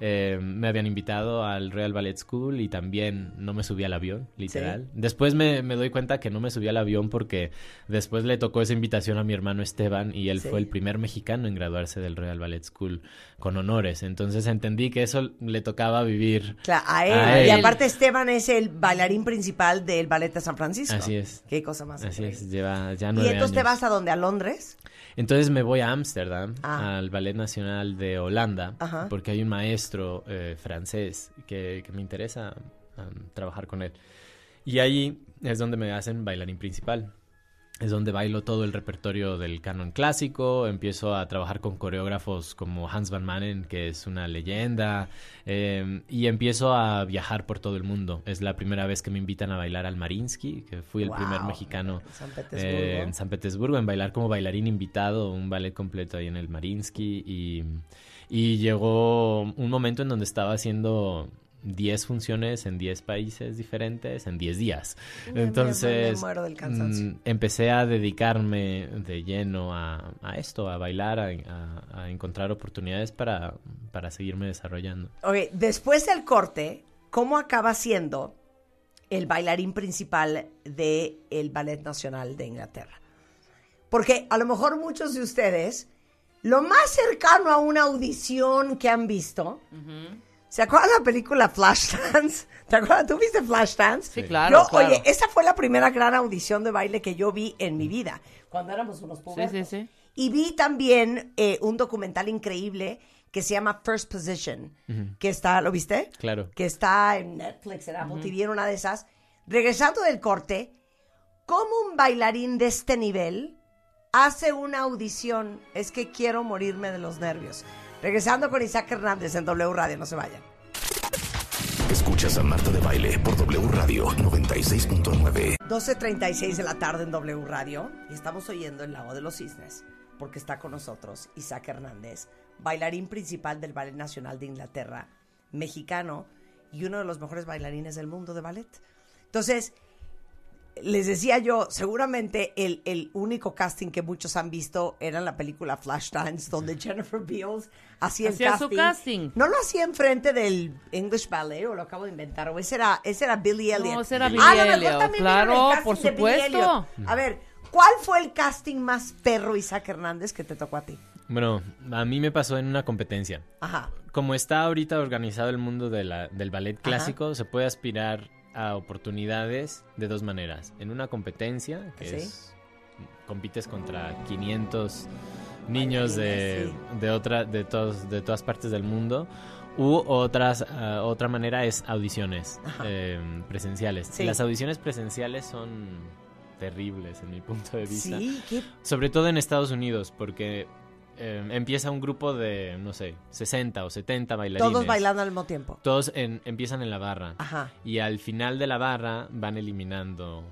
eh, me habían invitado al Royal Ballet School y también no me subí al avión, literal. Después me, me doy cuenta que no me subí al avión porque después le tocó esa invitación a mi hermano Esteban y él Sí. fue el primer mexicano en graduarse del Royal Ballet School con honores. Entonces entendí que eso le tocaba vivir. Claro, a él. A Y aparte Esteban es el bailarín principal del Ballet de San Francisco. Así es. Qué cosa más Así increíble. es, lleva ya ¿Y nueve entonces te vas a dónde? ¿A Londres? Entonces me voy a Ámsterdam, Ah. al Ballet Nacional de Holanda, Ajá. porque hay un maestro eh, francés que, que me interesa um, trabajar con él. Y ahí es donde me hacen bailarín principal. Es donde bailo todo el repertorio del canon clásico, empiezo a trabajar con coreógrafos como Hans Van Manen, que es una leyenda, eh, y empiezo a viajar por todo el mundo. Es la primera vez que me invitan a bailar al Marinsky, que fui el Wow. primer mexicano En San eh, Petersburgo. en San Petersburgo, en bailar como bailarín invitado, un ballet completo ahí en el Marinsky. Y, y llegó un momento en donde estaba haciendo 10 funciones en 10 países diferentes en 10 días. Me- Entonces, me muero del cansancio. mm, empecé a dedicarme de lleno a, a esto, a bailar, a, a- a encontrar oportunidades para, para seguirme desarrollando. Ok, después del corte, ¿cómo acaba siendo el bailarín principal del el Ballet Nacional de Inglaterra? Porque a lo mejor muchos de ustedes, lo más cercano a una audición que han visto, ¿se acuerdan la película Flashdance? ¿Te acuerdas? ¿Tú viste Flashdance? Sí, claro, Yo, claro. Oye, esa fue la primera gran audición de baile que yo vi en mi vida, cuando éramos unos Sí, pubertos. sí, sí. Y vi también eh, un documental increíble que se llama First Position, que está, ¿lo viste? Claro. Que está en Netflix, en Apple TV, en una de esas. Regresando del corte, ¿cómo un bailarín de este nivel hace una audición? Es que quiero morirme de los nervios. Regresando con Isaac Hernández en W Radio, no se vayan. Escuchas a Marta de Baile por W Radio 96.9. 12.36 de la tarde en W Radio y estamos oyendo El Lago de los Cisnes porque está con nosotros Isaac Hernández, bailarín principal del Ballet Nacional de Inglaterra, mexicano y uno de los mejores bailarines del mundo de ballet. Entonces, les decía yo, seguramente el, el único casting que muchos han visto era en la película Flashdance, donde Jennifer Beals hacía el Hacía casting. su casting. No lo hacía enfrente del English Ballet, o lo acabo de inventar, o ese era, ese era Billy Elliot. No, ese era Ah, Billy a lo mejor Elliot, también claro, vieron el casting por de Billy supuesto. Elliot. A ver, ¿cuál fue el casting más perro, Isaac Hernández, que te tocó a ti? Bueno, a mí me pasó en una competencia. Ajá. Como está ahorita organizado el mundo de la- del ballet clásico, se puede aspirar a oportunidades de dos maneras. En una competencia, que Sí. es compites contra 500 niños de, de otra de todos de todas partes del mundo u otras ah, otra manera es audiciones eh, presenciales. Sí. Las audiciones presenciales son terribles en mi punto de vista. Sí, qué Sobre todo en Estados Unidos, porque eh, empieza un grupo de, no sé, 60 o 70 bailarines. todos bailando al mismo tiempo. Todos en- empiezan en la barra. Ajá. Y al final de la barra van eliminando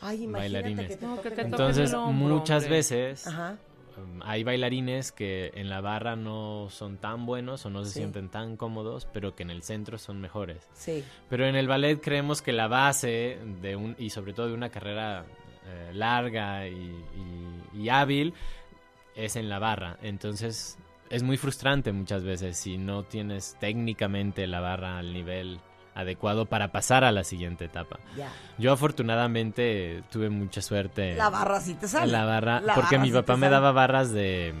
Ay, imagínate bailarines. que te No, toque que te el- toque Entonces, el hombro, muchas hombre. veces Ajá. um, hay bailarines que en la barra no son tan buenos o no se Sí. sienten tan cómodos, pero que en el centro son mejores. Sí. Pero en el ballet creemos que la base de un y sobre todo de una carrera eh, larga y, y- y hábil es en la barra. Entonces es muy frustrante muchas veces si no tienes técnicamente la barra al nivel adecuado para pasar a la siguiente etapa. Yo afortunadamente tuve mucha suerte. La barra sí te sale. La barra, La porque barra mi sí papá me daba barras de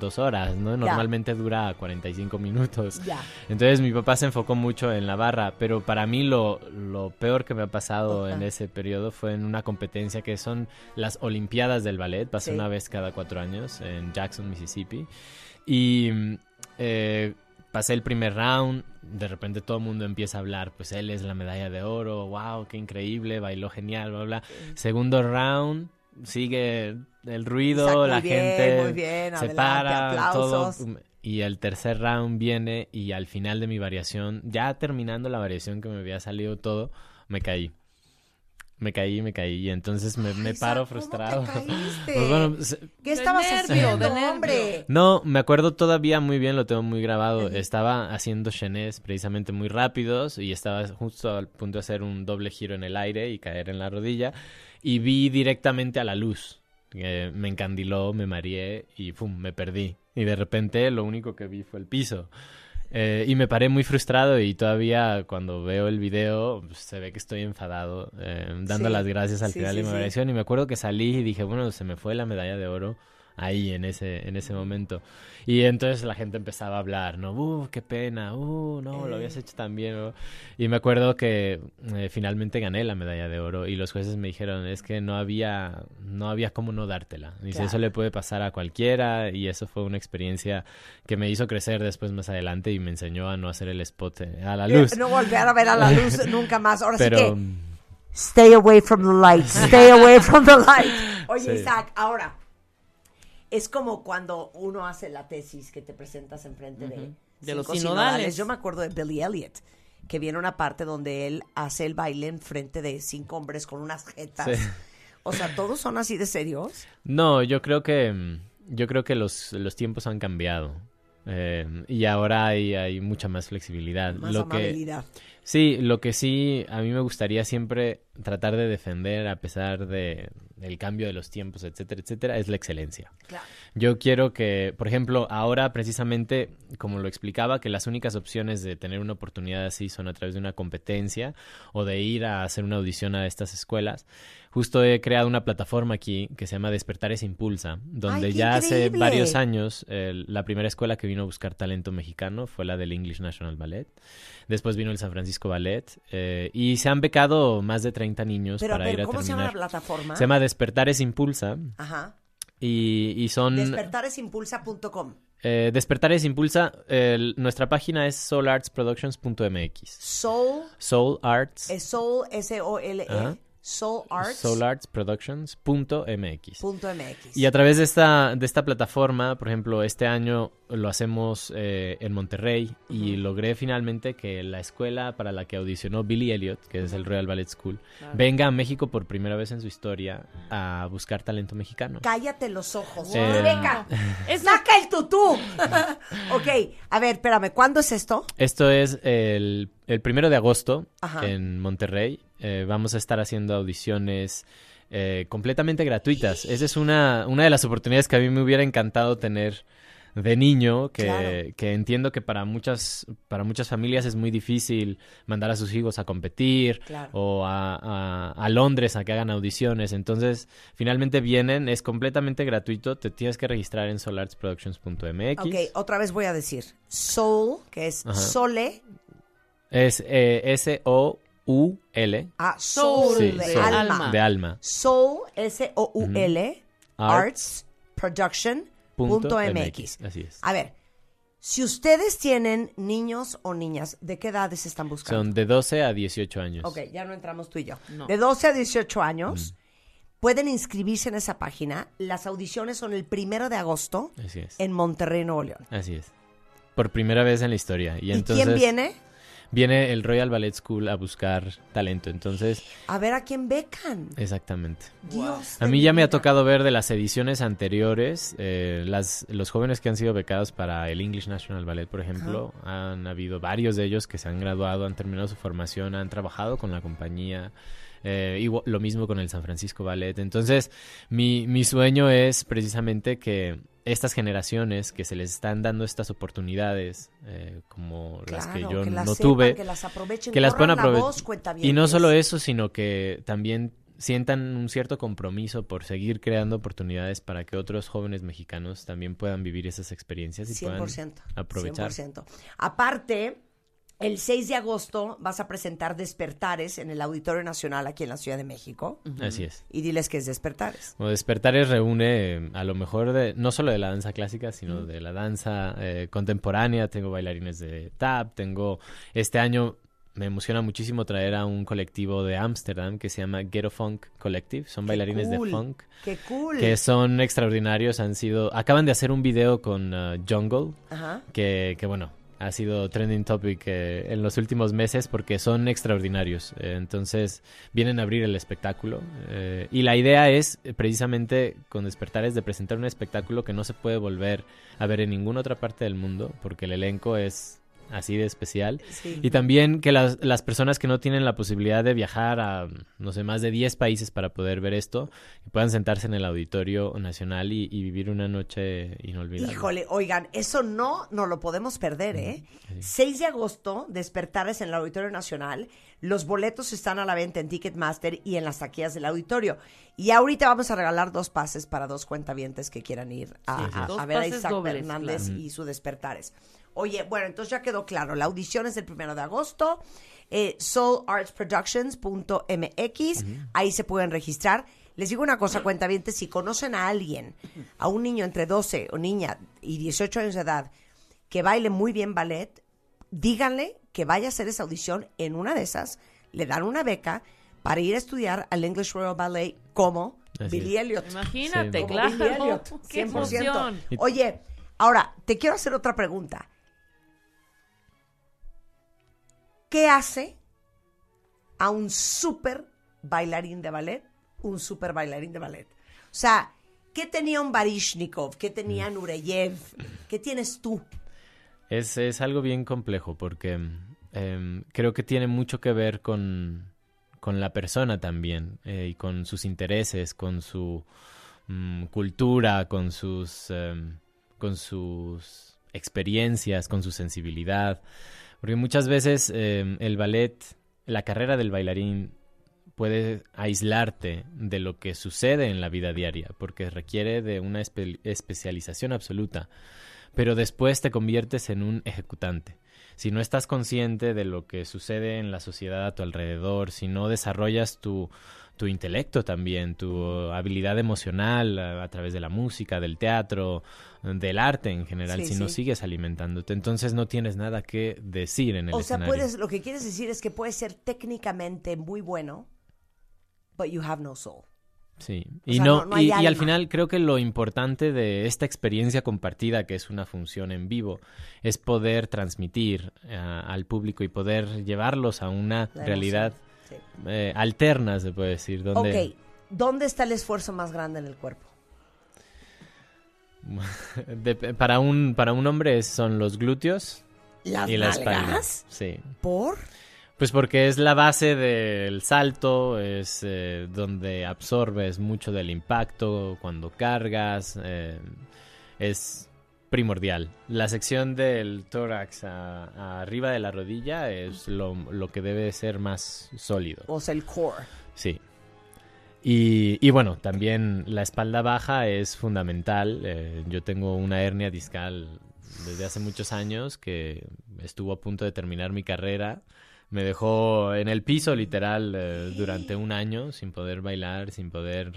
dos horas, ¿no? Normalmente dura 45 minutos. Ya. Entonces mi papá se enfocó mucho en la barra, pero para mí lo, lo peor que me ha pasado en ese periodo fue en una competencia que son las Olimpiadas del Ballet, pasa Sí. una vez cada cuatro años en Jackson, Mississippi. Y eh, pasé el primer round, de repente todo el mundo empieza a hablar, pues él es la medalla de oro, wow, qué increíble, bailó genial, bla, bla. Segundo round, sigue el ruido, la bien, gente bien, se adelante, para, todo. aplausos. Y el tercer round viene y al final de mi variación, ya terminando la variación que me había salido todo, me caí. Me caí, me caí y entonces me, me paro frustrado. caíste? Pues bueno, se- ¿Qué estabas nervio, haciendo, de nervio. hombre? no, me acuerdo todavía muy bien, lo tengo muy grabado. Estaba haciendo chenés precisamente muy rápidos y estaba justo al punto de hacer un doble giro en el aire y caer en la rodilla y vi directamente a la luz. que me encandiló, me mareé y pum, me perdí. Y de repente lo único que vi fue el piso. Eh, y me paré muy frustrado y todavía cuando veo el video pues, se ve que estoy enfadado, eh, dando Sí, las gracias al sí, final de mi sí. Y me acuerdo que salí y dije, bueno, se me fue la medalla de oro ahí en ese, en ese momento. Y entonces la gente empezaba a hablar, ¿no? Uh, qué pena, uh, no, lo habías hecho tan bien. ¿no? Y me acuerdo que eh, finalmente gané la medalla de oro y los jueces me dijeron, es que no había, no había cómo no dártela. Dice, Claro. eso le puede pasar a cualquiera y eso fue una experiencia que me hizo crecer después más adelante y me enseñó a no hacer el spot eh, a la luz. No volver a ver a la luz nunca más. Ahora Pero... sí que, stay away from the light, stay away from the light. Oye, Sí. Isaac, ahora, es como cuando uno hace la tesis que te presentas enfrente de, Ujú. De los sinodales. Yo me acuerdo de Billy Elliot, que viene una parte donde él hace el baile enfrente de cinco hombres con unas jetas. Sí. O sea, ¿todos son así de serios? No, yo creo que mm, yo creo que los, los tiempos han cambiado. Eh, y ahora hay, hay mucha más flexibilidad. Más lo que, amabilidad. Sí, lo que sí a mí me gustaría siempre tratar de defender a pesar de el cambio de los tiempos, etcétera, etcétera, es la excelencia. Claro. Yo quiero que, por ejemplo, ahora precisamente, como lo explicaba, que las únicas opciones de tener una oportunidad así son a través de una competencia o de ir a hacer una audición a estas escuelas. Justo he creado una plataforma aquí que se llama Despertares Impulsa, donde ¡Ay, qué ya hace varios años la primera escuela que vino a buscar talento mexicano fue la del English National Ballet. Después vino el San Francisco Ballet eh, y se han becado más de 30 niños Pero a para ver, ir a ¿cómo se llama la terminar. plataforma? Se llama Despertares Impulsa Ajá. y, y son... Despertaresimpulsa.com. Eh, Despertares Impulsa, nuestra página es soulartsproductions.mx. Soul, Soul Arts. es Soul, S-O-L-E, Ajá. Soul Arts. soulartsproductions.mx. Punto MX. Y a través de esta, de esta plataforma, por ejemplo, este año lo hacemos eh, en Monterrey y logré finalmente que la escuela para la que audicionó Billy Elliot, que es el Royal Ballet School, Claro. venga a México por primera vez en su historia a buscar talento mexicano. Cállate los ojos. Eh, Rebeca, saca el tutú. ok, a ver, espérame, ¿cuándo es esto? Esto es el, el primero de agosto Ajá. en Monterrey. Eh, vamos a estar haciendo audiciones eh, completamente gratuitas. Esa es una, una de las oportunidades que a mí me hubiera encantado tener de niño, que, Claro. que entiendo que para muchas, para muchas familias es muy difícil mandar a sus hijos a competir Claro. o a, a- a Londres a que hagan audiciones. Entonces, finalmente vienen, es completamente gratuito, te tienes que registrar en solartsproductions.mx. Ok, otra vez voy a decir. Soul, que es Ajá. Sole, Es eh, S-O-U-L. ah, Soul Sí, de soul, alma. De alma. Soul, S-O-U-L, Arts, Production, Punto punto MX, MX. así es. A ver, si ustedes tienen niños o niñas, ¿de qué edades están buscando? Son de 12 a 18 años. Ok, ya no entramos tú y yo. No. De 12 a 18 años, pueden inscribirse en esa página. Las audiciones son el primero de agosto Así es. en Monterrey, Nuevo León. Así es. Por primera vez en la historia. Y, ¿Y entonces quién viene? Viene el Royal Ballet School a buscar talento. Entonces, A ver a quién becan. exactamente. Dios. A mí ya me ha tocado ver de las ediciones anteriores, eh, las, los jóvenes que han sido becados para el English National Ballet, por ejemplo, han habido varios de ellos que se han graduado, han terminado su formación, han trabajado con la compañía. eh, igual- lo mismo con el San Francisco Ballet. Entonces, mi, mi sueño es precisamente que estas generaciones que se les están dando estas oportunidades, eh, como las que yo que las no sepan, tuve, que las aprovechen, que las puedan aprovechar. y no solo eso, sino que también sientan un cierto compromiso por seguir creando oportunidades para que otros jóvenes mexicanos también puedan vivir esas experiencias y 100%. puedan aprovechar. 100%. Aparte, el 6 de agosto vas a presentar Despertares en el Auditorio Nacional aquí en la Ciudad de México. Así es. Y diles que es Despertares. Bueno, Despertares reúne eh, a lo mejor de, no solo de la danza clásica, sino de la danza eh, contemporánea. Tengo bailarines de tap, tengo este año me emociona muchísimo traer a un colectivo de Ámsterdam que se llama Ghetto Funk Collective. Son bailarines cool, de funk ¡Qué cool! que son extraordinarios. Han sido, acaban de hacer un video con uh, Jungle Ajá. que, que bueno, ha sido trending topic eh, en los últimos meses porque son extraordinarios. Eh, entonces vienen a abrir el espectáculo. eh, y la idea es precisamente con Despertares de presentar un espectáculo que no se puede volver a ver en ninguna otra parte del mundo porque el elenco es así de especial. Sí. Y también que las, las personas que no tienen la posibilidad de viajar a, no sé, más de 10 países para poder ver esto, puedan sentarse en el Auditorio Nacional y, y vivir una noche inolvidable. Híjole, oigan, eso no nos lo podemos perder, ¿eh? 6 de agosto, Despertares en el Auditorio Nacional. Los boletos están a la venta en Ticketmaster y en las taquillas del auditorio. Y ahorita vamos a regalar dos pases para dos cuentavientes que quieran ir a, Sí, a- dos a ver a Isaac dobles, Hernández claro. y su Despertares. Oye, bueno, entonces ya quedó claro. La audición es el primero de agosto. Eh, soulartsproductions.mx. Ahí se pueden registrar. Les digo una cosa, cuentavientes, si conocen a alguien, a un niño entre 12 o niña y 18 años de edad, que baile muy bien ballet, díganle que vaya a hacer esa audición en una de esas, le dan una beca para ir a estudiar al English Royal Ballet como Así Billy es. Elliot. Imagínate. Como claro. Billy Elliot, Qué 100%. emoción. Oye, ahora, te quiero hacer otra pregunta. ¿Qué hace a un súper bailarín de ballet un súper bailarín de ballet? O sea, ¿qué tenía un Barishnikov? ¿Qué tenía Nureyev? ¿Qué tienes tú? Es, es algo bien complejo porque em, creo que tiene mucho que ver con, con la persona también eh, y con sus intereses, con su mm, cultura, con sus, em, con sus experiencias, con su sensibilidad. Porque muchas veces em, el ballet, la carrera del bailarín puede aislarte de lo que sucede en la vida diaria, porque requiere de una espe- especialización absoluta pero después te conviertes en un ejecutante. Si no estás consciente de lo que sucede en la sociedad a tu alrededor, si no desarrollas tu, tu intelecto también, tu habilidad emocional a, a través de la música, del teatro, del arte en general, Sí, si no sigues alimentándote, entonces no tienes nada que decir en el O sea, escenario. puedes, lo que quieres decir es que puedes ser técnicamente muy bueno, but you have no soul. Sí, O y sea, no, no- no hay y, y al final creo que lo importante de esta experiencia compartida, que es una función en vivo, es poder transmitir eh, al público y poder llevarlos a una La realidad emoción, sí. eh, alterna, se puede decir, donde Ok, ¿dónde está el esfuerzo más grande en el cuerpo? de- para un para un hombre son los glúteos ¿Las y la espalda. nalgas? Sí. ¿Por? Pues porque es la base del salto, es eh, donde absorbes mucho del impacto cuando cargas, eh, es primordial. La sección del tórax a- a arriba de la rodilla es lo, lo que debe ser más sólido. O sea, el core. Sí. Y, y bueno, también la espalda baja es fundamental. Eh, yo tengo una hernia discal desde hace muchos años que estuvo a punto de terminar mi carrera. Me dejó en el piso literal eh, durante un año sin poder bailar, sin poder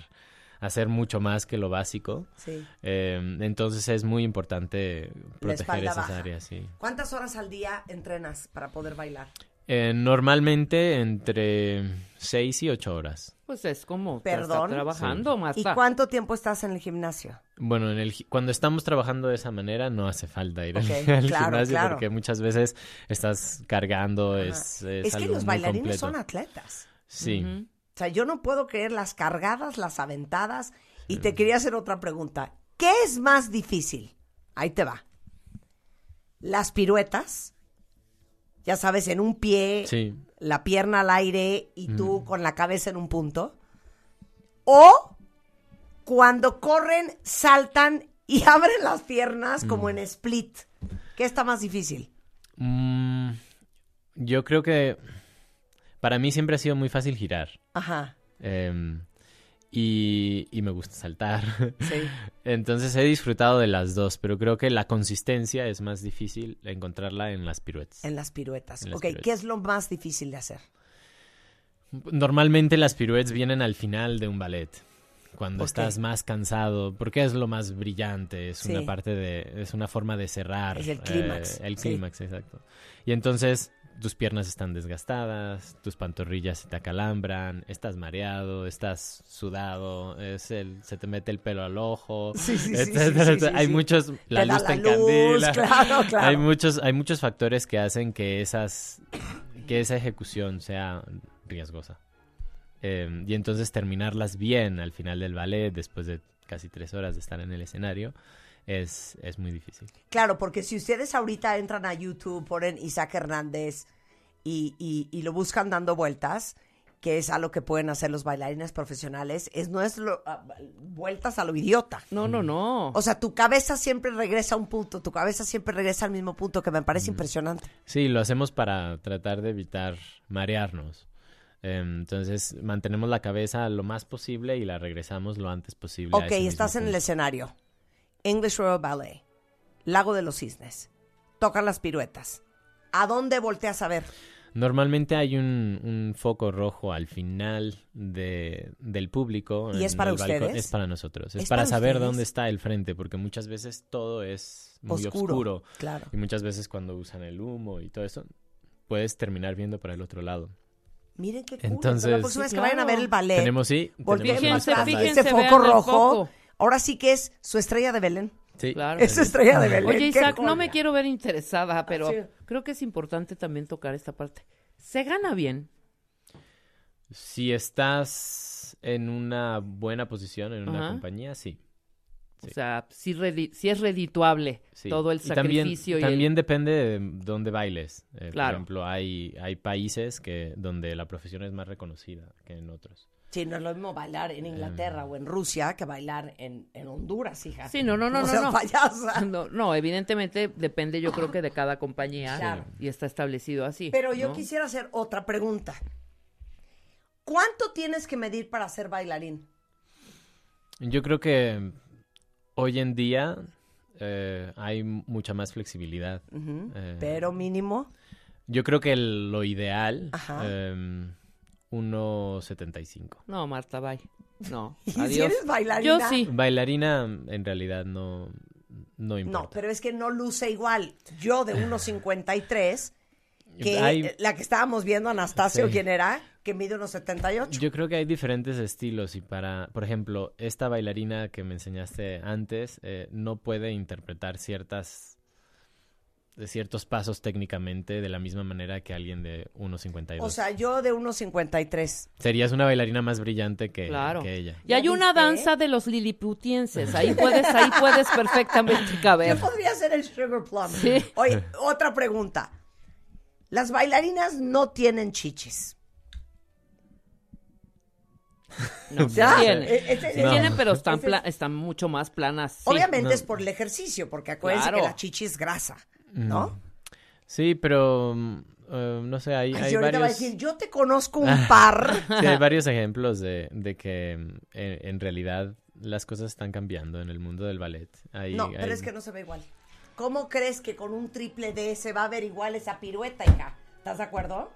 hacer mucho más que lo básico. Sí. Eh, entonces es muy importante proteger esas baja. áreas, sí. ¿Cuántas horas al día entrenas para poder bailar? Eh, normalmente entre 6 y 8 horas. Pues es como Perdón. estar trabajando, ¿Y Marta. cuánto tiempo estás en el gimnasio? Bueno, en el, cuando estamos trabajando de esa manera no hace falta ir al- Ok, al, claro, gimnasio claro. porque muchas veces estás cargando, es, es, Es que algo los muy bailarines completo. son atletas. Sí. O sea, yo no puedo creer las cargadas, las aventadas. Y te quería hacer otra pregunta. ¿Qué es más difícil? Ahí te va. Las piruetas. Ya sabes, en un pie, Sí. la pierna al aire y tú con la cabeza en un punto. O cuando corren, saltan y abren las piernas como en split. ¿Qué está más difícil? Mm, yo creo que para mí siempre ha sido muy fácil girar. Ajá. Em, y, y me gusta saltar. Sí. Entonces he disfrutado de las dos, pero creo que la consistencia es más difícil encontrarla en las piruetas. En las piruetas. En las ok, piruetas. ¿qué es lo más difícil de hacer? Normalmente las piruetas vienen al final de un ballet, cuando estás más cansado, porque es lo más brillante, es Sí. una parte de, es una forma de cerrar. Es el clímax, eh, el sí. clímax, exacto. Y entonces tus piernas están desgastadas, tus pantorrillas se te acalambran, estás mareado, estás sudado, es el, se te mete el pelo al ojo. Sí, sí, sí, etcétera, hay muchos, la luz la te encandila. claro, claro. Hay muchos, hay muchos factores que hacen que esas, que esa ejecución sea riesgosa. Eh, y entonces terminarlas bien al final del ballet, después de casi tres horas de estar en el escenario, es, es muy difícil. Claro, porque si ustedes ahorita entran a YouTube, ponen Isaac Hernández y, y- y lo buscan dando vueltas, que es algo que pueden hacer los bailarines profesionales, es no es lo- ah, vueltas a lo idiota. No, no, no. O sea, tu cabeza siempre regresa a un punto, tu cabeza siempre regresa al mismo punto, que me parece impresionante. Sí, lo hacemos para tratar de evitar marearnos. Eh, entonces mantenemos la cabeza lo más posible y la regresamos lo antes posible. a Ok, mismo estás en el escenario. English Royal Ballet, Lago de los Cisnes, tocan las piruetas. ¿A dónde volteas a ver? Normalmente hay un, un foco rojo al final de, del público. ¿Y es para balcón. ustedes? Es para nosotros. Es, ¿Es para, para saber dónde está el frente, porque muchas veces todo es muy Oscuro, oscuro. claro. Y muchas veces cuando usan el humo y todo eso, puedes terminar viendo para el otro lado. Miren qué cool. Entonces- la próxima vez que vayan a ver el ballet, Tenemos, sí, volteen tenemos Fíjense, fíjense, ese foco rojo. foco. Ahora sí que es su estrella de Belén. Sí. Claro. Es su estrella de Belén. Oye, Isaac, no me quiero ver interesada, pero sí. creo que es importante también tocar esta parte. ¿Se gana bien? Si estás en una buena posición en una Ajá. compañía, sí. O sea, si, redi- si es redituable Sí. todo el Y también, sacrificio el- también depende de dónde bailes. Eh, Claro. Por ejemplo, hay, hay países que donde la profesión es más reconocida que en otros. Sí, no es lo mismo bailar en Inglaterra o en Rusia que bailar en, en Honduras, hija. Sí, no, no, no, No no, no. payasa. No, no, evidentemente depende yo creo que de cada compañía Claro. y está establecido así. Pero yo ¿no? quisiera hacer otra pregunta. ¿Cuánto tienes que medir para ser bailarín? Yo creo que hoy en día eh, hay mucha más flexibilidad. Eh, Pero mínimo. Yo creo que el- lo ideal, Ajá. em, 1.75. No, Marta, bye. No, ¿Y si adiós. eres bailarina? Yo sí. Bailarina en realidad no, no importa. No, pero es que no luce igual. Yo de 1.53, que Hay- la que estábamos viendo, Anastasio, Sí. ¿quién era? Que mide 1.78. Yo creo que hay diferentes estilos y para, por ejemplo, esta bailarina que me enseñaste antes eh, no puede interpretar ciertas de ciertos pasos técnicamente de la misma manera que alguien de 1.52. O sea, yo de 1.53. Serías una bailarina más brillante que, Claro. que ella. Y hay ¿Ya una danza de los liliputienses. Ahí puedes, ahí puedes perfectamente caber. Yo podría ser el Sugar Plum. Sí. Oye, otra pregunta. Las bailarinas no tienen chichis. No, ¿Ya? tienen. Eh, este- Sí No. tienen, pero están, pla- están mucho más planas. sí. Obviamente no. es por el ejercicio, porque acuérdense Claro. que la chichi es grasa, ¿no? Sí, pero mm, eh, no sé, hay, Ay, hay si ahorita va a varios... decir, yo te conozco un par. Sí, hay varios ejemplos de, de que mm, en, en realidad las cosas están cambiando en el mundo del ballet. Hay- No, pero hay- es que no se ve igual. ¿Cómo crees que con un triple D se va a ver igual esa pirueta, hija? ¿Estás de acuerdo?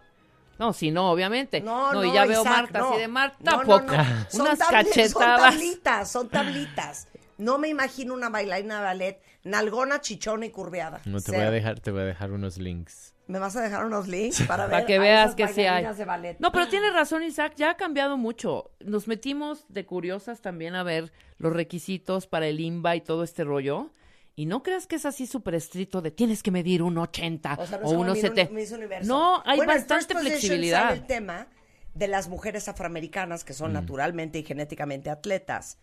No, sí, no, obviamente. No, no, y ya veo Marta no. así de Marta, No, no, poco. no. Son Unas tabli- Son cachetadas. tablitas, son tablitas. No me imagino una bailarina de ballet nalgona, chichona y curveada. No, te Cero. voy a dejar, te voy a dejar unos links. ¿Me vas a dejar unos links para ver Para que a veas esas que sí hay. bailarinas de ballet? No, pero tienes razón, Isaac, ya ha cambiado mucho. Nos metimos de curiosas también a ver los requisitos para el INBA y todo este rollo. Y no creas que es así súper estricto de tienes que medir un 80 O sea, no o es como uno Miss 70. Uni- Miss Universo. No, hay Bueno, en bastante First Position flexibilidad. el tema de las mujeres afroamericanas que Mm. son naturalmente y genéticamente atletas.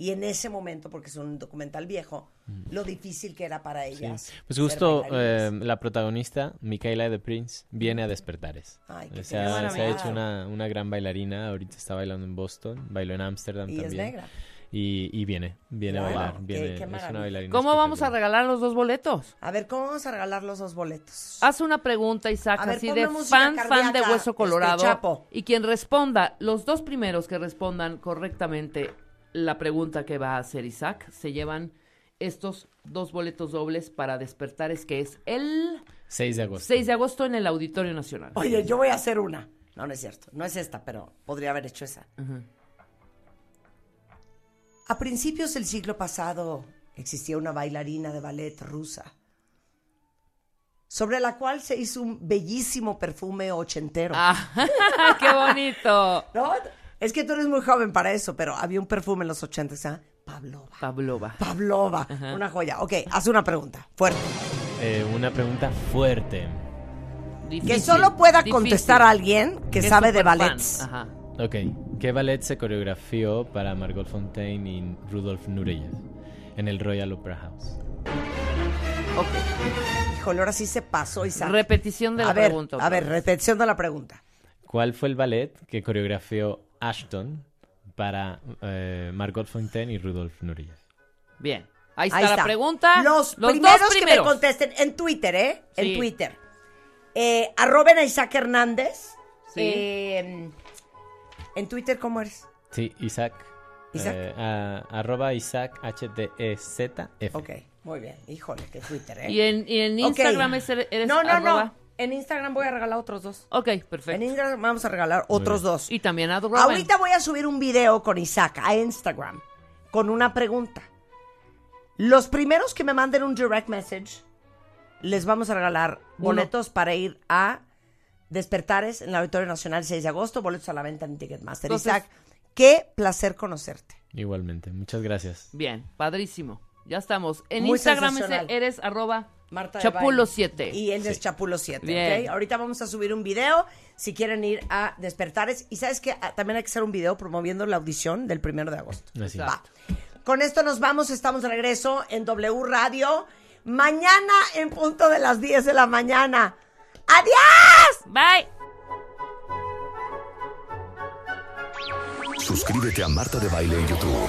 Y en ese momento, porque es un documental viejo, lo difícil que era para Mm. Sí. ellas. Pues justo eh, la protagonista, Micaela de Prince, viene a Despertares. Ay, qué O sea, bien. se ha hecho una, una gran bailarina, ahorita está bailando en Boston, bailó en Ámsterdam Y es también. negra. Y, y viene, viene a bailar. qué- Viene, qué es una maravilla. bailarina ¿Cómo vamos a regalar los dos boletos? A ver, ¿cómo vamos a regalar los dos boletos? Haz una pregunta, Isaac, ver, así de fan, fan de Hueso Colorado. este, Chapo. Y quien responda, los dos primeros que respondan correctamente la pregunta que va a hacer Isaac, se llevan estos dos boletos dobles para Despertares, que es el 6 de agosto. 6 de agosto en el Auditorio Nacional. Oye, yo voy a hacer una. No, no es cierto. No es esta, pero podría haber hecho esa. A principios del siglo pasado existía una bailarina de ballet rusa, sobre la cual se hizo un bellísimo perfume ochentero. Ah, ¡Qué bonito! ¿No? Es que tú eres muy joven para eso, pero había un perfume en los ochentas, ¿ah? Pavlova. Pavlova. Pavlova, Ajá. una joya. Ok, haz una pregunta, fuerte. Eh, una pregunta fuerte. Que Difícil, solo pueda difícil. contestar a alguien que, sabe de ballets. Ajá. Ok. ¿Qué ballet se coreografió para Margot Fontaine y Rudolf Nureyev en el Royal Opera House? Híjole, ahora sí se pasó, Isaac. Repetición de la a ver, pregunta. A ver, repetición de la pregunta. ¿Cuál fue el ballet que coreografió Ashton para eh, Margot Fontaine y Rudolf Nureyev? Bien. Ahí está, la pregunta. Los, dos primeros, que me contesten en Twitter, ¿eh? En. Twitter. Eh, arroben a Isaac Hernández. Sí. Eh, en Twitter, ¿cómo eres? Sí, Isaac. Isaac. eh, a- arroba Isaac H-D-E-Z-F. Ok, muy bien. Híjole, qué Twitter, ¿eh? Y en, y en. Instagram es- eres No, no, arroba- no. En Instagram voy a regalar otros dos. Ok, perfecto. En Instagram vamos a regalar otros dos. Y también a Robin. Ahorita voy a subir un video con Isaac a Instagram con una pregunta. Los primeros que me manden un direct message, les vamos a regalar boletos para ir a Despertares en el Auditorio Nacional 6 de agosto, boletos a la venta en Ticketmaster. Entonces- Isaac, qué placer conocerte. Igualmente, muchas gracias. Bien, padrísimo. Ya estamos. En Muy Instagram eres arroba Marta de Chapulo Baile. 7. Y él es Sí. Chapulo 7, Bien. ¿ok? Ahorita vamos a subir un video si quieren ir a Despertares. Y sabes que también hay que hacer un video promoviendo la audición del primero de agosto. Va. Con esto nos vamos, estamos de regreso en W Radio. Mañana en punto de las 10 de la mañana. ¡Adiós! Bye. Suscríbete a Marta de Baile en YouTube.